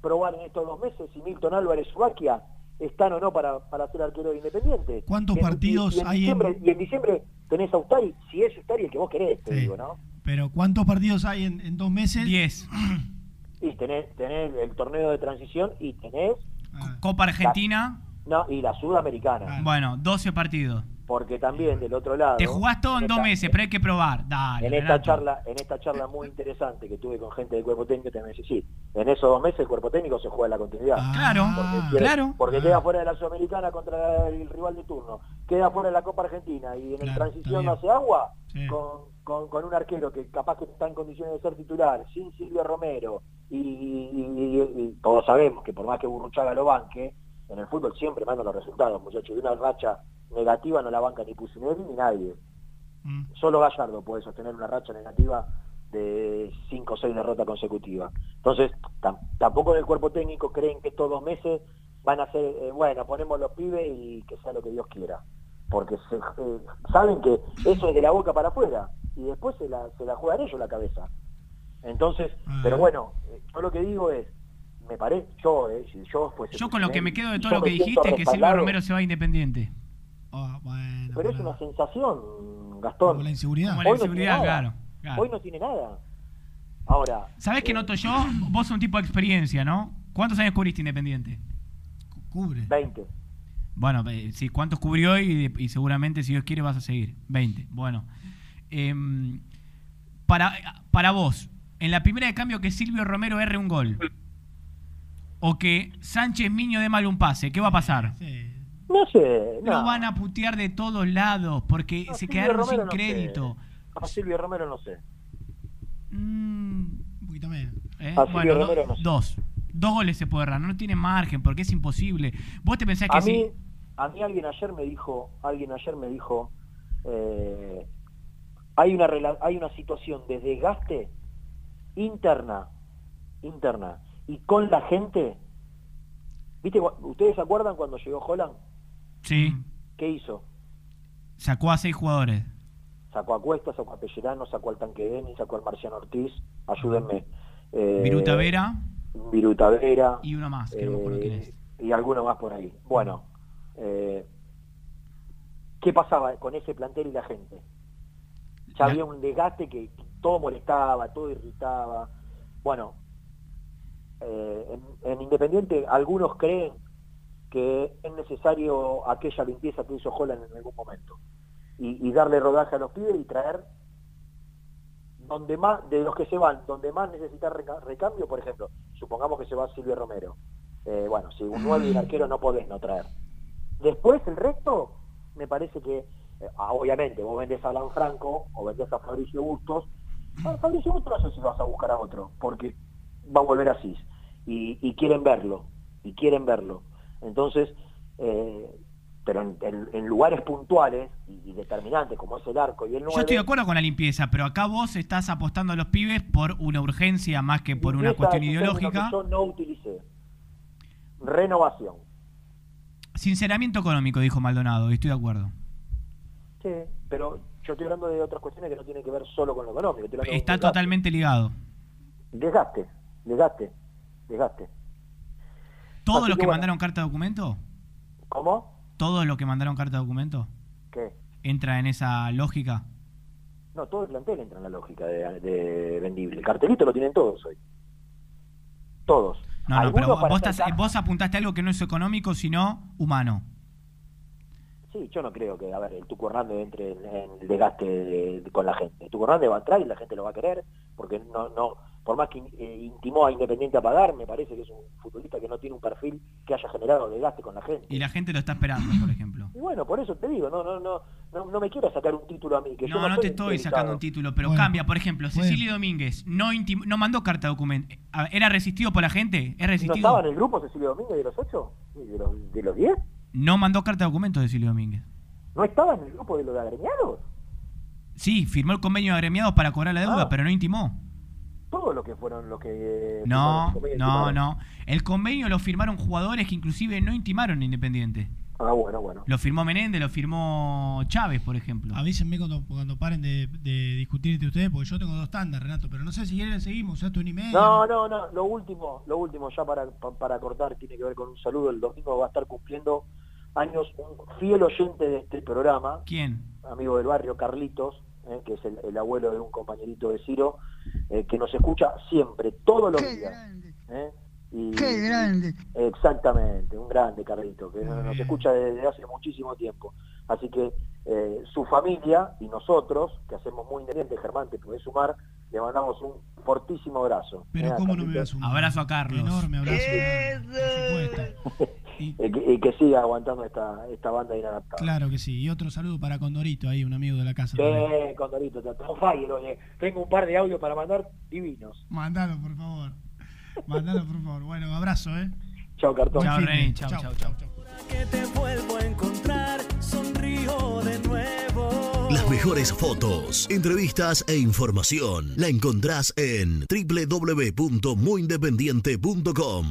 S22: probar en estos dos meses si Milton Álvarez Subaquia están o no para, para ser arquero de Independiente?
S3: ¿Cuántos
S22: en-
S3: partidos
S22: y, y en
S3: hay en-
S22: diciembre, Y en diciembre tenés a Ustari, si es Ustari el que vos querés, te
S3: Sí.
S22: digo, ¿no?
S3: Pero ¿cuántos partidos hay en, en dos meses?
S2: Diez.
S22: Y tenés, tenés el torneo de transición y tenés...
S2: Copa Argentina.
S22: No, y la Sudamericana.
S3: Ah.
S2: Bueno, 12 partidos.
S22: Porque también del otro lado...
S2: Te jugás todo en dos
S22: esta-
S2: meses, pero hay que probar. Dale,
S22: en esta
S2: Renato.
S22: charla en esta charla muy interesante que tuve con gente del cuerpo técnico te me dice sí en esos dos meses el cuerpo técnico se juega la continuidad
S2: Claro,
S22: porque, quiere-
S2: claro.
S22: porque queda fuera de la sudamericana contra el rival de turno queda fuera de la Copa Argentina y en el transición no hace agua
S3: Sí.
S22: con, con, con un arquero que capaz que está en condiciones de ser titular sin Silvio Romero y, y- y- y todos sabemos que por más que Burruchaga lo banque en el fútbol siempre mandan los resultados muchachos de una racha negativa no la banca ni Pusineri ni nadie solo Gallardo puede sostener una racha negativa de 5 o 6 derrotas consecutivas. Entonces, tam- tampoco en el cuerpo técnico creen que estos dos meses van a ser, eh, bueno, ponemos los pibes y que sea lo que Dios quiera. Porque se- eh, saben que eso es de la boca para afuera y después se la, se la juegan ellos la cabeza. Entonces, pero bueno, eh, yo lo que digo es, me parece, yo, eh, si yo fuese
S2: Yo con lo que me quedo de todo
S22: yo
S2: lo que dijiste es que Silvio
S22: respaldado,
S2: Romero se va a Independiente.
S22: Pero es una sensación, Gastón.
S3: Como la inseguridad.
S2: Como la
S22: no
S2: inseguridad, claro, claro.
S22: Hoy no tiene nada. Ahora,
S2: ¿Sabés qué
S22: eh,
S2: noto yo? Vos sos un tipo de experiencia, ¿no? ¿Cuántos años cubriste Independiente?
S3: Cubre.
S22: 20.
S2: Bueno, eh, sí, ¿cuántos cubrió? Y, y seguramente, si Dios quiere, vas a seguir. 20. Bueno. Em, para, para vos, en la primera de cambio que Silvio Romero erre un gol. O que Sánchez Miño dé mal un pase. ¿Qué va a pasar?
S22: No sé.
S2: Lo
S22: no.
S2: van a putear de todos lados porque
S22: No,
S2: se
S22: Silvio
S2: quedaron
S22: Romero
S2: sin
S22: no sé.
S2: crédito.
S22: A Silvio Romero no sé.
S3: Un poquito menos.
S2: ¿eh?
S22: A Silvio
S2: do-
S22: Romero no sé.
S2: dos. Dos goles se puede errar. No tiene margen porque es imposible. Vos te pensás que
S22: A mí,
S2: sí.
S22: a mí alguien ayer me dijo, alguien ayer me dijo, eh, hay una hay una situación de desgaste interna, interna y con la gente. ¿Viste? ¿Ustedes se acuerdan cuando llegó Holland?
S2: Sí.
S22: ¿Qué hizo?
S2: Sacó a seis jugadores.
S22: Sacó a Cuesta, sacó a Pellerano, sacó al Tanque Denis, sacó al Marciano Ortiz, ayúdenme. Eh,
S2: Viruta Vera
S22: Viruta Vera.
S2: y uno más, que no me acuerdo quién es.
S22: eh, y alguno más por ahí. Bueno, eh, ¿qué pasaba con ese plantel y la gente? Ya había un desgaste que todo molestaba, todo irritaba. Bueno, eh, en, en Independiente algunos creen que es necesario aquella limpieza que hizo Holland en algún momento y, y darle rodaje a los pibes y traer donde más de los que se van, donde más necesita reca- recambio, por ejemplo, supongamos que se va Silvio Romero. Eh, bueno, si un 9 y un arquero no podés no traer. Después el resto, me parece que, obviamente, vos vendés a Alan Franco o vendés a Fabricio Bustos. Fabricio Bustos no sé si vas a buscar a otro, porque va a volver así. Y, y quieren verlo, y quieren verlo. Entonces, eh, pero en, en- en lugares puntuales y, y determinantes, como es el arco y el 9,
S2: Yo estoy de acuerdo con la limpieza, pero acá vos estás apostando a los pibes por una urgencia más que por una cuestión ideológica.
S22: que yo no utilicé. Renovación.
S2: Sinceramiento económico, dijo Maldonado, y estoy de acuerdo.
S22: Sí, pero yo estoy hablando de otras cuestiones que no tienen que ver solo con lo económico. estoy de
S2: Está totalmente ligado.
S22: Desgaste, desgaste, desgaste.
S2: ¿Todos
S22: Así
S2: los
S22: que bueno.
S2: mandaron carta de documento?
S22: ¿Cómo?
S2: ¿Todos los que mandaron carta de documento?
S22: ¿Qué?
S2: ¿Entra en esa lógica?
S22: No, todo el plantel entra en la lógica de, de vendible. El cartelito lo tienen todos hoy. Todos.
S2: No, no, pero vos, estás- vos apuntaste a algo que no es económico, sino humano.
S22: Sí, yo no creo que, a ver, el Tuco Hernández entre en, en el desgaste de- de- con la gente. El Tuco Hernández va a entrar y la gente lo va a querer, porque no, no, por más que eh, intimó a Independiente a pagar, me parece que es un futbolista que no tiene un perfil que haya generado desgaste con la gente.
S2: Y la gente lo está esperando, por ejemplo.
S22: Y bueno, por eso te digo, no, no, no, no, no me quiero sacar un título a mí. Que yo
S2: No, no
S22: soy
S2: te estoy sacando un título, pero
S3: Bueno,
S2: cambia. Por ejemplo,
S3: bueno.
S2: Cecilio Domínguez no, intim- no mandó carta de documento. ¿Era resistido por la gente? ¿Es
S22: ¿No
S2: resistido?
S22: estaba en el grupo Cecilio Domínguez de los ocho? ¿Y ¿De los, de los diez?
S2: No mandó carta de documento Cecilio Domínguez.
S22: ¿No estaba en el grupo de los agremiados?
S2: Sí, firmó el convenio de agremiados para cobrar la deuda,
S22: Ah.
S2: pero no intimó.
S22: Todos los que fueron los que... eh,
S2: No, no,
S22: intimaron.
S2: no. El convenio lo firmaron jugadores que inclusive no intimaron Independiente.
S22: Ah, bueno, bueno.
S2: Lo firmó Menéndez, lo firmó Chávez, por ejemplo.
S3: Avísenme cuando, cuando paren de, de discutir entre ustedes, porque yo tengo dos tandas, Renato, pero no sé si quieren seguimos, ya tu y media.
S22: No, no, no, lo último, lo último ya para, pa- para cortar tiene que ver con un saludo. El domingo va a estar cumpliendo años un fiel oyente de este programa,
S2: ¿Quién?
S22: amigo del barrio Carlitos, eh, que es el, el abuelo de un compañerito de Ciro, eh, que nos escucha siempre, todos los días. eh, y-
S24: ¡Qué grande!
S22: Exactamente, un grande Carlito, que nos escucha desde hace muchísimo tiempo. Así que eh, su familia y nosotros, que hacemos muy independiente, Germán, te podés sumar, le mandamos un fortísimo abrazo.
S3: Pero
S22: Eh,
S3: cómo no me voy a sumar.
S2: Abrazo a Carlos.
S3: Enorme abrazo. Por supuesto.
S22: Y que, y que siga aguantando esta, esta banda inadaptada.
S3: Claro que sí. Y otro saludo para Condorito, ahí, un amigo de la casa. también.
S22: Sí, Condorito, te tengo fire, oye. Tengo un par de audios para mandar divinos.
S3: Mandalo, por favor. Mandalo, por favor. Bueno, abrazo, ¿eh?
S22: Chao, cartón.
S2: Chao, Reni. Chao, chao, chao.
S12: que te vuelvo a encontrar, sonrío de nuevo.
S9: Las mejores fotos, entrevistas e información la encontrás en www.muyindependiente.com.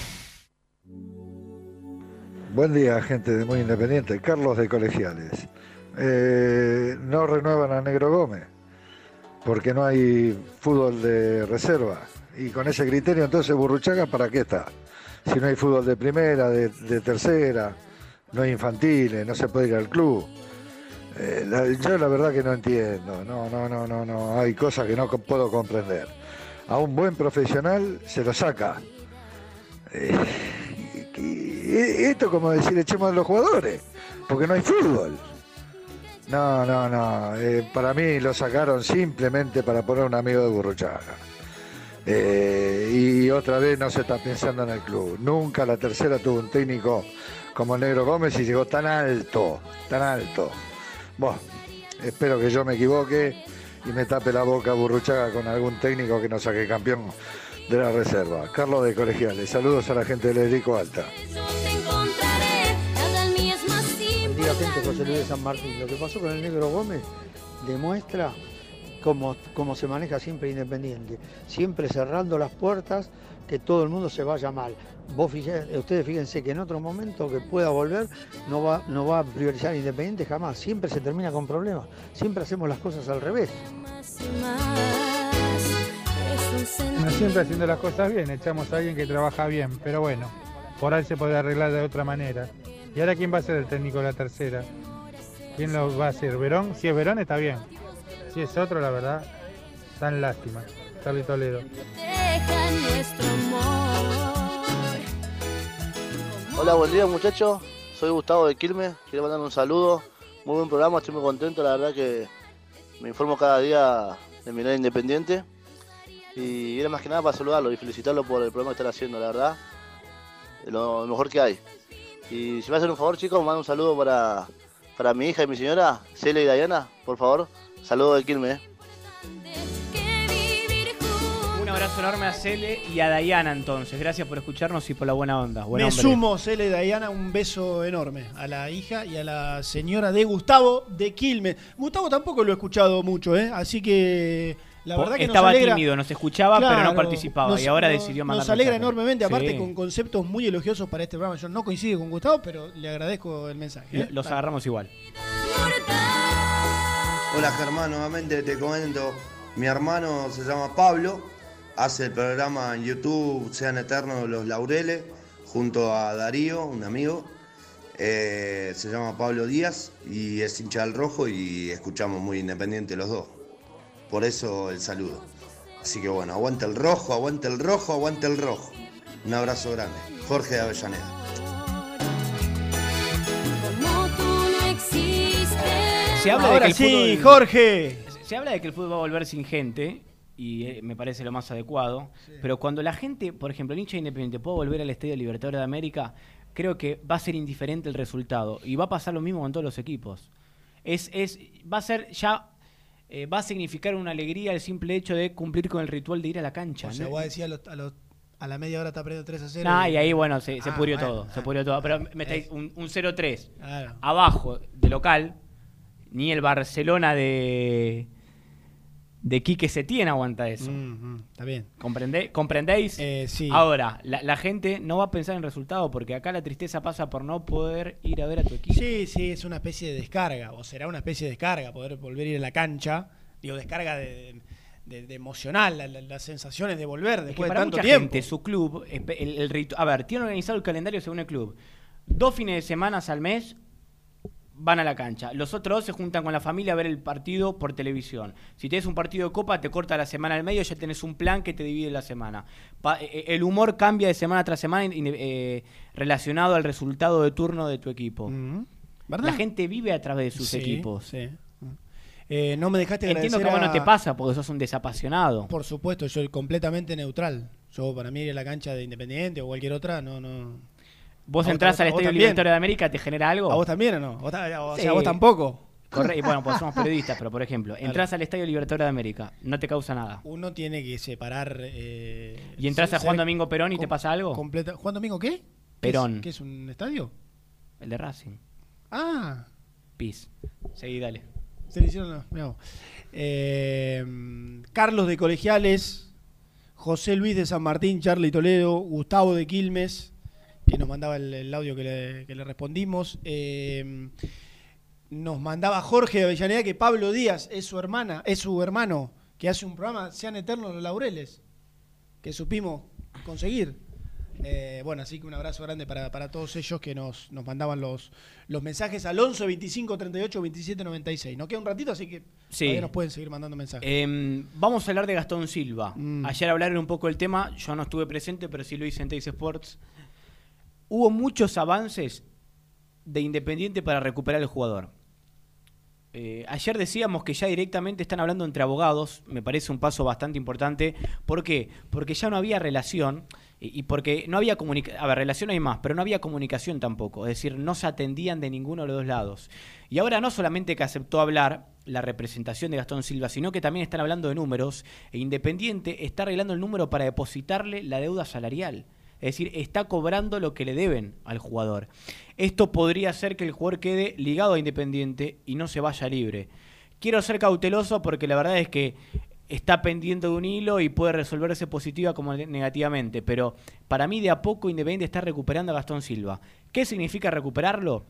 S25: Buen día, gente de Muy Independiente. Carlos de Colegiales. Eh, no renuevan a Negro Gómez porque no hay fútbol de reserva. Y con ese criterio, entonces Burruchaga, ¿para qué está? Si no hay fútbol de primera, de, tercera, no hay infantiles, no se puede ir al club. Eh, la- yo la verdad que no entiendo, no, no, no, no, no, hay cosas que no puedo comprender. A un buen profesional se lo saca. Eh, y- esto como decir echemos a los jugadores, porque no hay fútbol. No, no, no. eh, para mí lo sacaron simplemente para poner un amigo de Burruchaga. Eh, y otra vez no se está pensando en el club. Nunca la tercera tuvo un técnico como Negro Gómez y llegó tan alto, tan alto. Bueno, espero que yo me equivoque y me tape la boca Burruchaga con algún técnico que nos saque campeón de la reserva. Carlos de Colegiales, saludos a la gente del Edrico Alta.
S26: Buen día, gente, José Luis de San Martín. Lo que pasó con el negro Gómez demuestra cómo, cómo se maneja siempre Independiente. Siempre cerrando las puertas, que todo el mundo se vaya mal. Vos ustedes fíjense que en otro momento que pueda volver no va, no va a priorizar Independiente jamás. Siempre se termina con problemas. Siempre hacemos las cosas al revés.
S27: No siempre haciendo las cosas bien, echamos a alguien que trabaja bien, pero bueno, por ahí se puede arreglar de otra manera. ¿Y ahora quién va a ser el técnico de la tercera? ¿Quién lo va a hacer? ¿Verón? Si es Verón está bien. Si es otro, la verdad, tan lástima. Charlie Toledo.
S28: Hola, buen día muchachos. Soy Gustavo de Quilmes. Quiero mandar un saludo. Muy buen programa, estoy muy contento. La verdad que me informo cada día de mi lado independiente. Y era más que nada para saludarlo y felicitarlo por el programa que están haciendo, la verdad. Lo mejor que hay. Y si me hacen un favor, chicos, mando un saludo para, para mi hija y mi señora, Celia y Diana, por favor. Saludos de Quilmes.
S2: Un abrazo enorme a Cele y a Dayana entonces. Gracias por escucharnos y por la buena onda. Buen
S3: Me
S2: hombre.
S3: sumo, Cele Dayana, un beso enorme a la hija y a la señora de Gustavo de Quilmes. Gustavo tampoco lo he escuchado mucho, ¿eh? así que La verdad que
S2: estaba
S3: nos alegra,
S2: tímido, nos escuchaba, pero no participaba.
S3: nos-
S2: y ahora
S3: nos-
S2: decidió mandar
S3: Nos alegra
S2: mensaje.
S3: enormemente, aparte
S2: Sí.
S3: con conceptos muy elogiosos para este programa. Yo no coincido con Gustavo, pero le agradezco el mensaje. ¿eh?
S2: Los agarramos igual.
S18: Hola Germán, nuevamente te comento. Mi hermano se llama Pablo, hace el programa en YouTube Sean Eternos los Laureles, junto a Darío, un amigo. Eh, se llama Pablo Díaz y es hincha del rojo y escuchamos muy independiente los dos. Por eso el saludo. Así que bueno, aguante el rojo, aguante el rojo, aguante el rojo. Un abrazo grande. Jorge de Avellaneda.
S8: Como tú no existes.
S2: Se habla
S3: Ahora
S2: de que el
S3: sí,
S2: fútbol-
S3: Jorge.
S2: Se, habla de que el fútbol va a volver sin gente y eh, me parece lo más adecuado. Pero cuando la gente, por ejemplo, el hincha independiente puede volver al Estadio Libertadores de América, creo que va a ser indiferente el resultado y va a pasar lo mismo con todos los equipos. Es, es, va a ser ya eh, va a significar una alegría el simple hecho de cumplir con el ritual de ir a la cancha.
S3: O sea,
S2: ¿no?
S3: vos decías a, los- a, los- a la media hora está perdiendo 3 a 0.
S2: Nah, y ahí, bueno, se, se
S3: Ah,
S2: pudrió
S3: bueno,
S2: todo. Se
S3: ah.
S2: pudrió todo. Pero *laughs* me estáis un, un 0-3
S3: Claro.
S2: abajo de local, ni el Barcelona de de Quique Setién aguanta eso.
S3: Mm, mm, está bien.
S2: ¿Comprendé- ¿Comprendéis?
S3: Eh, sí.
S2: Ahora, la, la gente no va a pensar en resultado porque acá la tristeza pasa por no poder ir a ver a tu equipo.
S3: Sí, sí, es una especie de descarga, o será una especie de descarga, poder volver a ir a la cancha. Digo, descarga de, de- de emocional, la- la- las sensaciones de volver
S2: Es que
S3: después de
S2: para
S3: tanto
S2: mucha
S3: tiempo.
S2: gente, su club, el, el a ver, tiene organizado el calendario según el club. Dos fines de semana al mes van a la cancha. Los otros dos se juntan con la familia a ver el partido por televisión. Si tienes un partido de copa, te corta la semana al medio, ya tenés un plan que te divide la semana. Pa- eh, el humor cambia de semana tras semana eh, relacionado al resultado de turno de tu equipo.
S3: Mm, ¿Verdad?
S2: La gente vive a través de sus
S3: Sí,
S2: equipos.
S3: sí. Eh, no me dejaste
S2: Entiendo que a no te pasa porque sos un desapasionado.
S3: Por supuesto, yo soy completamente neutral. Yo para mí ir a la cancha de Independiente o cualquier otra, no, no.
S2: Vos
S3: ¿A
S2: entras al
S3: a
S2: Estadio? Libertadores de América, ¿te genera algo?
S3: ¿A vos también o no? ¿Vos ta- o sea,
S2: Sí.
S3: vos tampoco.
S2: Corre- y bueno, pues somos *laughs* periodistas, pero por ejemplo, entras al Estadio Libertadores de América, no te causa nada.
S3: Uno tiene que separar. eh,
S2: ¿Y entras a Juan Domingo Perón y te pasa algo?
S3: completa- ¿Juan Domingo qué? ¿Qué
S2: Perón.
S3: es, ¿Qué es un estadio?
S2: El de Racing.
S3: Ah,
S2: Pis. Seguí, dale.
S3: se le hicieron. Eh, Carlos de Colegiales, José Luis de San Martín, Charlie Toledo, Gustavo de Quilmes, que nos mandaba el, el audio que le, que le respondimos. Eh, nos mandaba Jorge de Avellaneda que Pablo Díaz es su hermana, es su hermano, que hace un programa, Sean Eternos los Laureles, que supimos conseguir. Eh, bueno, así que un abrazo grande para, para todos ellos que nos, nos mandaban los, los mensajes al 11 25 38 27 96. Nos queda un ratito, así que
S2: Sí.
S3: nos pueden seguir mandando mensajes.
S2: Em, vamos a hablar de Gastón Silva.
S3: Mm.
S2: Ayer hablaron un poco del tema, yo no estuve presente, pero sí lo hice en Teis Sports. Hubo muchos avances de Independiente para recuperar el jugador. Eh, ayer decíamos que ya directamente están hablando entre abogados, me parece un paso bastante importante. ¿Por qué? Porque ya no había relación y, y porque no había comunicación. A ver, relación hay más, pero no había comunicación tampoco. Es decir, no se atendían de ninguno de los dos lados. Y ahora no solamente que aceptó hablar la representación de Gastón Silva, sino que también están hablando de números e Independiente está arreglando el número para depositarle la deuda salarial. Es decir, está cobrando lo que le deben al jugador. Esto podría hacer que el jugador quede ligado a Independiente y no se vaya libre. Quiero ser cauteloso porque la verdad es que está pendiente de un hilo y puede resolverse positiva como negativamente. Pero para mí de a poco Independiente está recuperando a Gastón Silva. ¿Qué significa recuperarlo?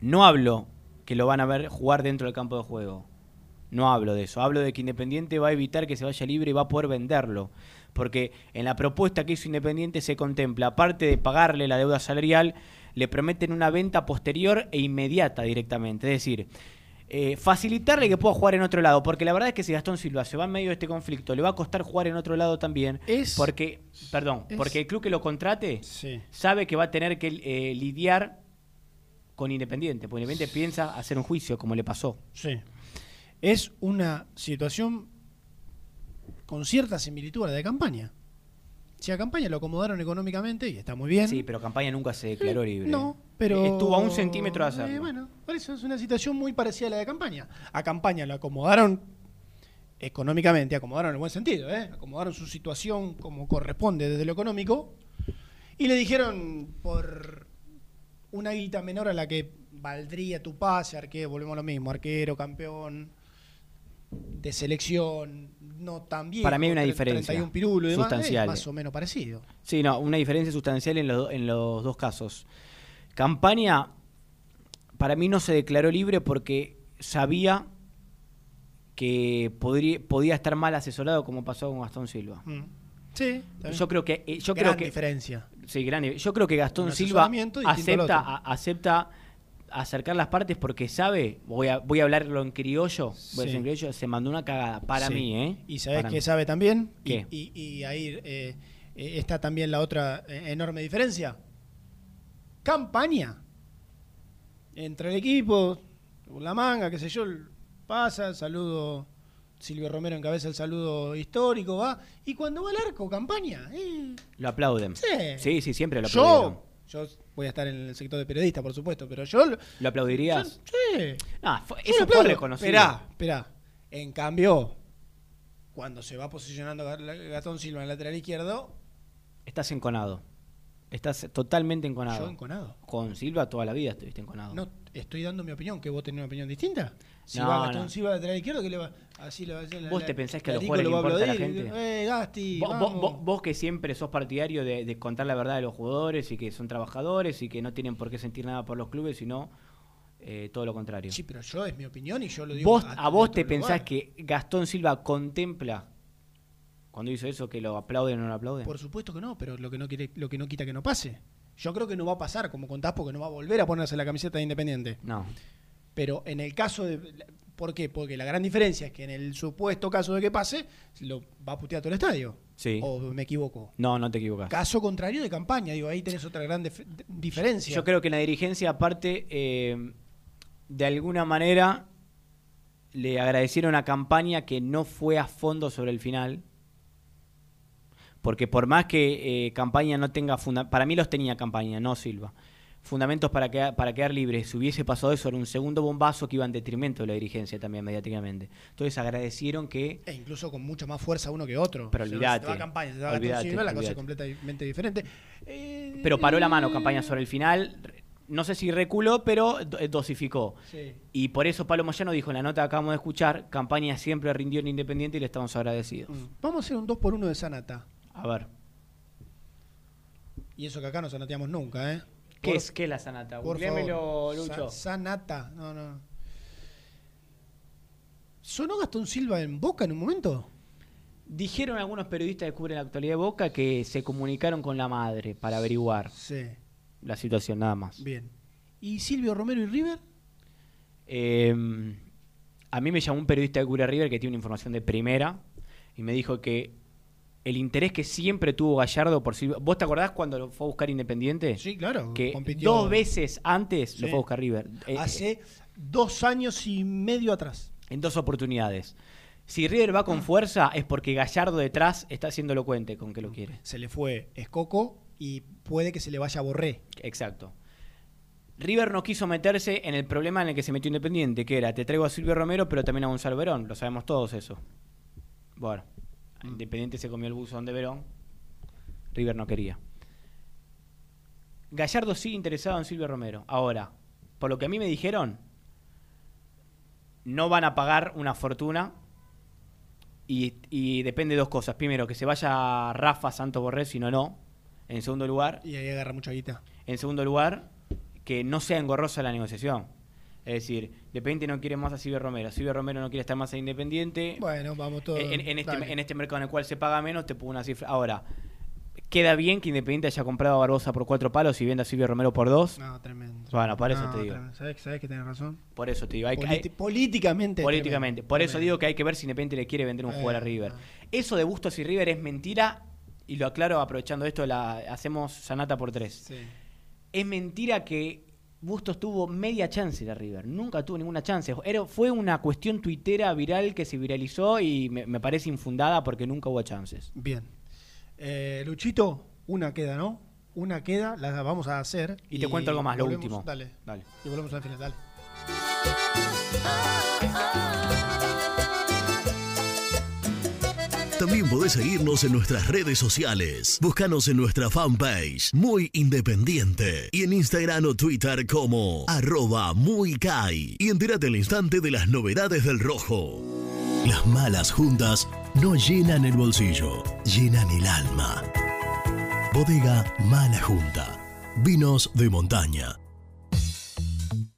S2: No hablo que lo van a ver jugar dentro del campo de juego. No hablo de eso. Hablo de que Independiente va a evitar que se vaya libre y va a poder venderlo. Porque en la propuesta que hizo Independiente se contempla, aparte de pagarle la deuda salarial, le prometen una venta posterior e inmediata directamente. Es decir, eh, facilitarle que pueda jugar en otro lado. Porque la verdad es que si Gastón Silva se va en medio de este conflicto, le va a costar jugar en otro lado también.
S3: Es-
S2: porque, perdón,
S3: es-
S2: porque el club que lo contrate
S3: Sí.
S2: sabe que va a tener que eh, lidiar con Independiente. Porque Independiente piensa hacer un juicio, como le pasó.
S3: Sí. Es una situación con cierta similitud a la de campaña. Si a campaña lo acomodaron económicamente y está muy bien.
S2: Sí, pero Campaña nunca se declaró libre.
S3: No, pero.
S2: Estuvo a un centímetro de hacerlo.
S3: Eh, bueno, por eso es una situación muy parecida a la de campaña. A campaña lo acomodaron económicamente, acomodaron en el buen sentido, ¿eh? acomodaron su situación como corresponde desde lo económico y le dijeron por una guita menor a la que valdría tu pase, arquero, volvemos a lo mismo, arquero, campeón de selección, no tan viejo.
S2: Para mí hay una diferencia
S3: 31 pirulo y demás,
S2: sustancial.
S3: es más o menos parecido.
S2: Sí, no, una diferencia sustancial en, los- en los dos casos. Campaña, para mí no se declaró libre porque sabía que podría, podía estar mal asesorado como pasó con Gastón Silva.
S3: Mm. Sí.
S2: Yo creo que eh, yo
S3: Gran
S2: creo que
S3: diferencia.
S2: Sí, gran Yo creo que Gastón Silva acepta a- acepta acercar las partes porque sabe, voy a voy a hablarlo en criollo, voy a
S3: Sí.
S2: en criollo, se mandó una cagada para
S3: Sí.
S2: mí, ¿eh?
S3: Y sabes que
S2: mí.
S3: sabe también. Y-
S2: ¿Qué?
S3: Y, y ahí eh, eh, está también la otra eh, enorme diferencia. Campaña. Entre el equipo, la manga, qué sé yo, pasa, saludo. Silvio Romero encabeza el saludo histórico, va. Y cuando va al arco, campaña. eh,
S2: Lo aplauden.
S3: Sí.
S2: Sí, sí, siempre lo aplaudieron.
S3: yo, yo voy a estar en el sector de periodista, por supuesto, pero yo. lo-
S2: ¿Lo aplaudirías?
S3: Sí.
S2: No, fue-
S3: Yo
S2: eso fue reconocido.
S3: Esperá, esperá. En cambio, cuando se va posicionando Gat- Gastón Silva en el lateral izquierdo,
S2: Estás enconado. Estás totalmente enconado.
S3: Yo enconado.
S2: Con Silva toda la vida estuviste enconado.
S3: no estoy dando mi opinión, que vos tenés una opinión distinta. Si
S2: No,
S3: va Gastón
S2: no.
S3: Silva al lateral izquierdo, que le va? Así le va a hacer la-
S2: ¿Vos
S3: la-
S2: te pensás que a los jugadores
S3: lo
S2: le
S3: va
S2: importa a la gente?
S3: Eh, Gasti,
S2: Vos, vos-
S3: vamos.
S2: vos- vos que siempre sos partidario de, de contar la verdad de los jugadores y que son trabajadores y que no tienen por qué sentir nada por los clubes, sino eh, todo lo contrario.
S3: Sí, pero yo es mi opinión y yo lo digo.
S2: ¿Vos,
S3: a-
S2: ¿A vos te pensás que Gastón Silva contempla cuando hizo eso que lo aplauden o no lo aplauden?
S3: Por supuesto que no, pero lo que no quiere, lo que no quita que no pase. Yo creo que no va a pasar, como contás, porque no va a volver a ponerse la camiseta de Independiente.
S2: No.
S3: Pero en el caso de. ¿Por qué? Porque la gran diferencia es que en el supuesto caso de que pase, lo va a putear todo el estadio.
S2: Sí.
S3: ¿O me equivoco?
S2: No, no te equivocas.
S3: Caso contrario de campaña, digo, ahí tenés otra gran dif- diferencia.
S2: Yo creo que en la dirigencia, aparte, eh, de alguna manera le agradecieron a campaña que no fue a fondo sobre el final. Porque por más que eh, campaña no tenga funda para mí los tenía campaña, no Silva. Fundamentos para quedar, para quedar libre. Si hubiese pasado eso, era un segundo bombazo que iba en detrimento de la dirigencia también mediáticamente. Entonces agradecieron que
S3: E incluso con mucha más fuerza uno que otro.
S2: Pero
S3: O sea,
S2: olvídate,
S3: Si te va a campaña, si te va a Silva, la cosa es completamente diferente. Eh,
S2: Pero paró la mano campaña sobre el final. No sé si reculó, pero do- eh, dosificó.
S3: Sí.
S2: Y por eso Pablo Moyano dijo en la nota que acabamos de escuchar, campaña siempre rindió en Independiente y le estamos agradecidos.
S3: Vamos a hacer un 2 por 1 de Sanata.
S2: A ver,
S3: Y eso que acá no sanateamos nunca, ¿eh?
S2: ¿qué
S3: Por-
S2: es, la sanata?
S3: Favor.
S2: Lucho.
S3: Sa- Sanata, no, no. ¿Sonó Gastón Silva en Boca en un momento?
S2: Dijeron algunos periodistas que cubren la actualidad de Boca que se comunicaron con la madre para averiguar
S3: Sí.
S2: la situación, nada más.
S3: Bien. ¿Y Silvio Romero y River?
S2: Eh, a mí me llamó un periodista de Cura River que tiene una información de primera y me dijo que el interés que siempre tuvo Gallardo por Silva. ¿Vos te acordás cuando lo fue a buscar Independiente?
S3: Sí, claro.
S2: Que
S3: compitió.
S2: dos veces antes lo fue a buscar River. Eh,
S3: Hace dos años y medio atrás.
S2: en dos oportunidades. Si River va con fuerza es porque Gallardo detrás está haciendo elocuente con que lo quiere.
S3: Se le fue Escoco y puede que se le vaya a Borré.
S2: Exacto. River no quiso meterse en el problema en el que se metió Independiente, que era te traigo a Silvio Romero, pero también a Gonzalo Verón. Lo sabemos todos eso. Bueno, Independiente se comió el buzón de Verón. River no quería. Gallardo sigue interesado en Silvio Romero. Ahora, por lo que a mí me dijeron, no van a pagar una fortuna y, y depende de dos cosas. Primero, que se vaya Rafa Santos Borré, si no, no. En segundo lugar,
S3: Y ahí agarra mucha guita.
S2: en segundo lugar, que no sea engorrosa la negociación. Es decir, Independiente no quiere más a Silvio Romero, Silvio Romero no quiere estar más en Independiente.
S3: Bueno, vamos todos.
S2: en, en este, en este mercado en el cual se paga menos, te pongo una cifra. Ahora, ¿queda bien que Independiente haya comprado a Barbosa por cuatro palos y venda a Silvio Romero por dos?
S3: No, tremendo.
S2: Bueno, por eso
S3: No,
S2: te digo.
S3: tremendo. ¿Sabés, sabés que tenés razón?
S2: Por eso te digo. Hay, que-
S3: Politi-
S2: hay-
S3: políticamente.
S2: políticamente.
S3: tremendo,
S2: Por eso
S3: tremendo.
S2: digo que hay que ver si Independiente le quiere vender un jugador a
S3: Eh,
S2: River. Eso de Bustos y River es mentira, y lo aclaro aprovechando esto, la, hacemos Sanata por tres.
S3: Sí.
S2: Es mentira que Bustos tuvo media chance de River. Nunca tuvo ninguna chance. Era, fue una cuestión tuitera viral que se viralizó y me, me parece infundada porque nunca hubo chances.
S3: Bien. Eh, Luchito, una queda, ¿no? Una queda, la vamos a hacer.
S2: Y te cuento algo más, lo último.
S3: Dale.
S2: Dale.
S3: Y volvemos al final, dale.
S9: También podés seguirnos en nuestras redes sociales. Búscanos en nuestra fanpage, Muy Independiente. Y en Instagram o Twitter como arroba muy Kai. Y entérate al instante de las novedades del rojo. Las malas juntas no llenan el bolsillo, llenan el alma. Bodega Mala Junta. Vinos de montaña.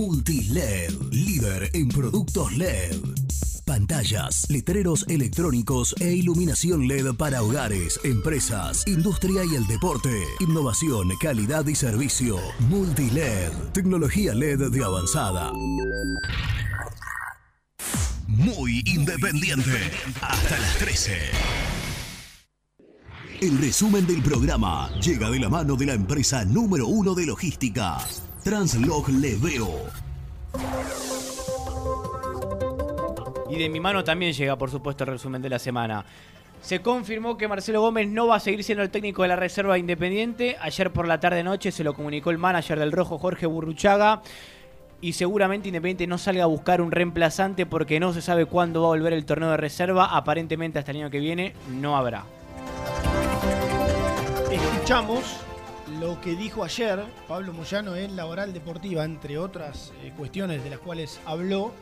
S9: Multiled, líder en productos LED. Pantallas, letreros electrónicos e iluminación LED para hogares, empresas, industria y el deporte. Innovación, calidad y servicio. Multiled, tecnología LED de avanzada. Muy independiente. Hasta las 13. El resumen del programa llega de la mano de la empresa número uno de logística, Translog Leveo.
S2: Y de mi mano también llega, por supuesto, el resumen de la semana. Se confirmó que Marcelo Gómez no va a seguir siendo el técnico de la Reserva Independiente. Ayer por la tarde-noche se lo comunicó el manager del Rojo, Jorge Burruchaga. Y seguramente Independiente no salga a buscar un reemplazante porque no se sabe cuándo va a volver el torneo de reserva. Aparentemente hasta el año que viene no habrá.
S3: Escuchamos lo que dijo ayer Pablo Moyano en Laboral Deportiva, entre otras eh, cuestiones de las cuales habló.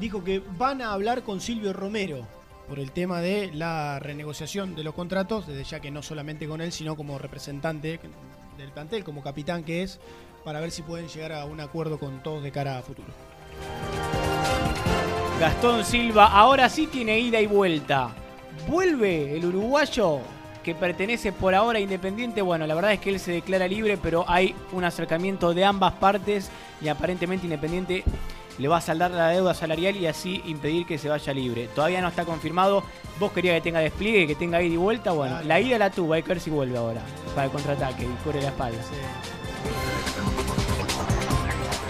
S3: Dijo que van a hablar con Silvio Romero por el tema de la renegociación de los contratos, desde ya que no solamente con él, sino como representante del plantel, como capitán que es, para ver si pueden llegar a un acuerdo con todos de cara a futuro.
S2: Gastón Silva ahora sí tiene ida y vuelta. Vuelve el uruguayo que pertenece por ahora a Independiente. Bueno, la verdad es que él se declara libre, pero hay un acercamiento de ambas partes y aparentemente Independiente le va a saldar la deuda salarial y así impedir que se vaya libre. Todavía no está confirmado. Vos querías que tenga despliegue, que tenga ida y vuelta. Bueno, la ida la tuvo, hay que ver si vuelve ahora para el contraataque y cubre la espalda.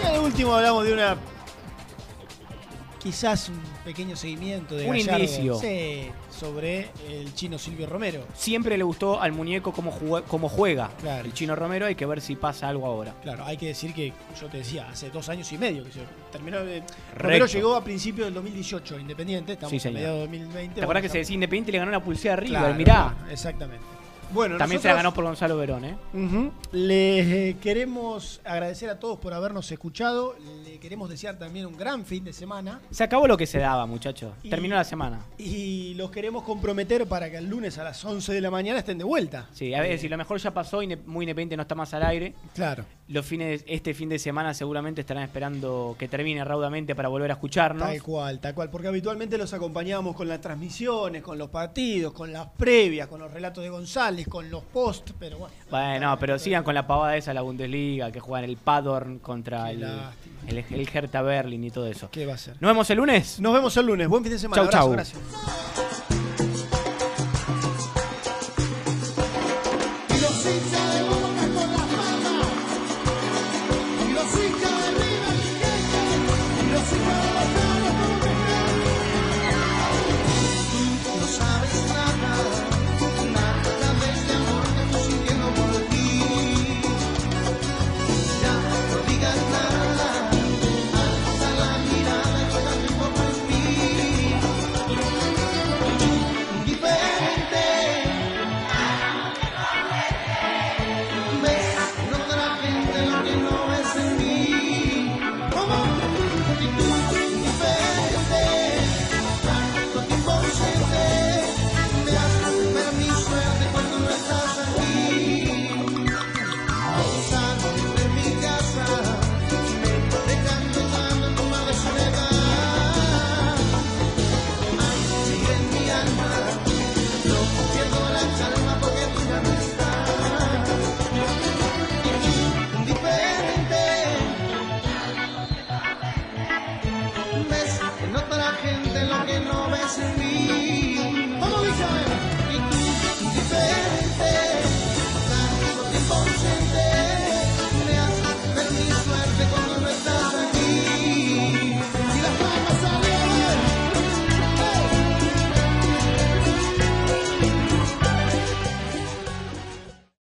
S3: Y al último hablamos de una quizás un pequeño seguimiento de
S2: Un
S3: Gallardo,
S2: indicio.
S3: sí, sobre el chino Silvio Romero.
S2: Siempre le gustó al muñeco cómo, jue- cómo juega
S3: Claro.
S2: el chino Romero. Hay que ver si pasa algo ahora.
S3: Claro, hay que decir que yo te decía, hace dos años y medio que se terminó. de-. Romero llegó a principios del 2018 a Independiente, estamos
S2: Sí, señor.
S3: mediados de 2020.
S2: ¿Te acuerdas que se decía Independiente y le ganó la pulsera arriba?
S3: Claro,
S2: Mirá.
S3: Exactamente. Bueno,
S2: También se la ganó por Gonzalo Verón, ¿eh?
S3: Ujú. Les queremos agradecer a todos por habernos escuchado. Le queremos desear también un gran fin de semana.
S2: Se acabó lo que se daba, muchachos.
S3: Y-
S2: Terminó la semana.
S3: Y los queremos comprometer para que el lunes a las 11 de la mañana estén de vuelta.
S2: Sí, a ver, si lo mejor ya pasó, Inde- muy independiente no está más al aire.
S3: Claro.
S2: Los fines, este fin de semana seguramente estarán esperando que termine raudamente para volver a escucharnos.
S3: Tal cual, tal cual. Porque habitualmente los acompañamos con las transmisiones, con los partidos, con las previas, con los relatos de Con los posts, pero bueno.
S2: Bueno, pero sigan con la pavada esa la Bundesliga, que juegan el Paderborn contra el, el Hertha Berlin y todo eso.
S3: ¿Qué va a ser?
S2: ¿Nos vemos el lunes?
S3: Nos vemos el lunes. Buen fin de semana.
S2: Chau,
S3: Abrazo,
S2: chau.
S3: gracias.